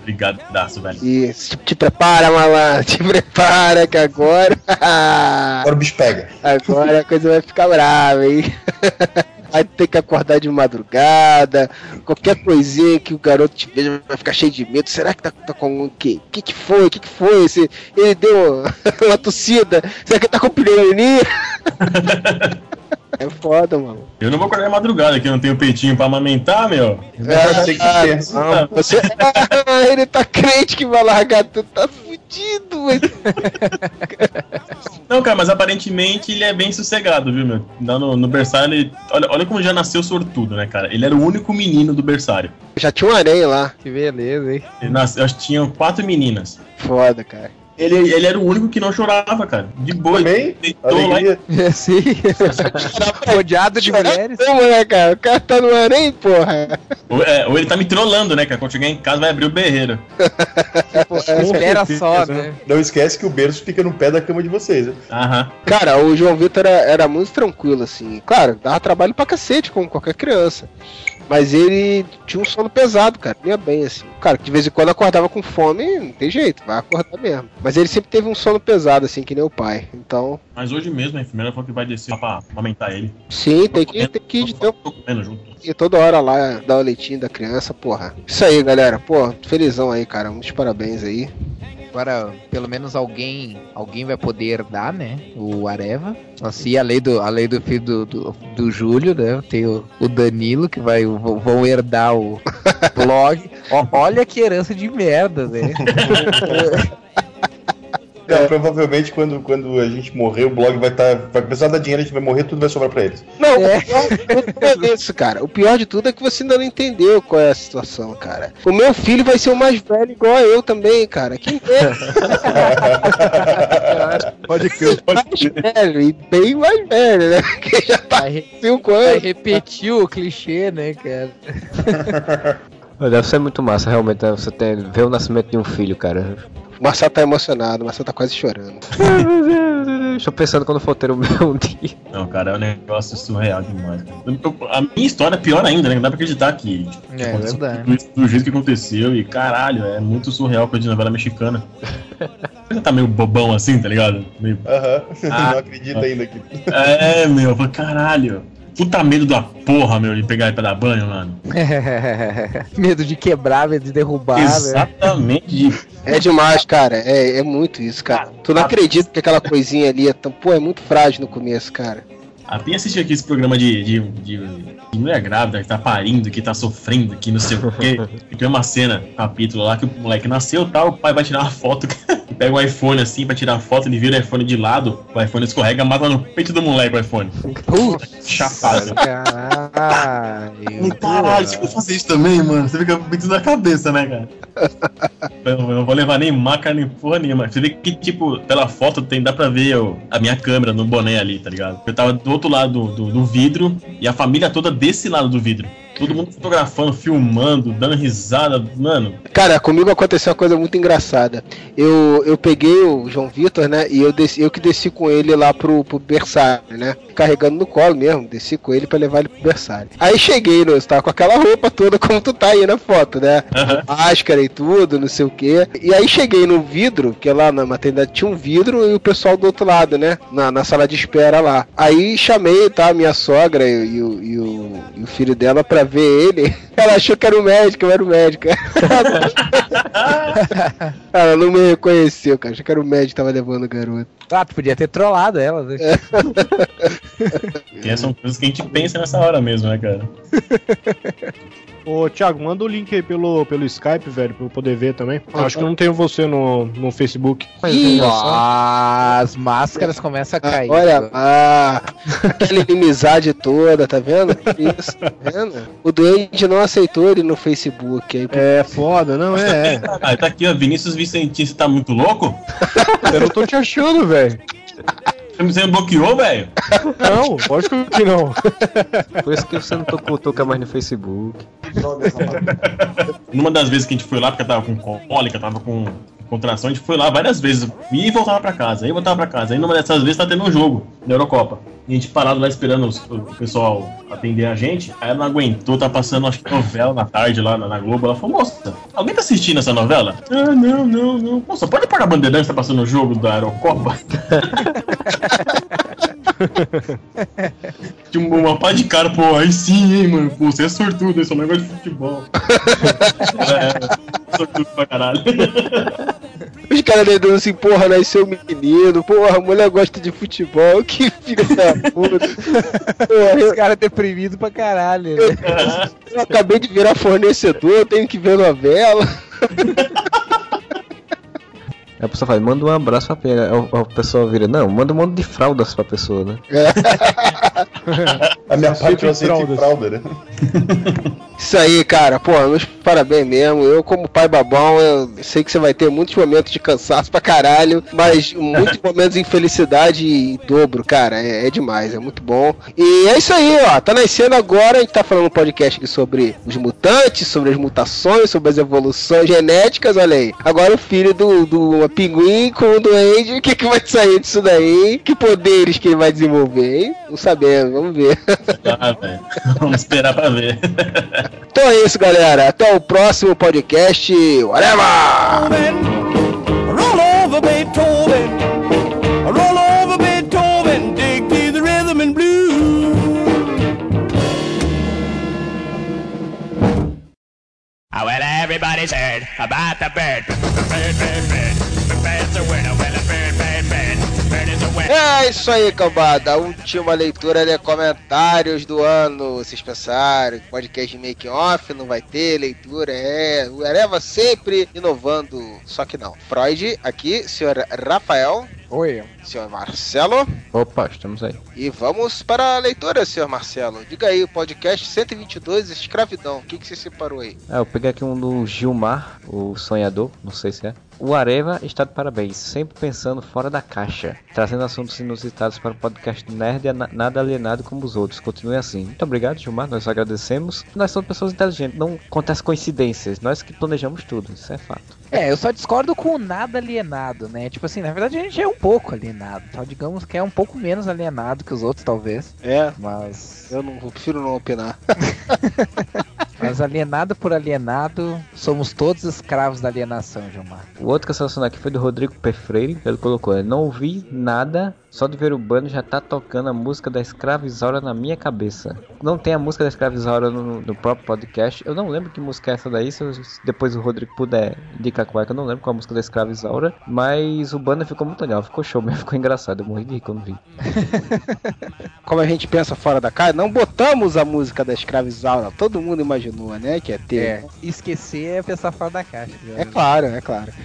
Speaker 35: Obrigado, daço, velho.
Speaker 1: E te, te prepara, malandro. Te prepara que agora.
Speaker 44: Agora o bicho pega.
Speaker 1: Agora a coisa vai ficar brava, hein? Vai ter que acordar de madrugada. Qualquer coisinha que o garoto te veja vai ficar cheio de medo. Será que tá, tá com o quê? O que, que foi? O que, que foi? Se ele deu uma tossida. Será que tá com pneumonia? É foda, mano.
Speaker 35: Eu não vou acordar de madrugada, que eu não tenho peitinho pra amamentar, meu.
Speaker 1: É,
Speaker 35: Tem que
Speaker 1: ah,
Speaker 35: ter.
Speaker 1: não, você... Ah, ele tá crente que vai largar tudo, tá fudido, mas...
Speaker 35: Não, cara, mas aparentemente ele é bem sossegado, viu, meu? Lá no, no berçário, ele... olha, olha como já nasceu sortudo, né, cara? Ele era o único menino do berçário.
Speaker 1: Já tinha um aranha lá.
Speaker 3: Que beleza, hein?
Speaker 35: Ele nasceu, acho que tinham quatro meninas.
Speaker 1: Foda, cara.
Speaker 35: Ele, ele era o único que não chorava, cara. De boa. Também? Deitou lá e...
Speaker 3: Sim. Rodeado de mulheres.
Speaker 1: Como, né, cara? O cara tá no aranha, porra.
Speaker 35: Ou, é, ou ele tá me trollando, né, cara? Quando chegar em casa vai abrir o berreiro.
Speaker 3: Tipo, espera só, né?
Speaker 44: Não esquece que o berço fica no pé da cama de vocês, né?
Speaker 35: Aham.
Speaker 1: Cara, o João Vitor era, era muito tranquilo, assim. Claro, dava trabalho pra cacete, como qualquer criança. Mas ele tinha um sono pesado, cara. Ia bem, assim. Cara, que de vez em quando acordava com fome, não tem jeito, vai acordar mesmo. Mas ele sempre teve um sono pesado, assim, que nem o pai. Então.
Speaker 35: Mas hoje mesmo a enfermeira falou que vai descer pra amamentar ele.
Speaker 1: Sim, tem que, tem que ir de tempo.
Speaker 35: Tô comendo junto.
Speaker 1: E toda hora lá dar o leitinho da criança, porra. Isso aí, galera. Pô, felizão aí, cara. Muitos parabéns aí.
Speaker 3: Agora, pelo menos alguém alguém vai poder herdar, né? O Areva. Assim, a lei do, a lei do filho do, do, do Júlio, né? Tem o, o Danilo, que vai, vão herdar o blog. Olha que herança de merda, né?
Speaker 44: Não, provavelmente quando, quando a gente morrer, o blog vai estar. vai precisar dar dinheiro, a gente vai morrer, tudo vai sobrar pra eles.
Speaker 1: Não, o pior de tudo é isso, cara. O pior de tudo é que você ainda não entendeu qual é a situação, cara. O meu filho vai ser o mais velho igual a eu também, cara. Quem é?
Speaker 9: Pode crer, pode
Speaker 1: mais velho, e bem mais velho, né? Que já tá anos.
Speaker 3: repetir o clichê, né, cara?
Speaker 36: Deve ser muito massa, realmente, né? você ter, ver o nascimento de um filho, cara.
Speaker 1: O Marcelo tá emocionado, o Marcelo tá quase chorando.
Speaker 36: Estou pensando quando for ter o meu um dia.
Speaker 35: Não, cara, é um negócio surreal demais. A minha história é pior ainda, né? Não dá pra acreditar que, que
Speaker 3: É,
Speaker 35: aconteceu
Speaker 3: verdade.
Speaker 35: tudo isso do jeito que aconteceu. E caralho, é muito surreal coisa de novela mexicana. Você tá meio bobão assim, tá ligado? Meio...
Speaker 44: Aham,
Speaker 35: Ah,
Speaker 44: não acredita ainda que.
Speaker 35: É, meu, caralho. Puta medo da porra, meu, de pegar e pra dar banho, mano.
Speaker 3: medo de quebrar, medo de derrubar, né?
Speaker 35: Exatamente.
Speaker 1: É demais, cara. É, é muito isso, cara. Tu não acredita que aquela coisinha ali é tão. Pô, é muito frágil no começo, cara.
Speaker 35: A Pinha assistiu aqui esse programa de, de, de, de mulher grávida que tá parindo, que tá sofrendo, que não sei o quê. E tem uma cena, um capítulo lá, que o moleque nasceu e tal, o pai vai tirar uma foto, pega o iPhone assim pra tirar a foto, ele vira o iPhone de lado, o iPhone escorrega, mata no peito do moleque o iPhone. Chapado.
Speaker 3: Caralho.
Speaker 35: Caralho, você vai fazer isso também, mano? Você fica muito na cabeça, né, cara? Eu eu não vou levar nem maca nem porra nenhuma. Você vê que, tipo, pela foto tem, dá pra ver o- a minha câmera no boné ali, tá ligado? Eu tava do outro lado do, do- vidro e a família toda desse lado do vidro. Todo mundo fotografando, filmando, dando risada, mano.
Speaker 1: Cara, comigo aconteceu uma coisa muito engraçada. Eu, eu peguei o João Vitor, né? E eu, desci, eu que desci com ele lá pro, pro berçário, né? Carregando no colo mesmo. Desci com ele pra levar ele pro berçário. Aí cheguei, né? Eu tava com aquela roupa toda como tu tá aí na foto, né? Máscara e tudo, não sei o quê. E aí cheguei no vidro, que lá na maternidade tinha um vidro e o pessoal do outro lado, né? Na, na sala de espera lá. Aí chamei, tá? Minha sogra e, e o, e, o, e o filho dela pra ver ele. Ela achou que era o médico, eu era o médico. Ela não me reconheceu, cara. Achou que era o médico que tava levando o garoto.
Speaker 3: Ah, tu podia ter trollado ela, né?
Speaker 35: E essas são coisas que a gente pensa nessa hora mesmo, né, cara?
Speaker 9: Ô, Thiago, manda o link aí pelo, pelo Skype, velho, pra eu poder ver também. Eu acho que eu não tenho você no, no Facebook.
Speaker 3: Ih, as máscaras começam a cair.
Speaker 1: Olha lá, aquela inimizade toda, tá vendo? Isso, tá vendo? O doente não aceitou ele no Facebook. Aí,
Speaker 9: É foda, não é?
Speaker 35: Ah, tá aqui, ó, Vinícius Vicentinho, você tá muito louco?
Speaker 9: Eu não tô te achando, velho.
Speaker 35: Você me bloqueou, velho?
Speaker 9: Não, lógico que não.
Speaker 36: Por isso que você não tocou toca mais no Facebook.
Speaker 35: Numa das vezes que a gente foi lá, porque eu tava com cólica, tava com contração, a gente foi lá várias vezes. E voltava pra casa, e voltava pra casa. Aí numa dessas vezes tá tendo um jogo na Eurocopa. E a gente parado lá esperando os- o pessoal atender a gente. Aí ela não aguentou, tá passando acho que novela na tarde lá na, na Globo. Ela falou, moça, alguém tá assistindo essa novela? Ah, não, não, não. Moça, pode parar a bandeirante, tá passando o jogo da Eurocopa? Tinha uma pá de cara, pô, aí sim, hein, mano. Pô, você é sortudo, hein, só não gosta de futebol. é, sortudo pra caralho.
Speaker 1: Os caras dedando assim, porra, nasceu menino, porra, a mulher gosta de futebol, que filho da puta. Porra,
Speaker 3: Os
Speaker 1: eu,
Speaker 3: caras deprimidos pra caralho, né?
Speaker 1: eu acabei de virar fornecedor, eu tenho que ver novela.
Speaker 36: A pessoa fala, manda um abraço pra pega. Aí A pessoa vira, não, manda um monte de fraldas pra pessoa, né?
Speaker 44: A minha parte eu aceito em fralda, né?
Speaker 1: Isso aí, cara, pô, meus parabéns mesmo. Eu, como pai babão, eu sei que você vai ter muitos momentos de cansaço pra caralho, mas muitos momentos de infelicidade em dobro, cara. É, é demais, é muito bom. E é isso aí, ó. Tá nascendo agora, a gente tá falando um podcast aqui sobre os mutantes, sobre as mutações, sobre as evoluções genéticas, olha aí. Agora o filho do, do pinguim com o duende, o que, que vai sair disso daí? Que poderes que ele vai desenvolver, hein? Não sabemos, vamos ver.
Speaker 35: Ah. Vamos esperar pra ver.
Speaker 1: Então é isso, galera. Até o próximo podcast. Whatever!
Speaker 16: Roll over Beethoven. Roll over Beethoven. Dig to the rhythm and blues.
Speaker 45: Oh, well, everybody's heard about the bird. Bird, bird, bird. The bird's a winner.
Speaker 1: É isso aí, cambada. Última leitura de comentários do ano. Vocês pensaram, podcast make off não vai ter leitura, é. O Areva sempre inovando. Só que não. Freud, aqui, senhor Rafael.
Speaker 3: Oi.
Speaker 1: Senhor Marcelo.
Speaker 36: Opa, estamos aí.
Speaker 1: E vamos para a leitura, senhor Marcelo. Diga aí, o podcast 122, Escravidão. O que, que você separou aí?
Speaker 36: Ah, eu peguei aqui um do Gilmar, o sonhador, não sei se é. O Areva está de parabéns, sempre pensando fora da caixa, trazendo assuntos inusitados para o podcast Nerd e na- nada alienado como os outros. Continue assim. Muito obrigado, Gilmar, nós agradecemos. Nós somos pessoas inteligentes, não acontece coincidências, nós que planejamos tudo, isso é fato.
Speaker 3: É, eu só discordo com o nada alienado, né? Tipo assim, na verdade a gente é um pouco alienado. Então, digamos que é um pouco menos alienado que os outros, talvez.
Speaker 1: É,
Speaker 3: Mas.
Speaker 1: eu não eu prefiro não opinar.
Speaker 3: Mas alienado por alienado, somos todos escravos da alienação, Gilmar.
Speaker 36: O outro que eu selecionei aqui foi do Rodrigo P. Freire. Ele colocou: "Eu Não ouvi nada, só de ver o banner já tá tocando a música da Escravizaura na minha cabeça. Não tem a música da Escravizaura no, no próprio podcast. Eu não lembro que música é essa daí. Se, eu- depois o Rodrigo puder indicar qual é, que eu não lembro qual é a música da Escravizaura. Mas o banner ficou muito legal, ficou show mesmo, ficou engraçado. Eu morri de rir quando vi.
Speaker 1: Como a gente pensa fora da caixa, não botamos a música da Escravizaura. Todo mundo imaginou, né? Que é ter.
Speaker 3: É, esquecer é pensar fora da caixa.
Speaker 1: É claro, é claro.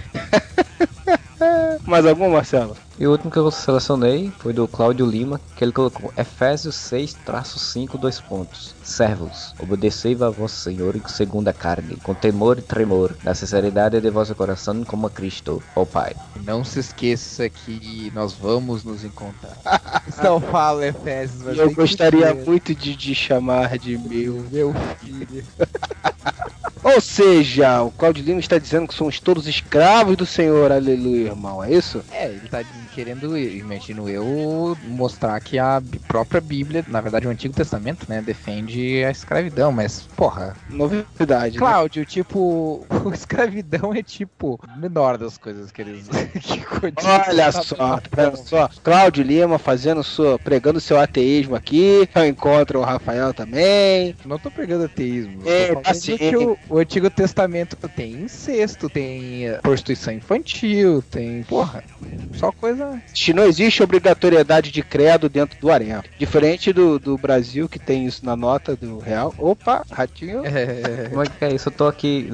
Speaker 1: Mais algum, Marcelo?
Speaker 36: E o último que eu selecionei foi do Cláudio Lima, que ele colocou Efésios 6-5, dois pontos. Servos, obedecei a vosso Senhor segundo a carne, com temor e tremor, na sinceridade de vosso coração como a Cristo, ó Pai.
Speaker 3: Não se esqueça que nós vamos nos encontrar. Não fala, Efésios, mas
Speaker 1: Eu gostaria muito de te chamar de meu.
Speaker 3: Meu filho.
Speaker 1: Ou seja, o Claudio Lima está dizendo que somos todos escravos do Senhor, aleluia, irmão, é isso?
Speaker 3: É, ele tá querendo, imagino eu, mostrar que a própria Bíblia, na verdade o Antigo Testamento, né, defende a escravidão, mas, porra.
Speaker 1: Novidade. né?
Speaker 3: Cláudio, tipo, o escravidão é tipo menor das coisas que eles. que
Speaker 1: Olha só, vendo só? Cláudio Lima fazendo sua, pregando seu ateísmo aqui. Eu encontro o Rafael também.
Speaker 3: Não tô pregando ateísmo.
Speaker 1: É, assim.
Speaker 3: que o, o Antigo Testamento tem incesto, tem eh, prostituição infantil, tem. Porra, só coisa.
Speaker 1: Se não existe obrigatoriedade de credo dentro do arena. Diferente do, do Brasil, que tem isso na nota do real. Opa, ratinho.
Speaker 36: Como é que é isso? Eu tô aqui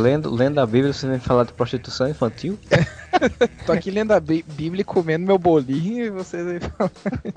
Speaker 36: lendo, lendo a Bíblia e você vem falar de prostituição infantil?
Speaker 3: Tô aqui lendo a Bí- Bíblia e comendo meu bolinho e vocês aí falam.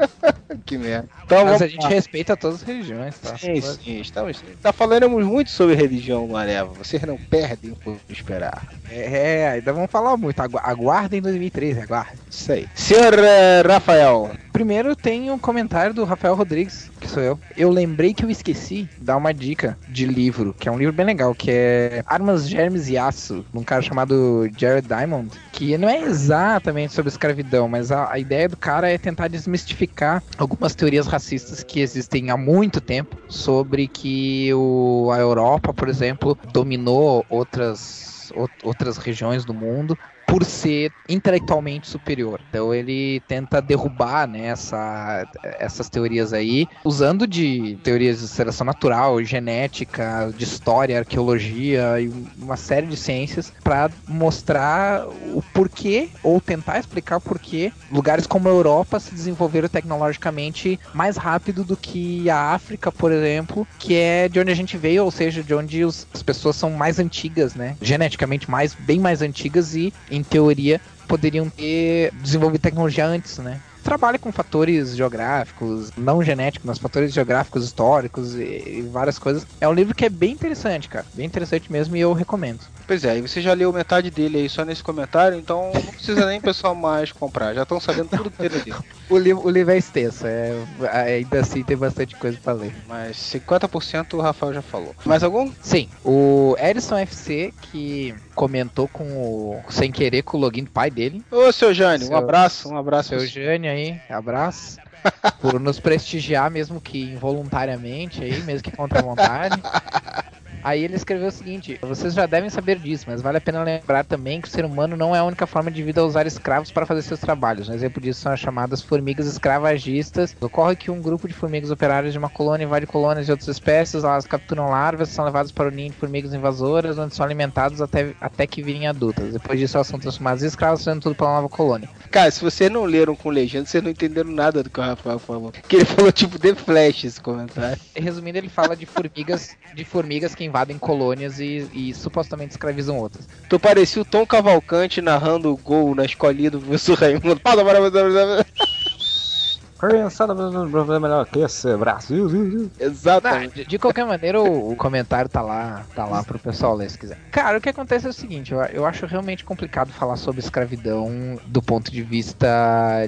Speaker 1: que merda. Então,
Speaker 3: Mas a gente respeita todas as religiões, tá?
Speaker 1: Sim, sim, estamos. Tá falaremos muito sobre religião no Areva. Vocês não perdem por esperar.
Speaker 3: É, ainda vamos falar muito. Agu aguardem 2013, aguardem.
Speaker 1: Isso aí. Senhor eh, Rafael.
Speaker 3: Primeiro tem um comentário do Rafael Rodrigues, que sou eu. Eu lembrei que eu esqueci dar uma dica de livro, que é um livro bem legal, que é Armas, Germes e Aço, de um cara chamado Jared Diamond, que não é exatamente sobre escravidão, mas a, a ideia do cara é tentar desmistificar algumas teorias racistas que existem há muito tempo sobre que o, a Europa, por exemplo, dominou outras, out- outras regiões do mundo por ser intelectualmente superior. Então ele tenta derrubar né, essa- essas teorias aí, usando de teorias de seleção natural, genética, de história, arqueologia e uma série de ciências para mostrar o porquê ou tentar explicar o porquê lugares como a Europa se desenvolveram tecnologicamente mais rápido do que a África, por exemplo, que é de onde a gente veio, ou seja, de onde os- as pessoas são mais antigas, né? Geneticamente mais, bem mais antigas e, em teoria, poderiam ter desenvolvido tecnologia antes, né? Trabalha com fatores geográficos, não genéticos, mas fatores geográficos, históricos e, e várias coisas. É um livro que é bem interessante, cara. Bem interessante mesmo e eu recomendo.
Speaker 1: Pois é, e você já leu metade dele aí só nesse comentário, então não precisa nem o pessoal mais comprar. Já estão sabendo tudo que tem.
Speaker 3: O livro, o livro é extenso, é, ainda assim tem bastante coisa pra ler.
Speaker 1: Mas 50% o Rafael já falou. Mais algum?
Speaker 3: Sim, o Edson FC, que comentou com o, sem querer com o login do pai dele.
Speaker 1: Ô, seu Jânio, um
Speaker 3: Seu-
Speaker 1: abraço, um abraço.
Speaker 3: Seu. Jânio aí, abraço. Por nos prestigiar, mesmo que involuntariamente aí, mesmo que contra a vontade. Aí ele escreveu o seguinte: vocês já devem saber disso, mas vale a pena lembrar também que o ser humano não é a única forma de vida a usar escravos para fazer seus trabalhos. Um exemplo disso são as chamadas formigas escravagistas. Ocorre que um grupo de formigas operárias de uma colônia invade colônias de outras espécies, elas capturam larvas, são levadas para o ninho de formigas invasoras, onde são alimentadas até, até que virem adultas. Depois disso, elas são transformadas em escravos, fazendo tudo pela nova colônia.
Speaker 1: Cara, se vocês não leram com legenda, vocês não entenderam nada do que o Rafael falou. Que ele falou tipo The Flash esse comentário.
Speaker 3: Resumindo, ele fala de formigas, de formigas que invadem colônias e, e supostamente escravizam outras.
Speaker 1: Tu parecia o Tom Cavalcante narrando o gol na escolinha do professor Raimundo. Fala, bora, bora, bora, bora.
Speaker 36: Criançada, é melhor que esse Brasil.
Speaker 1: Exatamente.
Speaker 3: De, de qualquer maneira, o, o comentário tá lá, tá lá pro pessoal ler se quiser. Cara, o que acontece é o seguinte, eu, eu acho realmente complicado falar sobre escravidão do ponto de vista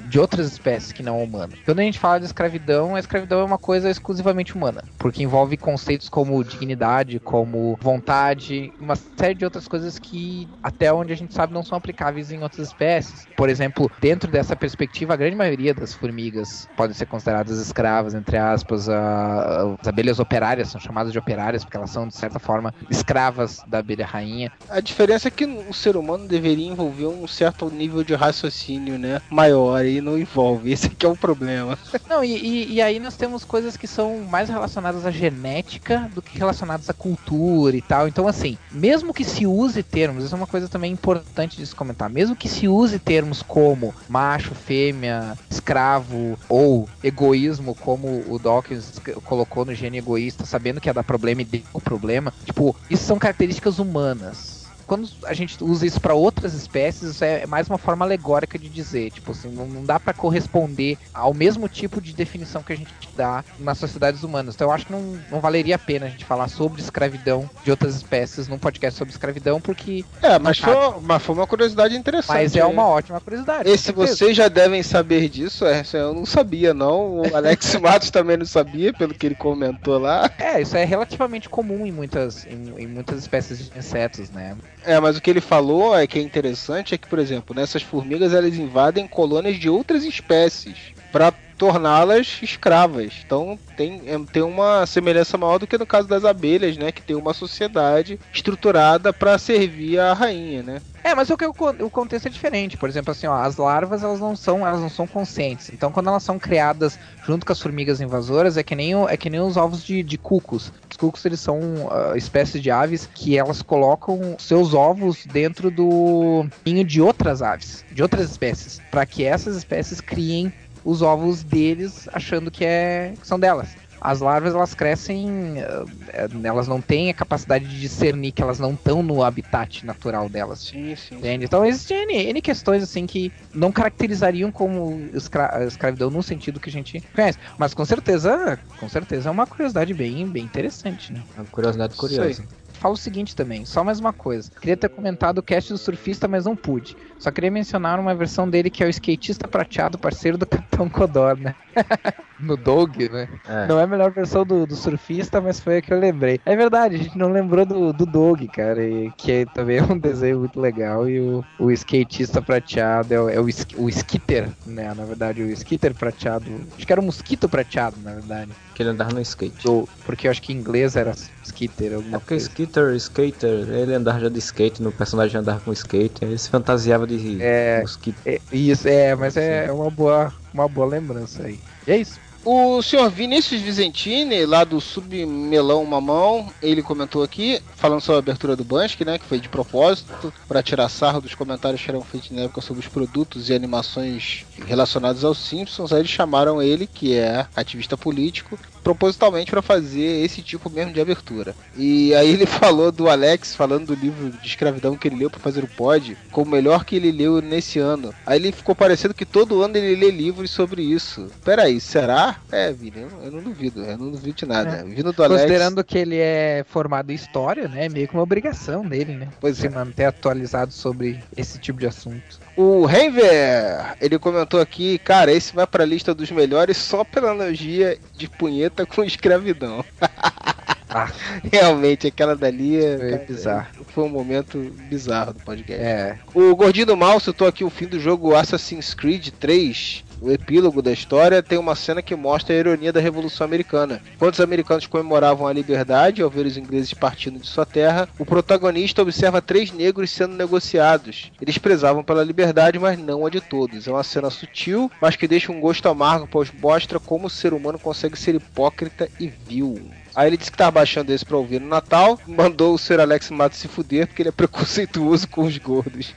Speaker 3: de outras espécies que não humanas. Quando a gente fala de escravidão, a escravidão é uma coisa exclusivamente humana, porque envolve conceitos como dignidade, como vontade, uma série de outras coisas que até onde a gente sabe não são aplicáveis em outras espécies. Por exemplo, dentro dessa perspectiva, a grande maioria das formigas podem ser consideradas escravas, entre aspas, a- as abelhas operárias são chamadas de operárias porque elas são de certa forma escravas da abelha rainha.
Speaker 1: A diferença é que o ser humano deveria envolver um certo nível de raciocínio, né? Maior e não envolve. Esse aqui é o problema.
Speaker 3: Não, e, e- e aí nós temos coisas que são mais relacionadas à genética do que relacionadas à cultura e tal. Então, assim, mesmo que se use termos, isso é uma coisa também importante de se comentar, mesmo que se use termos como macho, fêmea, escravo ou egoísmo, como o Dawkins colocou no gene egoísta, sabendo que ia dar problema e deu problema, tipo, isso são características humanas quando a gente usa isso para outras espécies, isso é mais uma forma alegórica de dizer, tipo assim, não, não dá para corresponder ao mesmo tipo de definição que a gente dá nas sociedades humanas. Então eu acho que não, não valeria a pena a gente falar sobre escravidão de outras espécies num podcast sobre escravidão, porque
Speaker 1: É, mas foi, mas foi uma curiosidade interessante.
Speaker 3: Mas é uma ótima curiosidade.
Speaker 1: Esse vocês já devem saber disso, é, eu não sabia não. O Alex Matos também não sabia, pelo que ele comentou lá.
Speaker 3: É, isso é relativamente comum em muitas, em, em muitas espécies de insetos, né?
Speaker 1: É, mas o que ele falou é que é interessante é que, por exemplo, nessas formigas elas invadem colônias de outras espécies para torná-las escravas. Então tem, é, tem uma semelhança maior do que no caso das abelhas, né? Que tem uma sociedade estruturada para servir a rainha, né?
Speaker 3: É, mas o que o, con- o contexto é diferente. Por exemplo, assim, ó, as larvas elas não são, elas não são conscientes. Então, quando elas são criadas junto com as formigas invasoras, é que nem, é que nem os ovos de, de cucos. Os cucos eles são ah, espécies de aves que elas colocam seus ovos dentro do ninho de outras aves, de outras espécies, para que essas espécies criem os ovos deles, achando que é que são delas. as larvas elas crescem, eh, eh, elas não têm a capacidade de discernir que elas não estão no habitat natural delas.
Speaker 1: Sim, sim.
Speaker 3: Entende? Então existem N, N questões assim que não caracterizariam como escra escravidão no sentido que a gente conhece. Mas com certeza, com certeza é uma curiosidade bem, bem interessante, né?
Speaker 36: Uma curiosidade curiosa.
Speaker 3: Falo o seguinte também, só mais uma coisa. Queria ter comentado o cast do surfista, mas não pude. Só queria mencionar uma versão dele que é o skatista prateado, parceiro do Capitão Codorna. no Doug, né?
Speaker 36: É.
Speaker 3: Não é a melhor versão do, do surfista, mas foi a que eu lembrei. É verdade, a gente não lembrou do, do Doug, cara, e, que é- também é um desenho muito legal. E o, o skatista prateado é, o, é o, o skitter, né? Na verdade, o skitter prateado. Acho que era o mosquito prateado, na verdade.
Speaker 36: Que ele andava no skate.
Speaker 3: Do- porque eu acho que em inglês era skitter, alguma
Speaker 36: É porque
Speaker 3: coisa.
Speaker 36: Skitter, Skater, ele andava já de skate, no personagem andava com skate, ele se fantasiava de
Speaker 3: É,
Speaker 36: mosquito.
Speaker 3: é, isso, é, mas é uma boa, uma boa lembrança aí. E é isso.
Speaker 1: O senhor Vinícius Vizentini, lá do Submelão Mamão, ele comentou aqui, falando sobre a abertura do Bansky, né, que foi de propósito, para tirar sarro dos comentários que eram feitos na época sobre os produtos e animações relacionados aos Simpsons. Aí eles chamaram ele, que é ativista político, propositalmente para fazer esse tipo mesmo de abertura. E aí ele falou do Alex, falando do livro de escravidão que ele leu para fazer o pod, como o melhor que ele leu nesse ano. Aí ele ficou parecendo que todo ano ele lê livros sobre isso. Peraí, será? É, Vini, eu, eu não duvido, eu não duvido de nada. Vindo do Alex.
Speaker 3: Considerando que ele é formado em história, né? É meio que uma obrigação dele, né?
Speaker 1: Pois
Speaker 3: Se
Speaker 1: é.
Speaker 3: manter atualizado sobre esse tipo de assunto.
Speaker 1: O Renver, ele comentou aqui, cara, esse vai pra lista dos melhores só pela analogia de punheta com escravidão. Realmente, aquela dali é, cara,
Speaker 3: bizarro.
Speaker 1: Foi um momento bizarro do podcast.
Speaker 3: É.
Speaker 1: O Gordinho do Mal citou aqui o fim do jogo Assassin's Creed 3. O epílogo da história tem uma cena que mostra a ironia da Revolução Americana. Enquanto os americanos comemoravam a liberdade ao ver os ingleses partindo de sua terra, o protagonista observa três negros sendo negociados. Eles prezavam pela liberdade, mas não a de todos. É uma cena sutil, mas que deixa um gosto amargo, pois mostra como o ser humano consegue ser hipócrita e vil. Aí ele disse que tava baixando esse pra ouvir no Natal, mandou o Sr. Alex Matos se fuder porque ele é preconceituoso com os gordos.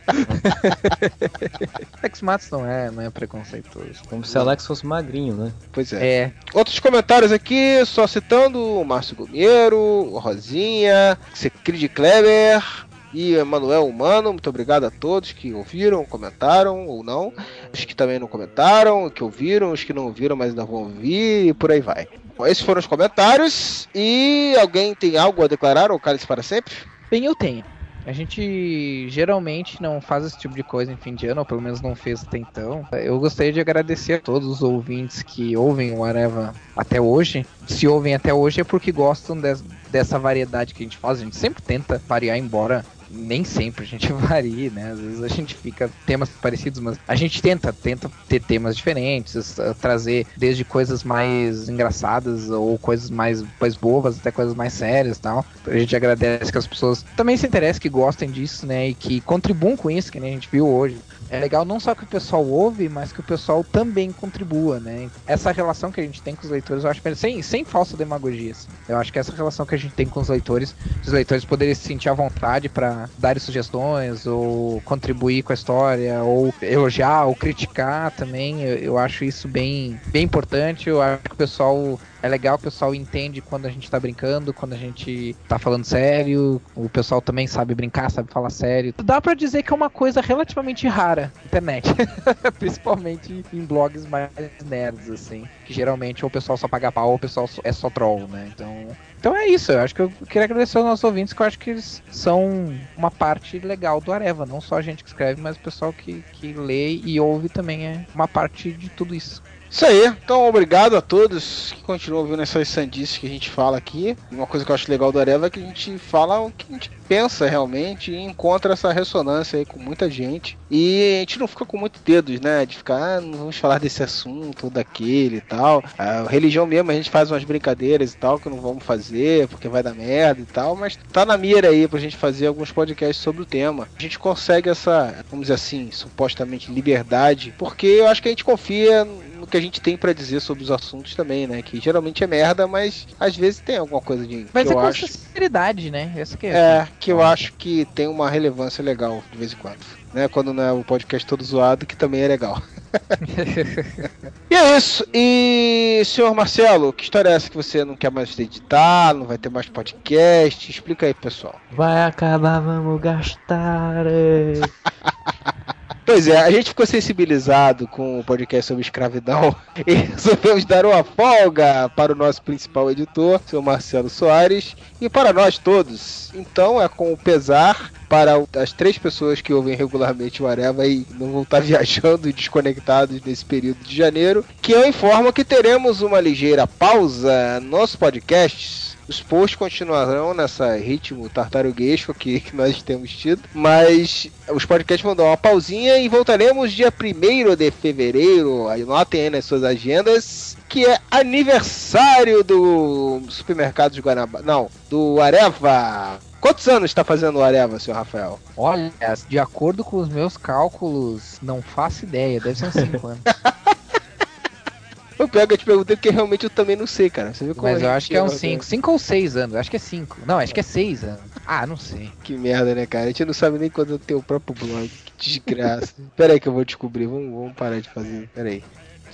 Speaker 3: Alex Matos não é, não é preconceituoso.
Speaker 36: Como se Alex fosse magrinho, né?
Speaker 1: Pois é.
Speaker 3: É.
Speaker 1: Outros comentários aqui, só citando o Márcio Gomiero, o Rosinha, Secrid Kleber e Emanuel Humano. Muito obrigado a todos que ouviram, comentaram ou não. Os que também não comentaram, que ouviram, os que não ouviram, mas ainda vão ouvir e por aí vai. Bom, esses foram os comentários. E alguém tem algo a declarar ou cálice para sempre?
Speaker 3: Bem, eu tenho. A gente geralmente não faz esse tipo de coisa em fim de ano, ou pelo menos não fez até então. Eu gostaria de agradecer a todos os ouvintes que ouvem o Areva até hoje. Se ouvem até hoje é porque gostam des- dessa variedade que a gente faz. A gente sempre tenta variar, embora nem sempre a gente varie, né? Às vezes a gente fica temas parecidos, mas a gente tenta, tenta ter temas diferentes, trazer desde coisas mais engraçadas ou coisas mais, mais bobas até coisas mais sérias tal. A gente agradece que as pessoas também se interessem, que gostem disso, né? E que contribuam com isso, que nem a gente viu hoje. É legal não só que o pessoal ouve, mas que o pessoal também contribua, né? Essa relação que a gente tem com os leitores, eu acho que sem, sem falsa demagogia. assim. Eu acho que essa relação que a gente tem com os leitores, os leitores poderem se sentir à vontade para dar sugestões ou contribuir com a história, ou elogiar ou criticar também, eu, eu acho isso bem, bem importante. Eu acho que o pessoal é legal o pessoal entende quando a gente tá brincando, quando a gente tá falando sério. O pessoal também sabe brincar, sabe falar sério. Dá pra dizer que é uma coisa relativamente rara internet. Principalmente em blogs mais nerds, assim. Que geralmente ou o pessoal só paga pau ou o pessoal é só troll, né? Então. Então é isso, eu acho que eu queria agradecer aos nossos ouvintes, que eu acho que eles são uma parte legal do Areva, não só a gente que escreve, mas o pessoal que, que lê e ouve também é uma parte de tudo isso.
Speaker 1: Isso aí, então obrigado a todos que continuam ouvindo essas sandices que a gente fala aqui. Uma coisa que eu acho legal do Areva é que a gente fala o que a gente pensa realmente e encontra essa ressonância aí com muita gente. E a gente não fica com muitos dedos, né? De ficar, ah, não vamos falar desse assunto ou daquele e tal. A religião mesmo, a gente faz umas brincadeiras e tal que não vamos fazer porque vai dar merda e tal, mas tá na mira aí pra gente fazer alguns podcasts sobre o tema. A gente consegue essa, vamos dizer assim, supostamente liberdade, porque eu acho que a gente confia no que a gente tem pra dizer sobre os assuntos também, né? Que geralmente é merda, mas às vezes tem alguma coisa de.
Speaker 3: Mas
Speaker 1: que
Speaker 3: é
Speaker 1: eu
Speaker 3: com
Speaker 1: acho.
Speaker 3: sinceridade, né? Essa que é.
Speaker 1: É, que eu acho que tem uma relevância legal de vez em quando. Né? Quando não é o podcast todo zoado, que também é legal. E é isso. E, senhor Marcelo, que história é essa que você não quer mais editar, não vai ter mais podcast? Explica aí, pessoal.
Speaker 36: Vai acabar, vamos gastar.
Speaker 1: Pois é, a gente ficou sensibilizado com o podcast sobre escravidão e resolvemos dar uma folga para o nosso principal editor, seu Marcelo Soares, e para nós todos. Então é com pesar para as três pessoas que ouvem regularmente o Areva e não vão estar viajando e desconectados nesse período de janeiro, que eu informo que teremos uma ligeira pausa nos podcasts. Os posts continuarão nessa ritmo tartaruguesco que, que nós temos tido, mas os podcasts vão dar uma pausinha e voltaremos dia 1 de fevereiro. Anotem aí nas suas agendas, que é aniversário do supermercado de Guanabara. Não, do Areva. Quantos anos está fazendo o Areva, senhor Rafael?
Speaker 3: Olha, de acordo com os meus cálculos, não faço ideia, deve ser uns 5 anos.
Speaker 1: Eu pego e te perguntei porque realmente eu também não sei, cara. Você viu como
Speaker 3: Mas
Speaker 1: a
Speaker 3: eu
Speaker 1: gente
Speaker 3: acho que é uns
Speaker 1: erra,
Speaker 3: 5, 5 ou 6 anos, acho que é 5. Não, acho que é 6 anos. Ah, não sei.
Speaker 1: Que merda, né, cara? A gente não sabe nem quando tem o próprio blog. Que desgraça. Pera aí que eu vou descobrir. Vamos, vamos parar de fazer. Pera aí.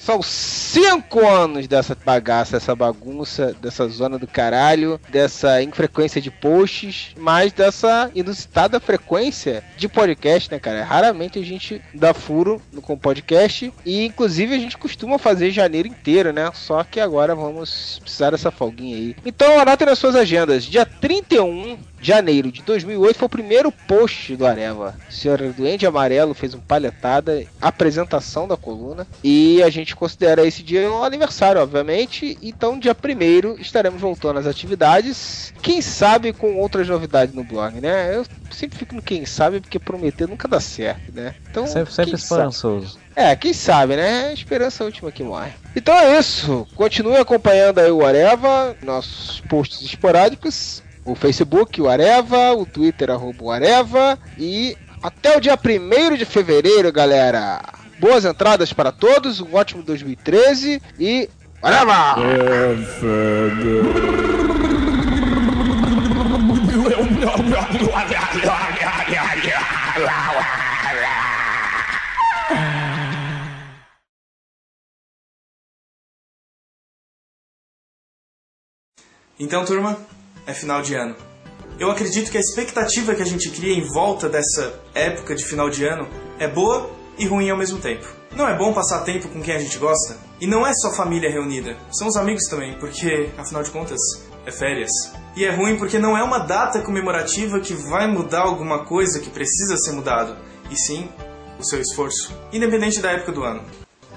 Speaker 1: São cinco anos dessa bagaça, dessa bagunça, dessa zona do caralho, dessa infrequência de posts, mas dessa inusitada frequência de podcast, né, cara? Raramente a gente dá furo com podcast e, inclusive, a gente costuma fazer janeiro inteiro, né? Só que agora vamos precisar dessa folguinha aí. Então, anotem nas suas agendas. Dia 31 de janeiro de 2008 foi o primeiro post do Areva. O senhor Duende Amarelo fez um palhetada, apresentação da coluna, e a gente considera esse dia um aniversário, obviamente. Então, dia 1 estaremos voltando às atividades. Quem sabe com outras novidades no blog, né? Eu sempre fico no quem sabe, porque prometer nunca dá certo, né? Então,
Speaker 36: Sempre, sempre esperançoso.
Speaker 1: É, quem sabe, né? A esperança é última que morre. Então é isso. Continue acompanhando aí o Areva, nossos posts esporádicos, o Facebook, o Areva, o Twitter, arroba o Areva. E até o dia 1 de fevereiro, galera. Boas entradas para todos, um ótimo 2013 e. Areva!
Speaker 46: Então, turma, é final de ano. Eu acredito que a expectativa que a gente cria em volta dessa época de final de ano é boa e ruim ao mesmo tempo. Não é bom passar tempo com quem a gente gosta? E não é só família reunida, são os amigos também, porque, afinal de contas, é férias. E é ruim porque não é uma data comemorativa que vai mudar alguma coisa que precisa ser mudado, e sim o seu esforço, independente da época do ano.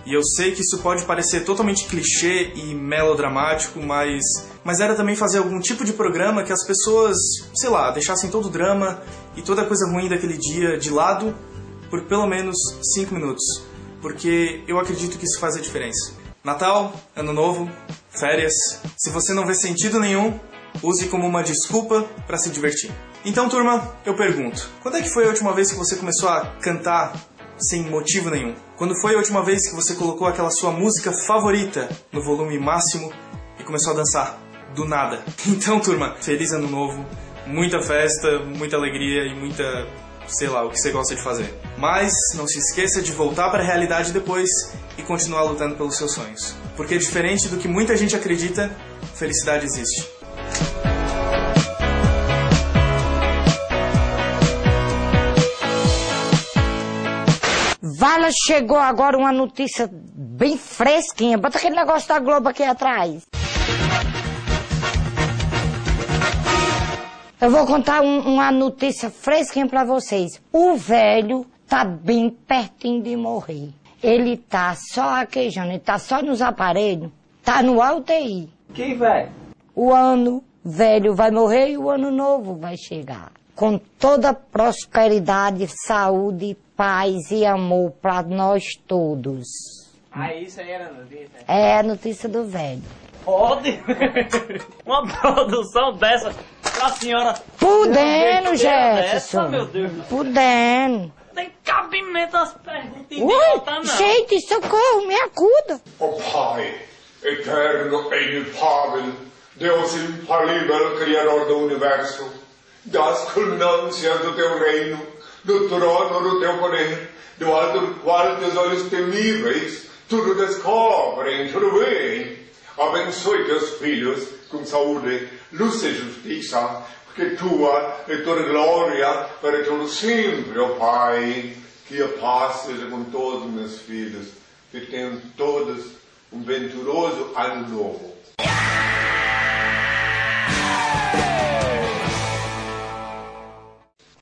Speaker 46: E eu sei que isso pode parecer totalmente clichê e melodramático, mas mas era também fazer algum tipo de programa que as pessoas, sei lá, deixassem todo o drama e toda a coisa ruim daquele dia de lado por pelo menos 5 minutos, porque eu acredito que isso faz a diferença. Natal, Ano Novo, férias, se você não vê sentido nenhum, use como uma desculpa para se divertir. Então, turma, eu pergunto: quando é que foi a última vez que você começou a cantar sem motivo nenhum? Quando foi a última vez que você colocou aquela sua música favorita no volume máximo e começou a dançar? Do nada. Então, turma, feliz ano novo, muita festa, muita alegria e muita. sei lá, o que você gosta de fazer. Mas não se esqueça de voltar para a realidade depois e continuar lutando pelos seus sonhos. Porque diferente do que muita gente acredita, felicidade existe.
Speaker 47: Vala, chegou agora uma notícia bem fresquinha. Bota aquele negócio da Globo aqui atrás. Eu vou contar um- uma notícia fresquinha pra vocês. O velho tá bem pertinho de morrer. Ele tá só aquejando, ele tá só nos aparelhos, tá no UTI.
Speaker 48: Quem vai?
Speaker 47: O ano velho vai morrer e o ano novo vai chegar. Com toda prosperidade, saúde, paz e amor para nós todos.
Speaker 48: Ah, isso aí era notícia.
Speaker 47: É a notícia do velho.
Speaker 48: Pode? Uma produção dessa pra senhora.
Speaker 47: Podendo,
Speaker 48: Essa,
Speaker 47: Jefferson.
Speaker 48: meu Deus.
Speaker 47: Podendo.
Speaker 48: Tem cabimento as perguntas
Speaker 47: Ui,
Speaker 48: não.
Speaker 47: gente, socorro, me acuda.
Speaker 49: O Pai, eterno e inefável, Deus infalível, Criador do Universo, das culminâncias do teu reino, do trono do teu poder, do alto qual teus olhos temíveis tudo descobrem, tudo bem. Abençoe teus filhos com saúde, luz e justiça, porque tua é toda glória para todo sempre, ó Pai. Que a paz seja com todos os meus filhos, que tenham todos um venturoso ano novo.